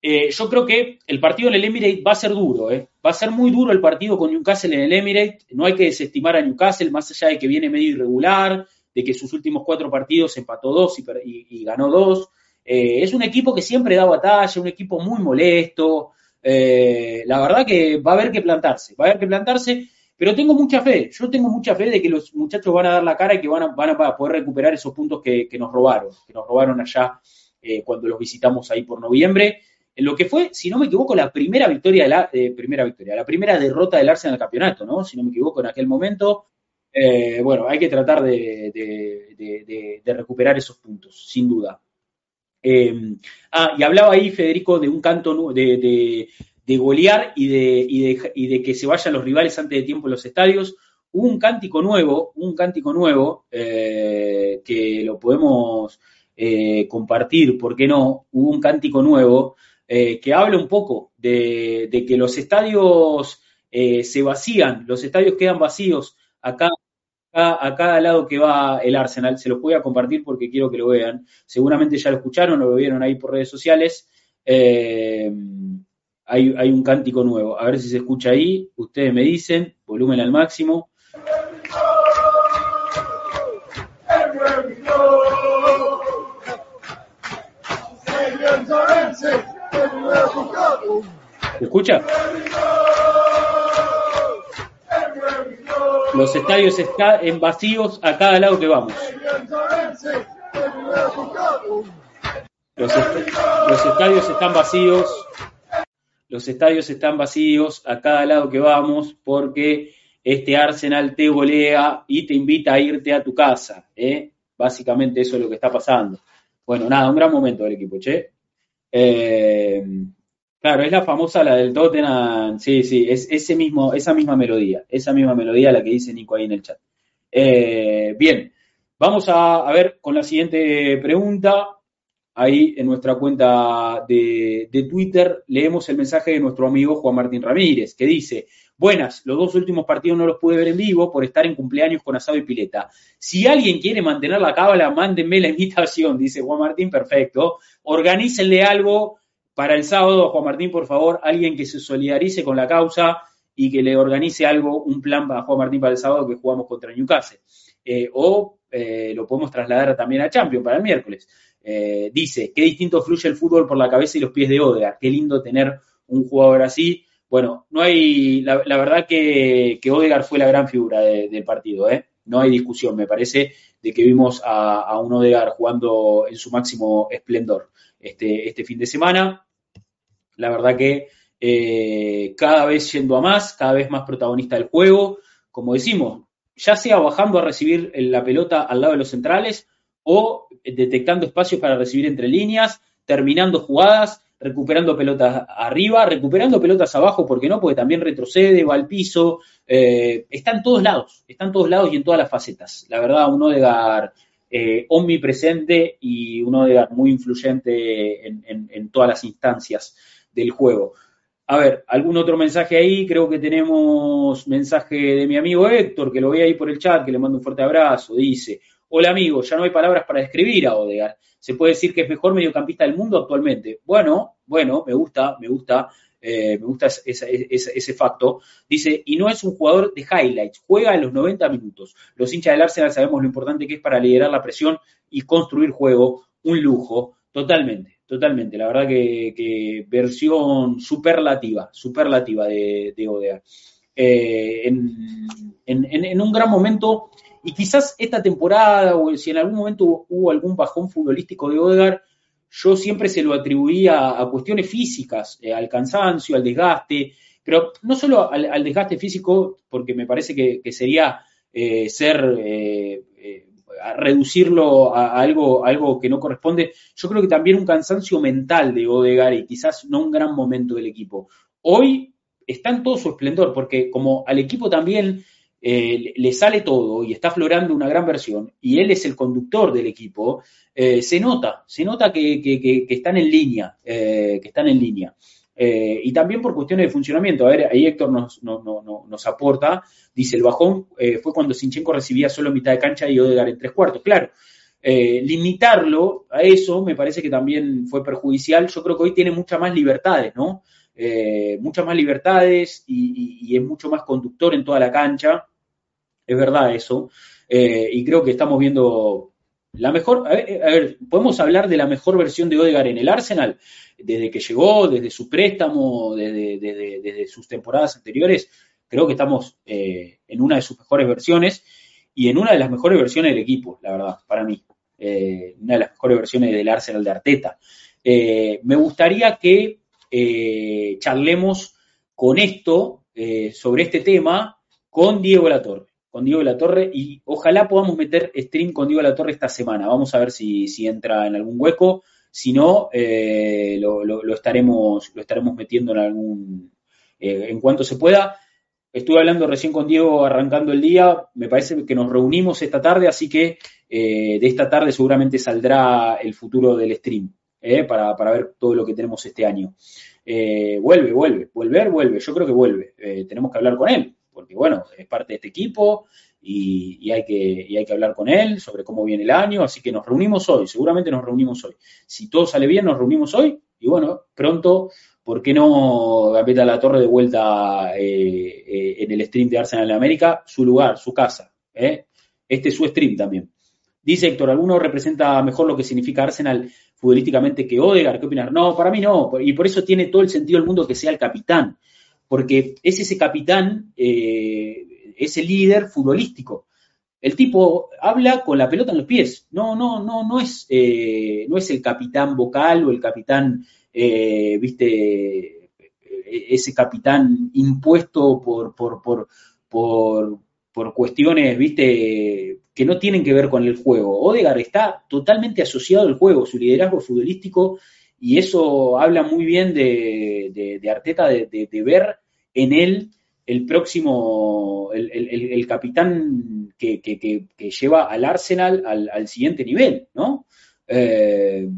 S3: Eh, yo creo que el partido en el Emirates va a ser duro, va a ser muy duro el partido con Newcastle en el Emirates. No hay que desestimar a Newcastle, más allá de que viene medio irregular, de que sus últimos cuatro partidos empató dos y, ganó dos. Eh, es un equipo que siempre da batalla, un equipo muy molesto. Eh, la verdad que va a haber que plantarse, va a haber que plantarse, pero tengo mucha fe. Yo tengo mucha fe de que los muchachos van a dar la cara y que van a, van a poder recuperar esos puntos que, que, nos robaron, que nos robaron allá eh, cuando los visitamos ahí por noviembre. En lo que fue, si no me equivoco, la primera victoria, de la primera victoria, la primera derrota del Arsenal en el campeonato, ¿no? Si no me equivoco, en aquel momento. Eh, bueno, hay que tratar de, recuperar esos puntos, sin duda. Eh, ah, y hablaba ahí Federico de un canto de, golear y de, que se vayan los rivales antes de tiempo en los estadios. Un cántico nuevo, un cántico nuevo, eh, que lo podemos eh, compartir, ¿por qué no? Hubo un cántico nuevo que habla un poco de, que los estadios se vacían, los estadios quedan vacíos acá a, cada lado que va el Arsenal. Se los voy a compartir porque quiero que lo vean. Seguramente ya lo escucharon o lo vieron ahí por redes sociales. Eh, hay, hay, un cántico nuevo. A ver si se escucha ahí. Ustedes me dicen, volumen al máximo. ¿Se escucha? Los estadios están vacíos a cada lado que vamos. Los, estadios están vacíos. Los estadios están vacíos a cada lado que vamos porque este Arsenal te golea y te invita a irte a tu casa. ¿eh? Básicamente eso es lo que está pasando. Bueno, nada, un gran momento del equipo, che. Eh, Claro, es la famosa, la del Tottenham, sí, sí, es ese mismo, esa misma melodía, esa misma melodía la que dice Nico ahí en el chat. Eh, bien, vamos a, ver con la siguiente pregunta. Ahí en nuestra cuenta de, de, Twitter leemos el mensaje de nuestro amigo Juan Martín Ramírez, que dice, buenas, los dos últimos partidos no los pude ver en vivo por estar en cumpleaños con asado y pileta. Si alguien quiere mantener la cábala, mándenme la invitación, <laughs> dice Juan Martín, perfecto. Organícenle algo para el sábado, Juan Martín, por favor, alguien que se solidarice con la causa y que le organice algo, un plan para Juan Martín para el sábado que jugamos contra Newcastle. Eh, o eh, lo podemos trasladar también a Champions para el miércoles. Eh, dice, qué distinto fluye el fútbol por la cabeza y los pies de Odegaard. Qué lindo tener un jugador así. Bueno, no hay, la, verdad que, que, Odegaard fue la gran figura de, del partido. No hay discusión, me parece, de que vimos a, a un Odegaard jugando en su máximo esplendor este, este fin de semana. La verdad que eh, cada vez yendo a más, cada vez más protagonista del juego. Como decimos, ya sea bajando a recibir la pelota al lado de los centrales o detectando espacios para recibir entre líneas, terminando jugadas, recuperando pelotas arriba, recuperando pelotas abajo, porque no, porque también retrocede, va al piso, eh, está en todos lados, está en todos lados y en todas las facetas. La verdad, uno de Gar eh, omnipresente y uno de muy influyente en, en, en, todas las instancias del juego. A ver, algún otro mensaje ahí, creo que tenemos mensaje de mi amigo Héctor, que lo ve ahí por el chat, que le mando un fuerte abrazo, dice, hola amigo, ya no hay palabras para describir a Odegaard, se puede decir que es mejor mediocampista del mundo actualmente. Bueno, bueno, me gusta, me gusta, eh, me gusta ese, ese, ese, facto. Dice, y no es un jugador de highlights, juega en los 90 minutos. Los hinchas del Arsenal sabemos lo importante que es para liderar la presión y construir juego, un lujo, totalmente, totalmente. La verdad que, versión superlativa, superlativa de, de. Eh, en, en, un gran momento, y quizás esta temporada, o si en algún momento hubo algún bajón futbolístico de Odegaard, yo siempre se lo atribuía a, cuestiones físicas, eh, al cansancio, al desgaste, pero no solo al, desgaste físico, porque me parece que, sería eh, ser, reducirlo a, algo, a algo que no corresponde, yo creo que también un cansancio mental de Odegaard y quizás no un gran momento del equipo. Hoy está en todo su esplendor, porque como al equipo también eh, le sale todo y está florando una gran versión, y él es el conductor del equipo, eh, se nota, se nota que, están en línea, que están en línea. Y también por cuestiones de funcionamiento. A ver, ahí Héctor nos, nos aporta, dice, el bajón fue cuando Sinchenko recibía solo mitad de cancha y Odegar en tres cuartos. Claro, eh, limitarlo a eso me parece que también fue perjudicial. Yo creo que hoy tiene muchas más libertades, ¿no? Eh, muchas más libertades y, es mucho más conductor en toda la cancha. Es verdad eso. Eh, y creo que estamos viendo la mejor. A ver, podemos hablar de la mejor versión de Odegar en el Arsenal desde que llegó, desde su préstamo, desde, desde sus temporadas anteriores. Creo que estamos en una de sus mejores versiones y en una de las mejores versiones del equipo, la verdad, para mí. Eh, una de las mejores versiones del Arsenal de Arteta. Eh, me gustaría que eh, charlemos con esto, sobre este tema, con Diego Latorre. Con Diego Latorre y ojalá podamos meter stream con Diego Latorre esta semana. Vamos a ver si, entra en algún hueco. Si no, lo, estaremos, lo estaremos metiendo en algún. en cuanto se pueda. Estuve hablando recién con Diego arrancando el día, me parece que nos reunimos esta tarde, así que eh, de esta tarde seguramente saldrá el futuro del stream eh, para, ver todo lo que tenemos este año. Eh, vuelve, vuelve, volver, vuelve, yo creo que vuelve. tenemos que hablar con él, porque bueno, es parte de este equipo y, hay que, y hay que hablar con él sobre cómo viene el año, así que nos reunimos hoy, seguramente nos reunimos hoy. Si todo sale bien, nos reunimos hoy y bueno, pronto ¿por qué no Gambetta La Torre de vuelta eh, eh, en el stream de Arsenal en América? Su lugar, su casa. ¿eh? Este es su stream también. Dice Héctor, ¿alguno representa mejor lo que significa Arsenal futbolísticamente que Odegaard? ¿Qué opinar? No, para mí no. Y por eso tiene todo el sentido del mundo que sea el capitán. Porque es ese capitán, ese líder futbolístico. El tipo habla con la pelota en los pies. No, no, no, no es, no es el capitán vocal o el capitán eh, viste, ese capitán impuesto por, por, por, por, cuestiones, viste, que no tienen que ver con el juego. Odegar está totalmente asociado al juego, su liderazgo futbolístico, y eso habla muy bien de, de, Arteta, de, ver en él el próximo, el, capitán que, que, lleva al Arsenal al, al siguiente nivel, ¿no? Eh,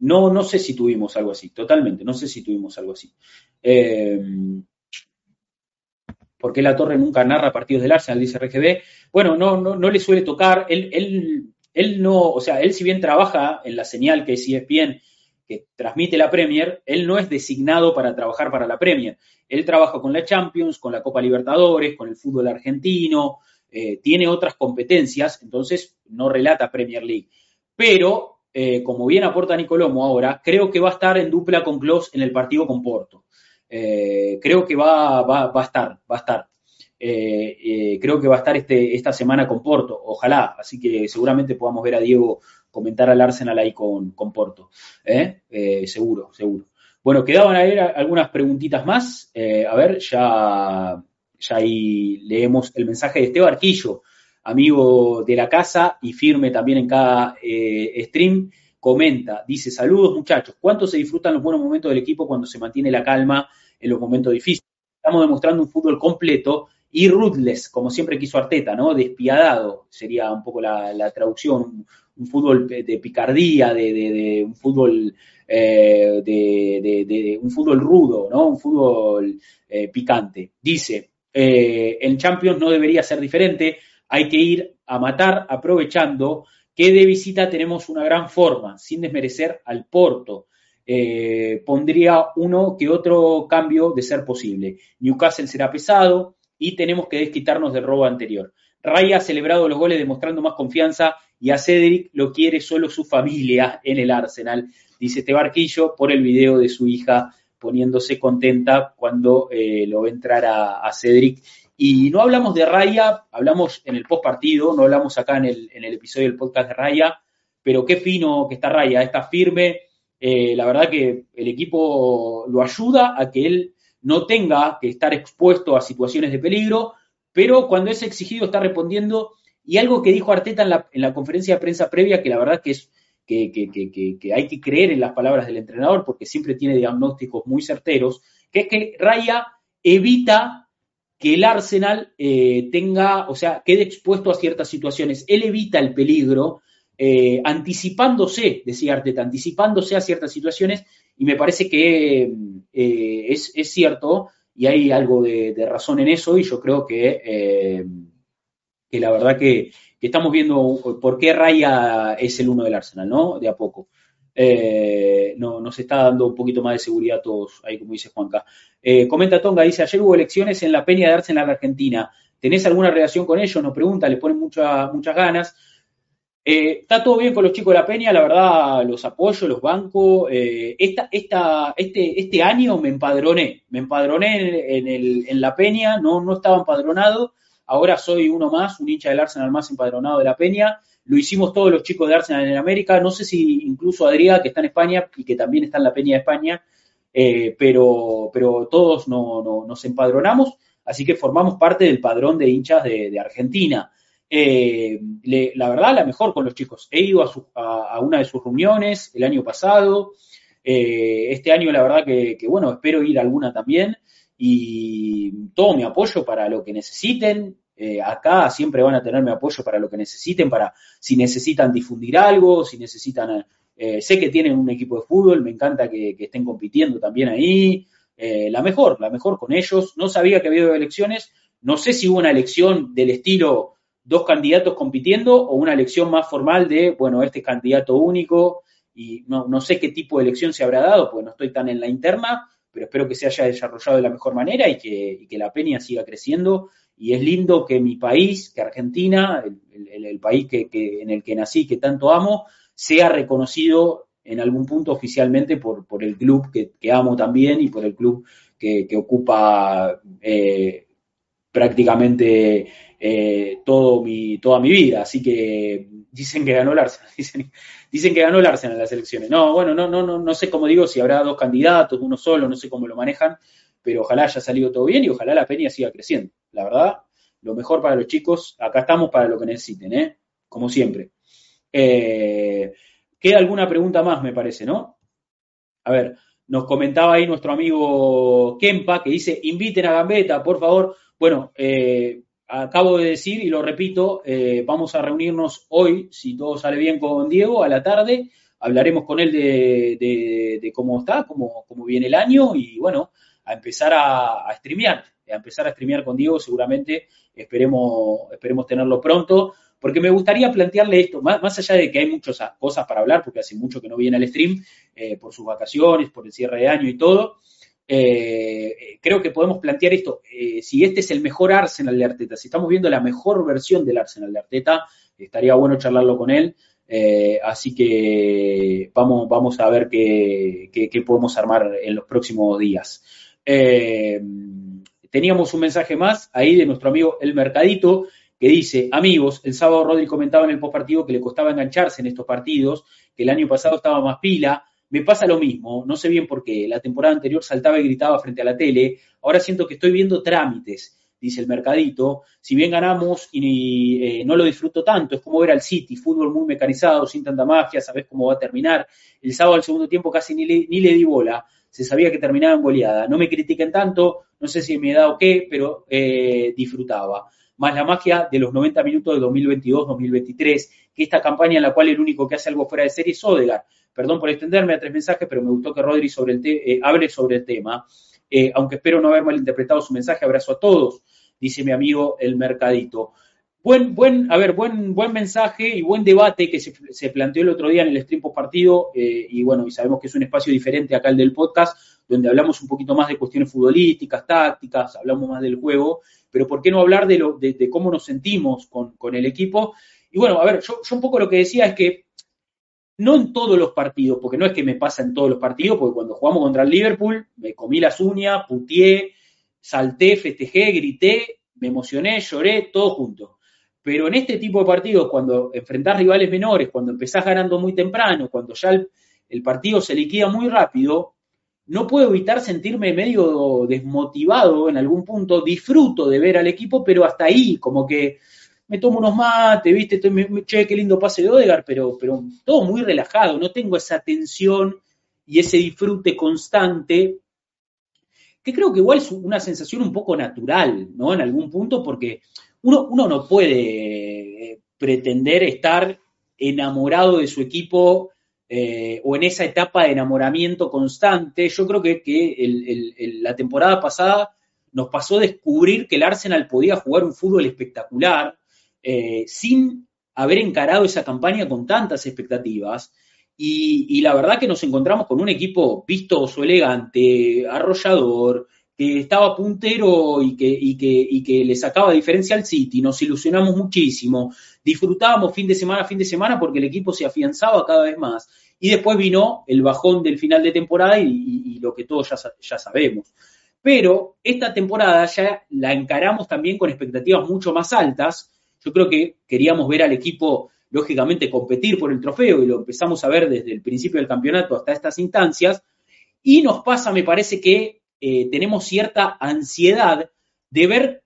S3: no, no sé si tuvimos algo así, totalmente, no sé si tuvimos algo así. Eh, ¿Por qué la torre nunca narra partidos del Arsenal? Dice RGB. Bueno, no, no, no le suele tocar. Él, él, él no, o sea, él si bien trabaja en la señal que es ESPN, transmite la Premier, él no es designado para trabajar para la Premier. Él trabaja con la Champions, con la Copa Libertadores, con el fútbol argentino, eh, tiene otras competencias, entonces no relata Premier League. Pero eh, como bien aporta Nicolomo ahora, creo que va a estar en dupla con Klos en el partido con Porto. Eh, creo que va, va, va, a estar, va a estar. Creo que va a estar este, esta semana con Porto, ojalá. Así que seguramente podamos ver a Diego comentar al Arsenal ahí con, con Porto. seguro, seguro. Bueno, quedaban ahí algunas preguntitas más. a ver, ya, ya ahí leemos el mensaje de Esteban Arquillo amigo de la casa y firme también en cada eh, stream, comenta, dice, saludos muchachos, ¿cuánto se disfrutan los buenos momentos del equipo cuando se mantiene la calma en los momentos difíciles? Estamos demostrando un fútbol completo y ruthless, como siempre quiso Arteta, ¿no? Despiadado sería un poco la, traducción, fútbol de picardía, de, un fútbol eh, de, un fútbol rudo, ¿no? Un fútbol eh, picante. Dice, en Champions no debería ser diferente, hay que ir a matar aprovechando que de visita tenemos una gran forma, sin desmerecer al Porto. Eh, pondría uno que otro cambio de ser posible. Newcastle será pesado y tenemos que desquitarnos del robo anterior. Raya ha celebrado los goles demostrando más confianza y a Cedric lo quiere solo su familia en el Arsenal, dice este barquillo por el video de su hija poniéndose contenta cuando eh, lo ve entrar a Cedric y no hablamos de Raya, hablamos en el post partido, no hablamos acá en el, episodio del podcast de Raya, pero qué fino que está Raya, está firme. Eh, la verdad que el equipo lo ayuda a que él no tenga que estar expuesto a situaciones de peligro, pero cuando es exigido está respondiendo. Y algo que dijo Arteta en la, en la conferencia de prensa previa, que la verdad que es que, hay que creer en las palabras del entrenador, porque siempre tiene diagnósticos muy certeros, que es que Raya evita que el Arsenal eh, tenga, o sea, quede expuesto a ciertas situaciones. Él evita el peligro eh, anticipándose, decía Arteta, anticipándose a ciertas situaciones y me parece que eh, es, cierto y hay algo de, razón en eso y yo creo que, que la verdad que, estamos viendo por qué Raya es el uno del Arsenal, ¿no? De a poco. Eh, no, nos está dando un poquito más de seguridad a todos, ahí como dice Juanca. Eh, comenta Tonga, dice, ayer hubo elecciones en la Peña de Arsenal Argentina. ¿Tenés alguna relación con ellos? Nos pregunta, le ponen muchas ganas. Eh, está todo bien con los chicos de la Peña, la verdad los apoyo, los banco. esta, esta, este, este año me empadroné, me empadroné en, el, en la Peña, no, no estaba empadronado, ahora soy uno más, un hincha del Arsenal más empadronado de la Peña lo hicimos todos los chicos de Arsenal en América, no sé si incluso Adrián, que está en España y que también está en la Peña de España, eh, pero, pero todos no, nos empadronamos, así que formamos parte del padrón de hinchas de, Argentina. Eh, la verdad, la mejor con los chicos. He ido a, una de sus reuniones el año pasado. Eh, este año, la verdad que, bueno, espero ir a alguna también. Y todo mi apoyo para lo que necesiten. Eh, acá siempre van a tener mi apoyo para lo que necesiten, para si necesitan difundir algo, si necesitan... Eh, sé que tienen un equipo de fútbol, me encanta que, estén compitiendo también ahí. Eh, la mejor, la mejor con ellos. No sabía que había elecciones. No sé si hubo una elección del estilo dos candidatos compitiendo o una elección más formal de, bueno, este candidato único. Y no, no sé qué tipo de elección se habrá dado, porque no estoy tan en la interna, pero espero que se haya desarrollado de la mejor manera y que, y que la peña siga creciendo y es lindo que mi país, que Argentina, el, país que, en el que nací, que tanto amo, sea reconocido en algún punto oficialmente por, por el club que, amo también y por el club que, ocupa eh, prácticamente eh, mi, toda mi vida. Así que dicen que ganó el Arsenal, <laughs> dicen, dicen que ganó el Arsenal en las elecciones. No, bueno, no, no, no, no sé cómo digo si habrá dos candidatos, uno solo, no sé cómo lo manejan, pero ojalá haya salido todo bien y ojalá la peña siga creciendo. La verdad, lo mejor para los chicos, acá estamos para lo que necesiten, ¿eh? Como siempre. Eh, queda alguna pregunta más, me parece, ¿no? A ver, nos comentaba ahí nuestro amigo Kempa que dice, inviten a Gambetta, por favor. Bueno, eh, acabo de decir y lo repito, eh, vamos a reunirnos hoy, si todo sale bien con Diego, a la tarde. Hablaremos con él de, cómo está, cómo, cómo viene el año y bueno, a empezar a, streamear, a empezar a streamear con Diego, seguramente esperemos, esperemos tenerlo pronto, porque me gustaría plantearle esto, más, más, allá de que hay muchas cosas para hablar, porque hace mucho que no viene al stream, eh, por sus vacaciones, por el cierre de año y todo, eh, creo que podemos plantear esto, eh, si este es el mejor Arsenal de Arteta, si estamos viendo la mejor versión del Arsenal de Arteta, estaría bueno charlarlo con él. así que vamos, vamos a ver qué, qué podemos armar en los próximos días. Eh, teníamos un mensaje más ahí de nuestro amigo El Mercadito, que dice, amigos, el sábado Rodri comentaba en el postpartido que le costaba engancharse en estos partidos, que el año pasado estaba más pila, me pasa lo mismo, no sé bien por qué, la temporada anterior saltaba y gritaba frente a la tele, ahora siento que estoy viendo trámites, dice el Mercadito, si bien ganamos y eh, no lo disfruto tanto, es como ver al City, fútbol muy mecanizado, sin tanta magia, sabes cómo va a terminar, el sábado al segundo tiempo casi ni le, ni le di bola, se sabía que terminaba en goleada. No me critiquen tanto, no sé si me he dado qué, pero eh, disfrutaba. Más la magia de los 90 minutos de 2022-2023, que esta campaña en la cual el único que hace algo fuera de serie es Odegar. Perdón por extenderme a tres mensajes, pero me gustó que Rodri sobre el eh, hable sobre el tema. Eh, aunque espero no haber malinterpretado su mensaje, abrazo a todos, dice mi amigo El Mercadito. Buen, buen, a ver, buen, buen mensaje y buen debate que se, planteó el otro día en el stream partido, eh, y bueno, y sabemos que es un espacio diferente acá el del podcast, donde hablamos un poquito más de cuestiones futbolísticas, tácticas, hablamos más del juego, pero ¿por qué no hablar de, lo, de, cómo nos sentimos con, el equipo? Y bueno, a ver, yo, yo un poco lo que decía es que no en todos los partidos, porque no es que me pasa en todos los partidos, porque cuando jugamos contra el Liverpool, me comí las uñas, putié, salté, festejé, grité, me emocioné, lloré, todo junto. Pero en este tipo de partidos, cuando enfrentás rivales menores, cuando empezás ganando muy temprano, cuando ya el, partido se liquida muy rápido, no puedo evitar sentirme medio desmotivado en algún punto. Disfruto de ver al equipo, pero hasta ahí, como que me tomo unos mates, ¿viste? Che, qué lindo pase de Odegar, pero, pero todo muy relajado. No tengo esa tensión y ese disfrute constante que creo que igual es una sensación un poco natural, ¿no? En algún punto, porque uno, uno no puede pretender estar enamorado de su equipo eh, o en esa etapa de enamoramiento constante. Yo creo que, la temporada pasada nos pasó a descubrir que el Arsenal podía jugar un fútbol espectacular eh, sin haber encarado esa campaña con tantas expectativas. Y, la verdad que nos encontramos con un equipo vistoso, elegante, arrollador, que estaba puntero y que, y que, y que le sacaba diferencia al City, nos ilusionamos muchísimo, disfrutábamos fin de semana fin de semana porque el equipo se afianzaba cada vez más. Y después vino el bajón del final de temporada y, lo que todos ya, ya sabemos. Pero esta temporada ya la encaramos también con expectativas mucho más altas. Yo creo que queríamos ver al equipo, lógicamente, competir por el trofeo y lo empezamos a ver desde el principio del campeonato hasta estas instancias. Y nos pasa, me parece que eh, tenemos cierta ansiedad de ver,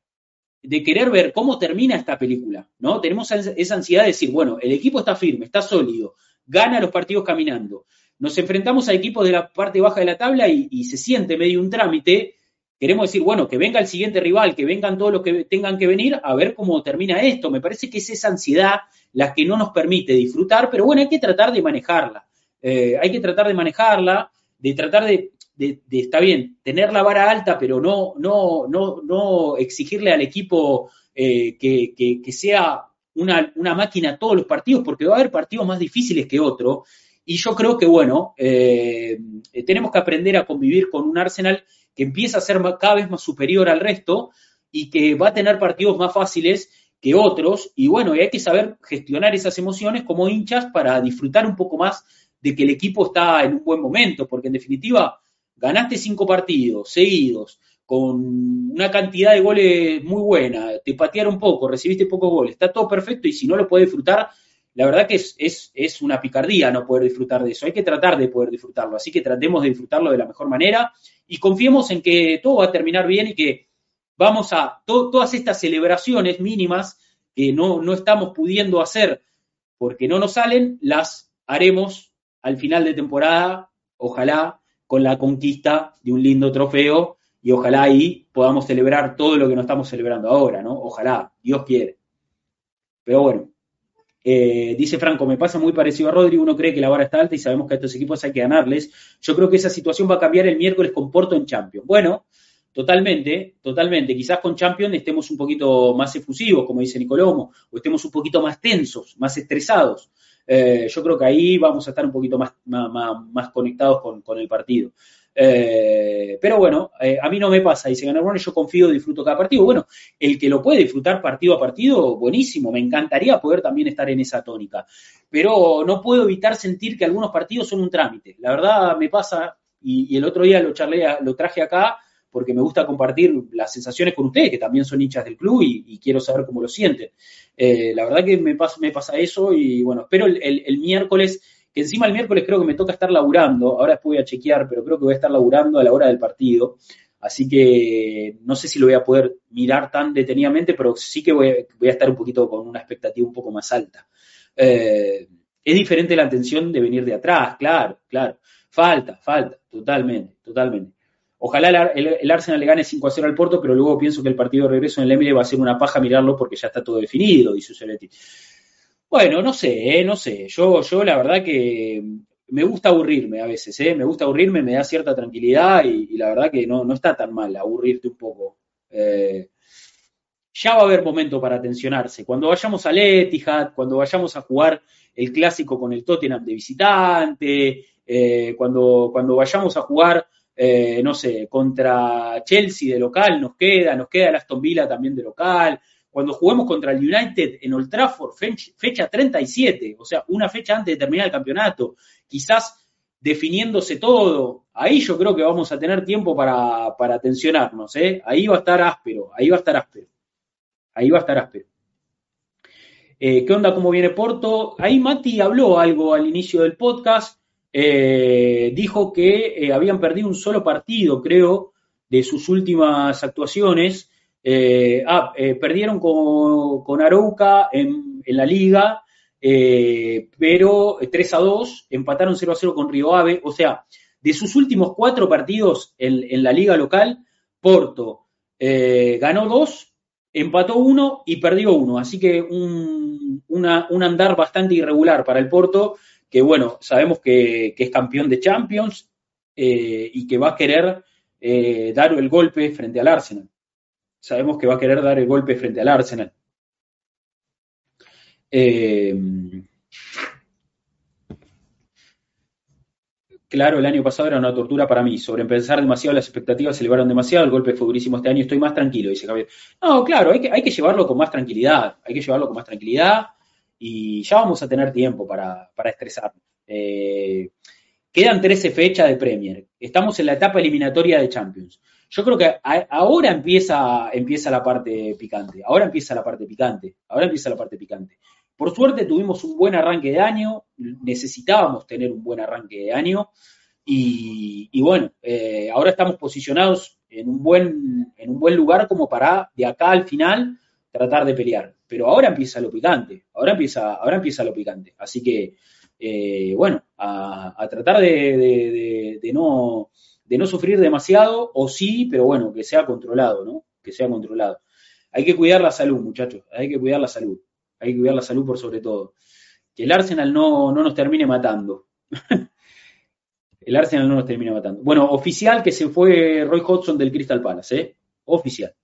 S3: de querer ver cómo termina esta película, ¿no? Tenemos esa ansiedad de decir, bueno, el equipo está firme, está sólido, gana los partidos caminando. Nos enfrentamos a equipos de la parte baja de la tabla y, se siente medio un trámite. Queremos decir, bueno, que venga el siguiente rival, que vengan todos los que tengan que venir a ver cómo termina esto. Me parece que es esa ansiedad la que no nos permite disfrutar, pero bueno, hay que tratar de manejarla. Eh, hay que tratar de manejarla, de tratar de de, está bien, tener la vara alta, pero no, no, no, no exigirle al equipo eh, que, sea una, máquina todos los partidos, porque va a haber partidos más difíciles que otros. Y yo creo que, bueno, eh, tenemos que aprender a convivir con un Arsenal que empieza a ser cada vez más superior al resto y que va a tener partidos más fáciles que otros. Y bueno, hay que saber gestionar esas emociones como hinchas para disfrutar un poco más de que el equipo está en un buen momento, porque en definitiva ganaste cinco partidos seguidos con una cantidad de goles muy buena, te patearon poco, recibiste pocos goles, está todo perfecto y si no lo puedes disfrutar, la verdad que es, es, una picardía no poder disfrutar de eso, hay que tratar de poder disfrutarlo, así que tratemos de disfrutarlo de la mejor manera y confiemos en que todo va a terminar bien y que vamos a, todas estas celebraciones mínimas que no, no estamos pudiendo hacer porque no nos salen, las haremos al final de temporada, ojalá, con la conquista de un lindo trofeo y ojalá ahí podamos celebrar todo lo que no estamos celebrando ahora, ¿no? Ojalá, Dios quiere. Pero bueno, eh, dice Franco, me pasa muy parecido a Rodri, uno cree que la vara está alta y sabemos que a estos equipos hay que ganarles. Yo creo que esa situación va a cambiar el miércoles con Porto en Champions. Bueno, totalmente, totalmente. Quizás con Champions estemos un poquito más efusivos, como dice Nicolomo, o estemos un poquito más tensos, más estresados. Eh, yo creo que ahí vamos a estar un poquito más, más, conectados con, el partido. Eh, pero bueno, eh, a mí no me pasa, dice Ganar yo confío, disfruto cada partido. Bueno, el que lo puede disfrutar partido a partido, buenísimo, me encantaría poder también estar en esa tónica. Pero no puedo evitar sentir que algunos partidos son un trámite. La verdad me pasa, y, y el otro día lo, charlé, lo traje acá, porque me gusta compartir las sensaciones con ustedes, que también son hinchas del club y, quiero saber cómo lo sienten. Eh, la verdad que me pasa, me pasa eso y bueno, espero el, miércoles, que encima el miércoles creo que me toca estar laburando, ahora después voy a chequear, pero creo que voy a estar laburando a la hora del partido. Así que no sé si lo voy a poder mirar tan detenidamente, pero sí que voy, a estar un poquito con una expectativa un poco más alta. Eh, es diferente la atención de venir de atrás, claro, claro. Falta, falta, totalmente, totalmente. Ojalá el, Arsenal le gane 5 a 0 al Porto, pero luego pienso que el partido de regreso en el Emirates va a ser una paja mirarlo porque ya está todo definido, dice Uceletti. Bueno, no sé, eh, no sé. Yo, yo la verdad que me gusta aburrirme a veces, ¿eh? Me gusta aburrirme, me da cierta tranquilidad y, la verdad que no, no, está tan mal aburrirte un poco. Eh, ya va a haber momento para tensionarse. Cuando vayamos al Etihad, cuando vayamos a jugar el clásico con el Tottenham de visitante, cuando, cuando vayamos a jugar eh, no sé, contra Chelsea de local nos queda, nos queda el Aston Villa también de local. Cuando juguemos contra el United en Old Trafford, fecha 37, o sea, una fecha antes de terminar el campeonato, quizás definiéndose todo, ahí yo creo que vamos a tener tiempo para, para tensionarnos, ¿eh? Ahí va a estar áspero, ahí va a estar áspero. Ahí va a estar áspero. Eh, ¿Qué onda? ¿Cómo viene Porto? Ahí Mati habló algo al inicio del podcast. Eh, dijo que eh, habían perdido un solo partido, creo, de sus últimas actuaciones. Eh, ah, perdieron con, con Arauca en, la liga, pero 3 a 2, empataron 0 a 0 con Río Ave. O sea, de sus últimos cuatro partidos en, la liga local, Porto ganó dos, empató uno y perdió uno. Así que un, un andar bastante irregular para el Porto, que bueno, sabemos que, es campeón de Champions eh, y que va a querer eh, dar el golpe frente al Arsenal. Sabemos que va a querer dar el golpe frente al Arsenal. Claro, el año pasado era una tortura para mí. Sobrepensar demasiado, las expectativas se elevaron demasiado, el golpe fue durísimo este año, estoy más tranquilo, dice Javier. No, claro, hay que, hay que llevarlo con más tranquilidad, hay que llevarlo con más tranquilidad y ya vamos a tener tiempo para, para. Eh, quedan 13 fechas de Premier, estamos en la etapa eliminatoria de Champions. Yo creo que ahora empieza, empieza la parte picante, ahora empieza la parte picante, ahora empieza la parte picante. Por suerte tuvimos un buen arranque de año, necesitábamos tener un buen arranque de año y, bueno, eh, ahora estamos posicionados en un, buen, en un buen lugar como para de acá al final tratar de pelear. Pero ahora empieza lo picante, ahora empieza, ahora empieza lo picante. Así que, eh, bueno, a, tratar de, no, no sufrir demasiado, o sí, pero bueno, que sea controlado, ¿no? Que sea controlado. Hay que cuidar la salud, muchachos, hay que cuidar la salud hay que cuidar la salud por sobre todo. Que el Arsenal no, nos termine matando. <laughs> el Arsenal no nos termine matando. Bueno, oficial que se fue Roy Hodgson del Crystal Palace, ¿eh? Oficial.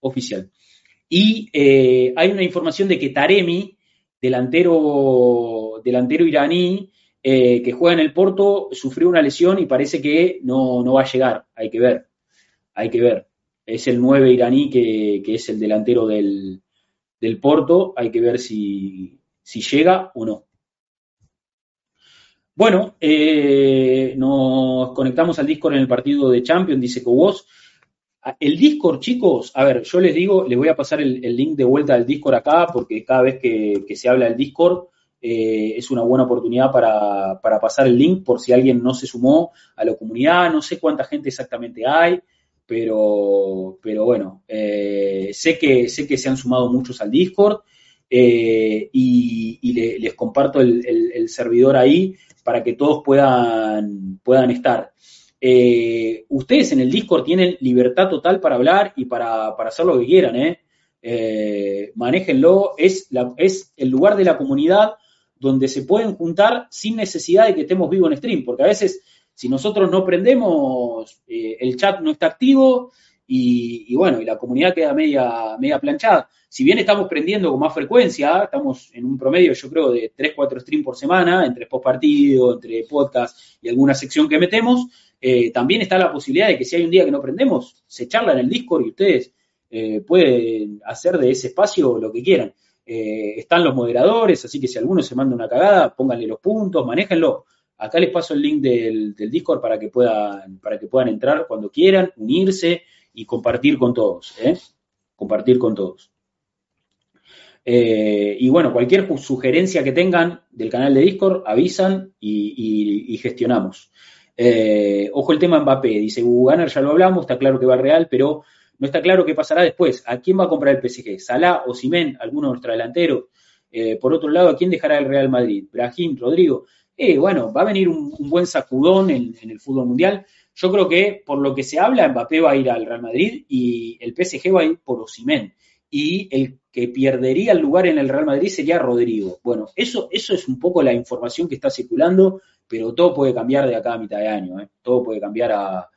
S3: Oficial. Y eh, hay una información de que Taremi, delantero, iraní, eh, que juega en el Porto, sufrió una lesión y parece que no, no, va a llegar. Hay que ver. Hay que ver. Es el 9 iraní que es el delantero del, del Porto, hay que ver si, llega o no. Bueno, eh, nos conectamos al Discord en el partido de Champions, dice Cobos. Ah, el Discord, chicos, a ver, yo les digo, les voy a pasar el, link de vuelta al Discord acá, porque cada vez que, se habla del Discord eh, es una buena oportunidad para, para, pasar el link por si alguien no se sumó a la comunidad. No sé cuánta gente exactamente hay pero, pero bueno, eh, sé, que, sé que se han sumado muchos al Discord eh, y, les comparto el, servidor ahí para que todos puedan, puedan estar. Eh, ustedes en el Discord tienen libertad total para hablar y para, hacer lo que quieran, ¿eh? manéjenlo, es, es el lugar de la comunidad donde se pueden juntar sin necesidad de que estemos vivos en stream, porque a veces si nosotros no prendemos, eh, el chat no está activo y, bueno, y la comunidad queda media, media planchada. Si bien estamos prendiendo con más frecuencia, estamos en un promedio, yo creo, de 3, 4 streams por semana, entre post partido, entre podcast y alguna sección que metemos, eh, también está la posibilidad de que si hay un día que no prendemos, se charla en el Discord y ustedes eh, pueden hacer de ese espacio lo que quieran. están los moderadores, así que si alguno se manda una cagada, pónganle los puntos, manéjenlo. Acá les paso el link del, Discord para que, puedan, para que puedan entrar cuando quieran, unirse y compartir con todos. ¿eh? Compartir con todos. Eh, y bueno, cualquier sugerencia que tengan del canal de Discord, avisan y, gestionamos. Eh, ojo el tema Mbappé, dice Gunner, ya lo hablamos, está claro que va Real, pero no está claro qué pasará después. ¿A quién va a comprar el PSG? ¿Salah o Simen? ¿Alguno de nuestros delanteros? por otro lado, ¿a quién dejará el Real Madrid? ¿Brahim? ¿Rodrigo? eh, bueno, va a venir un, buen sacudón en, el fútbol mundial. Yo creo que por lo que se habla, Mbappé va a ir al Real Madrid y el PSG va a ir por Osimen. Y el que perdería el lugar en el Real Madrid sería Rodrigo. Bueno, eso, eso es un poco la información que está circulando, pero todo puede cambiar de acá a mitad de año. ¿eh? Todo puede cambiar a,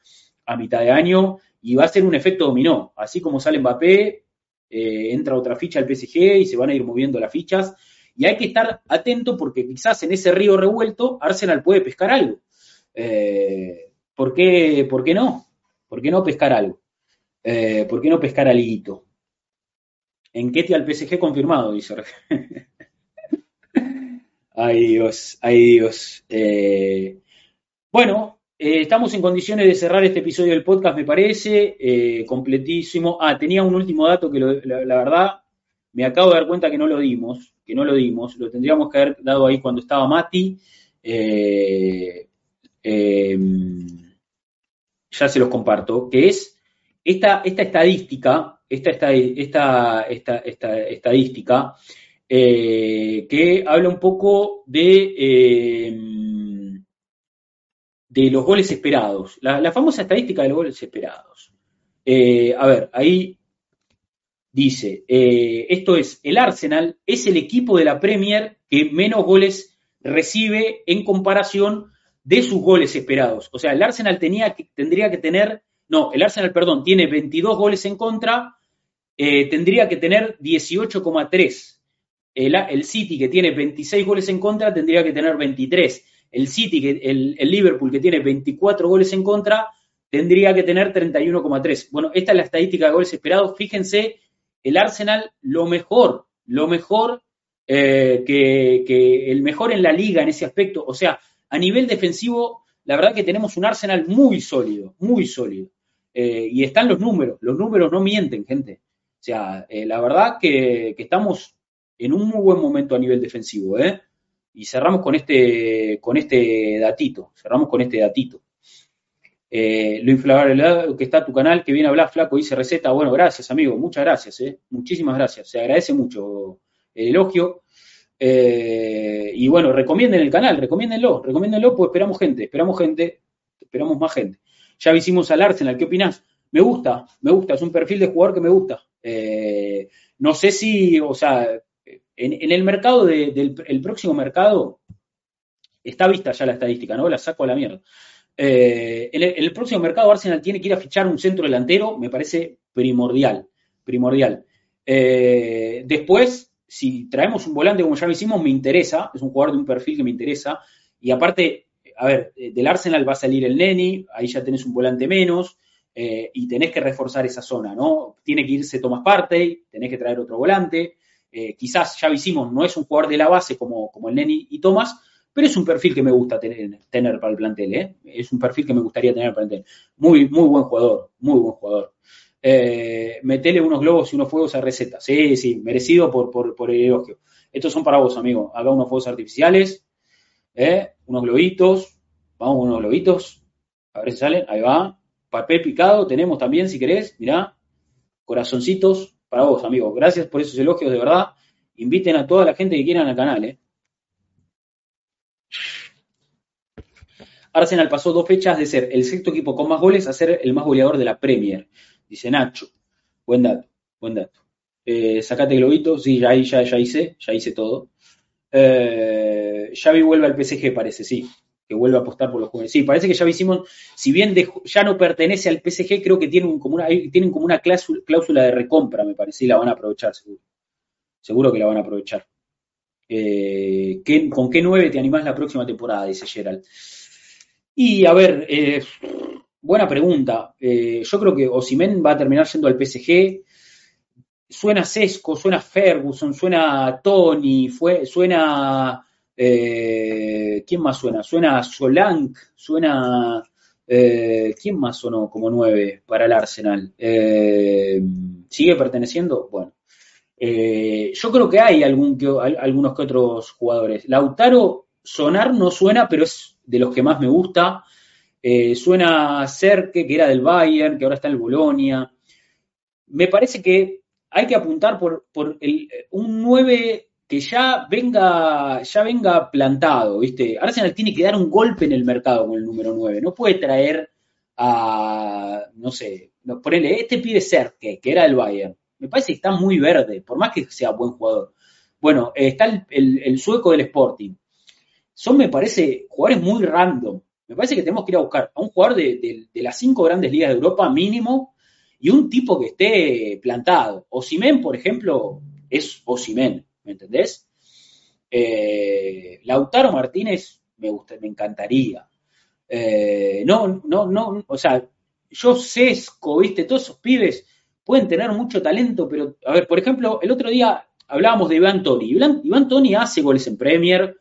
S3: mitad de año y va a ser un efecto dominó. Así como sale Mbappé, eh, entra otra ficha al PSG y se van a ir moviendo las fichas y hay que estar atento porque quizás en ese río revuelto Arsenal puede pescar algo. Eh, ¿por, qué, ¿por, qué, no? ¿Por qué no pescar algo? ¿Por qué no pescar algo? En Ketty al PSG confirmado, dice. Ay Dios, ay Dios. Eh, bueno, estamos en condiciones de cerrar este episodio del podcast, me parece, completísimo. Ah, tenía un último dato que la, verdad me acabo de dar cuenta que no lo dimos, que no lo dimos, lo tendríamos que haber dado ahí cuando estaba Mati. Eh, em, ya se los comparto, que es esta, esta estadística, esta, esta, esta, esta estadística, eh, que habla un poco de, em, de los goles esperados, la, famosa estadística de los goles esperados. Eh, a ver, ahí dice, eh, esto es, el Arsenal es el equipo de la Premier que menos goles recibe en comparación de sus goles esperados. O sea, el Arsenal tenía que, tendría que tener, no, el Arsenal, perdón, tiene 22 goles en contra, eh, tendría que tener 18,3. El, City, que tiene 26 goles en contra, tendría que tener 23. El City, el, Liverpool, que tiene 24 goles en contra, tendría que tener 31,3. Bueno, esta es la estadística de goles esperados. Fíjense, el Arsenal, lo mejor, lo mejor, eh, que, que, el mejor en la liga en ese aspecto. O sea, a nivel defensivo, la verdad que tenemos un Arsenal muy sólido, muy sólido. Eh, y están los números, los números no mienten, gente. O sea, eh, la verdad que, estamos en un muy buen momento a nivel defensivo, ¿eh? Y cerramos con este, con este datito, cerramos con este datito. Eh, lo inflamable que está tu canal, que viene a hablar flaco, dice receta. Bueno, gracias, amigo, muchas gracias, eh. muchísimas gracias. Se agradece mucho el elogio. Eh, y bueno, recomienden el canal, recomiéndenlo, recomiéndenlo, pues esperamos gente, esperamos gente, esperamos más gente. Ya hicimos al Arsenal, ¿qué opinás? Me gusta, me gusta, es un perfil de jugador que me gusta. Eh, no sé si, o sea, en, el mercado de, del el próximo mercado, está vista ya la estadística, ¿no? La saco a la mierda. Eh, en, el, próximo mercado Arsenal tiene que ir a fichar un centro delantero, me parece primordial, primordial. Eh, después, si traemos un volante como ya lo hicimos, me interesa, es un jugador de un perfil que me interesa, y aparte, a ver, del Arsenal va a salir el Neni, ahí ya tenés un volante menos, eh, y tenés que reforzar esa zona, ¿no? Tiene que irse Thomas Partey, tenés que traer otro volante, eh, quizás ya hicimos, no es un jugador de la base como, como el Neni y Thomas, pero es un perfil que me gusta tener, tener para el plantel, ¿eh? es un perfil que me gustaría tener para el plantel. Muy, muy buen jugador, muy buen jugador. Eh, metele unos globos y unos fuegos a receta. Sí, sí, merecido por, por, por el elogio. Estos son para vos, amigo. Haga unos fuegos artificiales, ¿eh? unos globitos, vamos unos globitos, a ver si salen, ahí va. Papel picado tenemos también, si querés, mirá, corazoncitos para vos, amigo. Gracias por esos elogios, de verdad. Inviten a toda la gente que quieran al canal, ¿eh? Arsenal pasó dos fechas de ser el sexto equipo con más goles a ser el más goleador de la Premier, dice Nacho. Buen dato, buen dato. Eh, sacate globito, sí, ya, ya, ya hice, ya hice todo. Eh, Xavi vuelve al PSG, parece, sí, que vuelve a apostar por los jóvenes. Sí, parece que Xavi Simon, si bien ya no pertenece al PSG, creo que tienen como una, tienen como una cláusula, de recompra, me parece, y la van a aprovechar, seguro. Seguro que la van a aprovechar. Eh, ¿qué, ¿Con qué nueve te animás la próxima temporada? Dice Gerald. Y a ver, eh, buena pregunta. Eh, yo creo que Osimen va a terminar yendo al PSG. Suena Sesco, suena Ferguson, suena Tony, fue, suena. Eh, ¿Quién más suena? Suena Solank, suena. ¿Quién más sonó como nueve para el Arsenal? ¿Sigue perteneciendo? Bueno. Eh, yo creo que hay algunos que otros jugadores. Lautaro, sonar no suena, pero es de los que más me gusta. Eh, suena Cerque, que era del Bayern, que ahora está en el Bolonia. Me parece que hay que apuntar por, un 9 que ya venga, ya venga plantado, ¿viste? Arsenal tiene que dar un golpe en el mercado con el número 9. No puede traer a, no sé, ponele, este pide Cerque, que era del Bayern me parece que está muy verde, por más que sea buen jugador. Bueno, eh, está el, el, el, sueco del Sporting. Son, me parece, jugadores muy random. Me parece que tenemos que ir a buscar a un jugador de, de, de las cinco grandes ligas de Europa mínimo y un tipo que esté plantado. Osimen, por ejemplo, es Osimen, ¿me entendés? Eh, Lautaro Martínez me gusta, me encantaría. Eh, no, no, no, o sea, yo sesco, viste, todos esos pibes pueden tener mucho talento, pero, a ver, por ejemplo, el otro día hablábamos de Iván Toni. Iván, Iván Toni hace goles en Premier.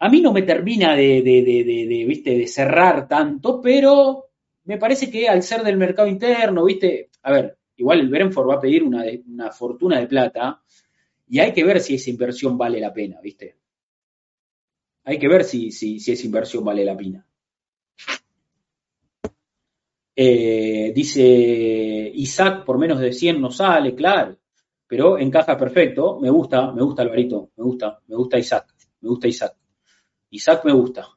S3: A mí no me termina de, de, de, de, ¿viste? de cerrar tanto, pero me parece que al ser del mercado interno, ¿viste? A ver, igual el Brentford va a pedir una, una fortuna de plata y hay que ver si esa inversión vale la pena, ¿viste? Hay que ver si, si, si esa inversión vale la pena. Eh, dice Isaac, por menos de 100 no sale, claro, pero encaja perfecto. Me gusta, me gusta Alvarito, me gusta, me gusta Isaac, me gusta Isaac. Isaac me gusta.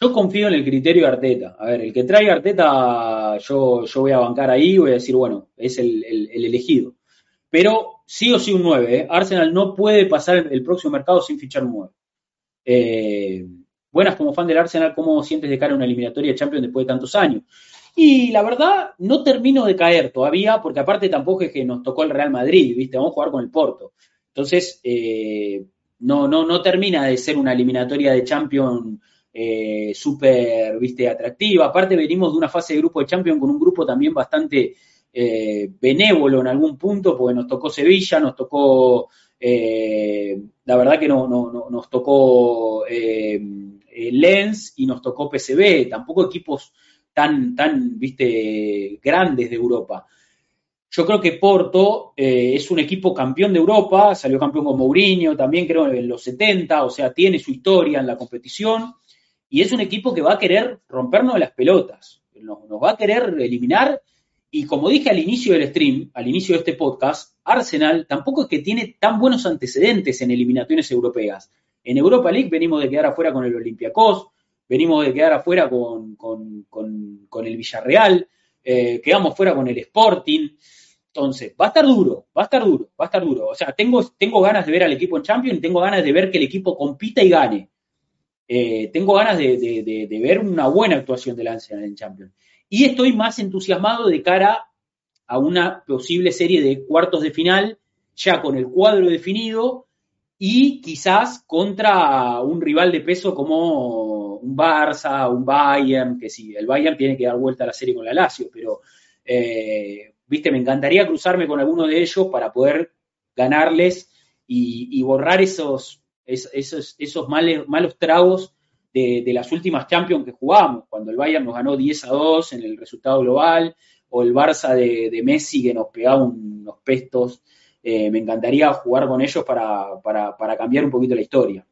S3: Yo confío en el criterio de Arteta. A ver, el que trae Arteta, yo, yo voy a bancar ahí, voy a decir, bueno, es el, elegido. Pero sí o sí un 9. ¿eh? Arsenal no puede pasar el, próximo mercado sin fichar un 9. Eh, buenas como fan del Arsenal, ¿cómo sientes de cara a una eliminatoria de Champions después de tantos años? Y la verdad, no termino de caer todavía, porque aparte tampoco es que nos tocó el Real Madrid, ¿viste? Vamos a jugar con el Porto. Entonces, eh, no, no, no termina de ser una eliminatoria de Champions súper, viste, atractiva. Aparte venimos de una fase de grupo de Champions con un grupo también bastante eh, benévolo en algún punto, porque nos tocó Sevilla, nos tocó, eh, la verdad que no, no, nos tocó Lens y nos tocó PCB, tampoco equipos tan, tan, viste, grandes de Europa. Yo creo que Porto es un equipo campeón de Europa, salió campeón con Mourinho, también creo en los 70, o sea, tiene su historia en la competición y es un equipo que va a querer rompernos las pelotas, nos, va a querer eliminar. Y como dije al inicio del stream, al inicio de este podcast, Arsenal tampoco es que tiene tan buenos antecedentes en eliminaciones europeas. En Europa League venimos de quedar afuera con el Olympiacos, venimos de quedar afuera con, con, el Villarreal, eh, quedamos fuera con el Sporting. Entonces, va a estar duro, va a estar duro, va a estar duro. O sea, tengo, tengo ganas de ver al equipo en Champions, tengo ganas de ver que el equipo compita y gane. Eh, tengo ganas de, ver una buena actuación del Arsenal en Champions. Y estoy más entusiasmado de cara a una posible serie de cuartos de final, ya con el cuadro definido y quizás contra un rival de peso como un Barça, un Bayern, que sí, el Bayern tiene que dar vuelta a la serie con la Lazio, pero, eh, viste, me encantaría cruzarme con alguno de ellos para poder ganarles y borrar esos esos, esos malos tragos de, las últimas Champions que jugamos, cuando el Bayern nos ganó 10 a 2 en el resultado global, o el Barça de, Messi que nos pegaba unos pestos. Eh, me encantaría jugar con ellos para, cambiar un poquito la historia.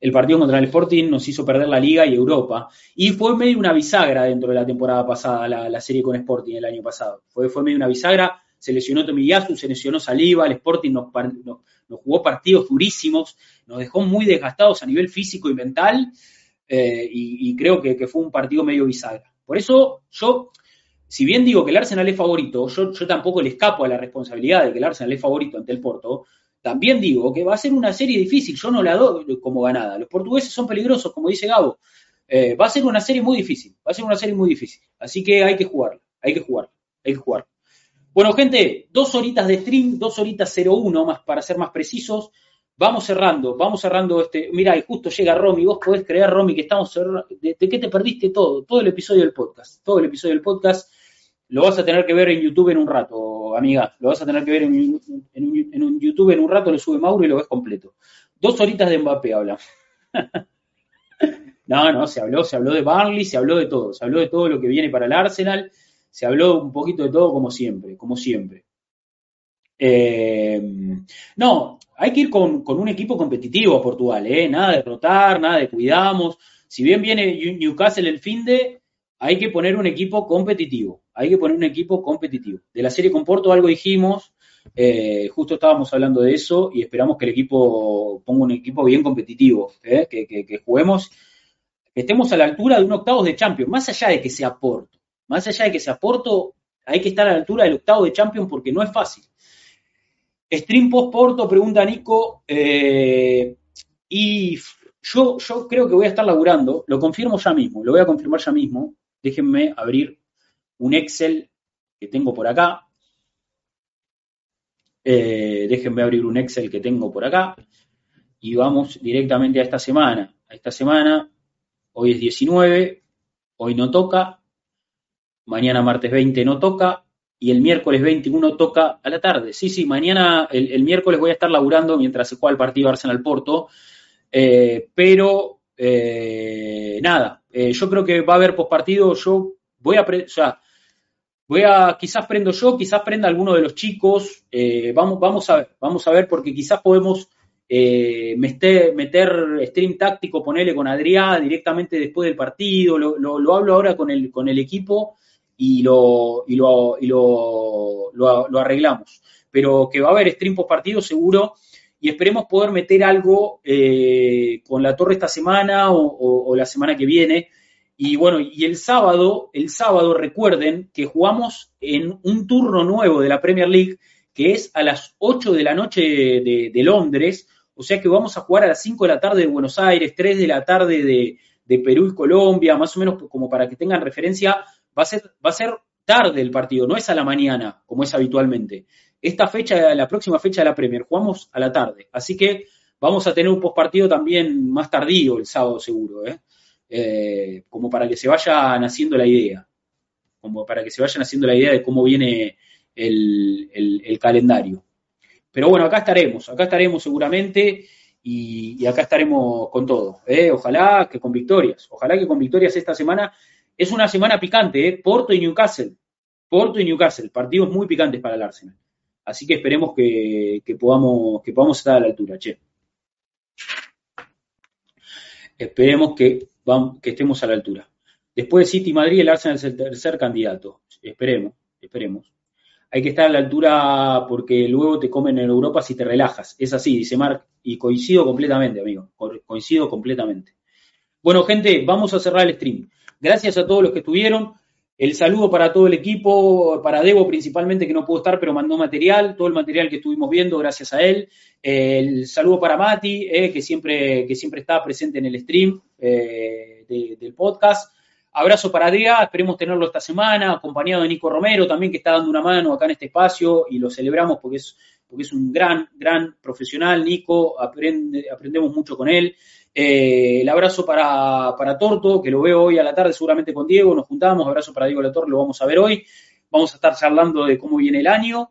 S3: El partido contra el Sporting nos hizo perder la Liga y Europa. Y fue medio una bisagra dentro de la temporada pasada, la, serie con Sporting el año pasado. Fue, fue medio una bisagra. Se lesionó Tomiyasu, se lesionó Saliba, el Sporting nos, jugó partidos durísimos, nos dejó muy desgastados a nivel físico y mental, eh, y, creo que, fue un partido medio bisagra. Por eso yo, si bien digo que el Arsenal es favorito, yo, tampoco le escapo a la responsabilidad de que el Arsenal es favorito ante el Porto, también digo que va a ser una serie difícil, yo no la doy como ganada. Los portugueses son peligrosos, como dice Gabo. Eh, va a ser una serie muy difícil, va a ser una serie muy difícil. Así que hay que jugarla, hay que jugarla, hay que jugarla. Bueno, gente, dos horitas de stream, dos horitas 01 más para ser más precisos. Vamos cerrando, vamos cerrando este. Mira, y justo llega Romy. Vos podés creer, Romy, que estamos cerrando. ¿De, qué te perdiste todo? Todo el episodio del podcast. Todo el episodio del podcast lo vas a tener que ver en YouTube en un rato, amiga. Lo vas a tener que ver en, un YouTube en un rato, lo sube Mauro y lo ves completo. Dos horitas de Mbappé habla. <laughs> no, no, se habló, se habló de Barley, se habló de todo. Se habló de todo lo que viene para el Arsenal se habló un poquito de todo como siempre, como siempre. Eh, no, hay que ir con, un equipo competitivo a Portugal, ¿eh? nada de rotar, nada de cuidamos. Si bien viene Newcastle el fin de, hay que poner un equipo competitivo, hay que poner un equipo competitivo. De la serie con Porto algo dijimos, eh, justo estábamos hablando de eso y esperamos que el equipo ponga un equipo bien competitivo, ¿eh? que, que, juguemos, que estemos a la altura de un octavos de Champions, más allá de que sea Porto. Más allá de que sea Porto, hay que estar a la altura del octavo de Champions porque no es fácil. Stream post Porto, pregunta Nico. Eh, y yo, yo creo que voy a estar laburando, lo confirmo ya mismo, lo voy a confirmar ya mismo. Déjenme abrir un Excel que tengo por acá. Eh, déjenme abrir un Excel que tengo por acá. Y vamos directamente a esta semana. A esta semana, hoy es 19, hoy no toca, mañana martes 20 no toca y el miércoles 21 toca a la tarde. Sí, sí, mañana, el, miércoles voy a estar laburando mientras se juega el partido Arsenal-Porto, eh, pero eh, nada, eh, yo creo que va a haber pospartido, yo voy a, o sea, voy a, quizás prendo yo, quizás prenda alguno de los chicos, vamos, vamos a ver, vamos a ver, porque quizás podemos meter, meter stream táctico, ponerle con Adrián directamente después del partido, lo, lo hablo ahora con el, con el equipo y lo, y lo, y lo, lo, arreglamos. Pero que va a haber stream post partido seguro y esperemos poder meter algo eh, con la torre esta semana o, la semana que viene. Y bueno, y el sábado, el sábado recuerden que jugamos en un turno nuevo de la Premier League, que es a las 8 de la noche de, Londres, o sea que vamos a jugar a las 5 de la tarde de Buenos Aires, 3 de la tarde de, de Perú y Colombia, más o menos como para que tengan referencia, va a ser, va a ser tarde el partido, no es a la mañana, como es habitualmente. Esta fecha, la próxima fecha de la Premier, jugamos a la tarde. Así que vamos a tener un postpartido también más tardío el sábado seguro, ¿eh? Eh, como para que se vayan haciendo la idea. Como para que se vayan haciendo la idea de cómo viene el, calendario. Pero bueno, acá estaremos, acá estaremos seguramente y, acá estaremos con todo. ¿eh? Ojalá que con victorias, ojalá que con victorias esta semana es una semana picante, ¿eh? Porto y Newcastle. Porto y Newcastle, partidos muy picantes para el Arsenal. Así que esperemos que, podamos, que podamos estar a la altura, che. Esperemos que, que estemos a la altura. Después de City y Madrid, el Arsenal es el tercer candidato. Esperemos, esperemos. Hay que estar a la altura porque luego te comen en Europa si te relajas. Es así, dice Mark, y coincido completamente, amigo. Coincido completamente. Bueno, gente, vamos a cerrar el stream. Gracias a todos los que estuvieron. El saludo para todo el equipo, para Debo principalmente, que no pudo estar, pero mandó material, todo el material que estuvimos viendo, gracias a él. El saludo para Mati, eh, que, siempre, que siempre está presente en el stream eh, del podcast. Abrazo para Adrián, esperemos tenerlo esta semana, acompañado de Nico Romero también, que está dando una mano acá en este espacio y lo celebramos porque es, porque es un gran, gran profesional. Nico, aprende, aprendemos mucho con él. Eh, el abrazo para, para, Torto, que lo veo hoy a la tarde seguramente con Diego, nos juntamos, abrazo para Diego Latorre, lo vamos a ver hoy, vamos a estar charlando de cómo viene el año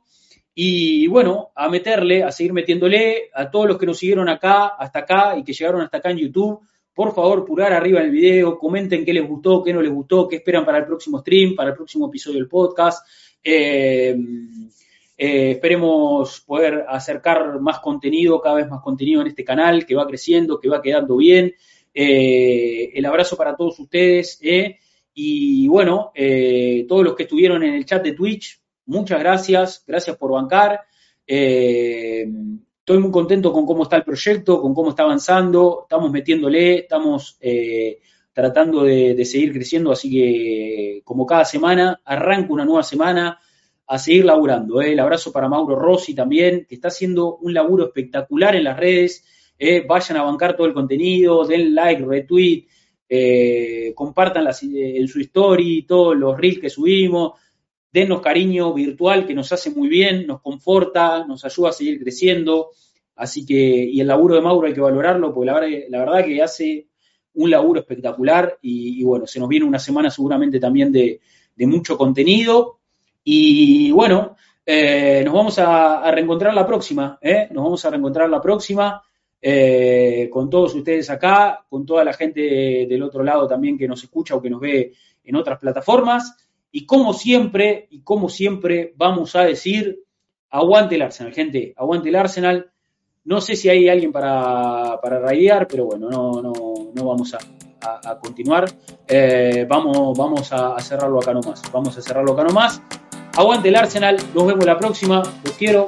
S3: y bueno, a meterle, a seguir metiéndole a todos los que nos siguieron acá, hasta acá y que llegaron hasta acá en YouTube, por favor, purar arriba el video, comenten qué les gustó, qué no les gustó, qué esperan para el próximo stream, para el próximo episodio del podcast. Eh, eh, esperemos poder acercar más contenido, cada vez más contenido en este canal, que va creciendo, que va quedando bien. Eh, el abrazo para todos ustedes. Eh, y bueno, todos los que estuvieron en el chat de Twitch, muchas gracias. Gracias por bancar. estoy muy contento con cómo está el proyecto, con cómo está avanzando. Estamos metiéndole, estamos tratando de, de seguir creciendo. Así que, como cada semana, arranco una nueva semana a seguir laburando. ¿eh? El abrazo para Mauro Rossi también, que está haciendo un laburo espectacular en las redes. ¿eh? Vayan a bancar todo el contenido, den like, retweet, eh, compartan en su story todos los reels que subimos. Dennos cariño virtual que nos hace muy bien, nos conforta, nos ayuda a seguir creciendo. Así que, y el laburo de Mauro hay que valorarlo, porque la verdad, que hace un laburo espectacular y, bueno, se nos viene una semana seguramente también de mucho contenido y bueno, eh, nos vamos a, reencontrar la próxima, ¿eh? Nos vamos a reencontrar la próxima eh, con todos ustedes acá, con toda la gente del otro lado también que nos escucha o que nos ve en otras plataformas. Y como siempre, y como siempre, vamos a decir, aguante el Arsenal, gente, aguante el Arsenal. No sé si hay alguien para, para raidear, pero bueno, no, no, no vamos a, a, continuar. vamos vamos a, a cerrarlo acá nomás. Vamos a cerrarlo acá nomás. Aguante el Arsenal, nos vemos la próxima, los quiero.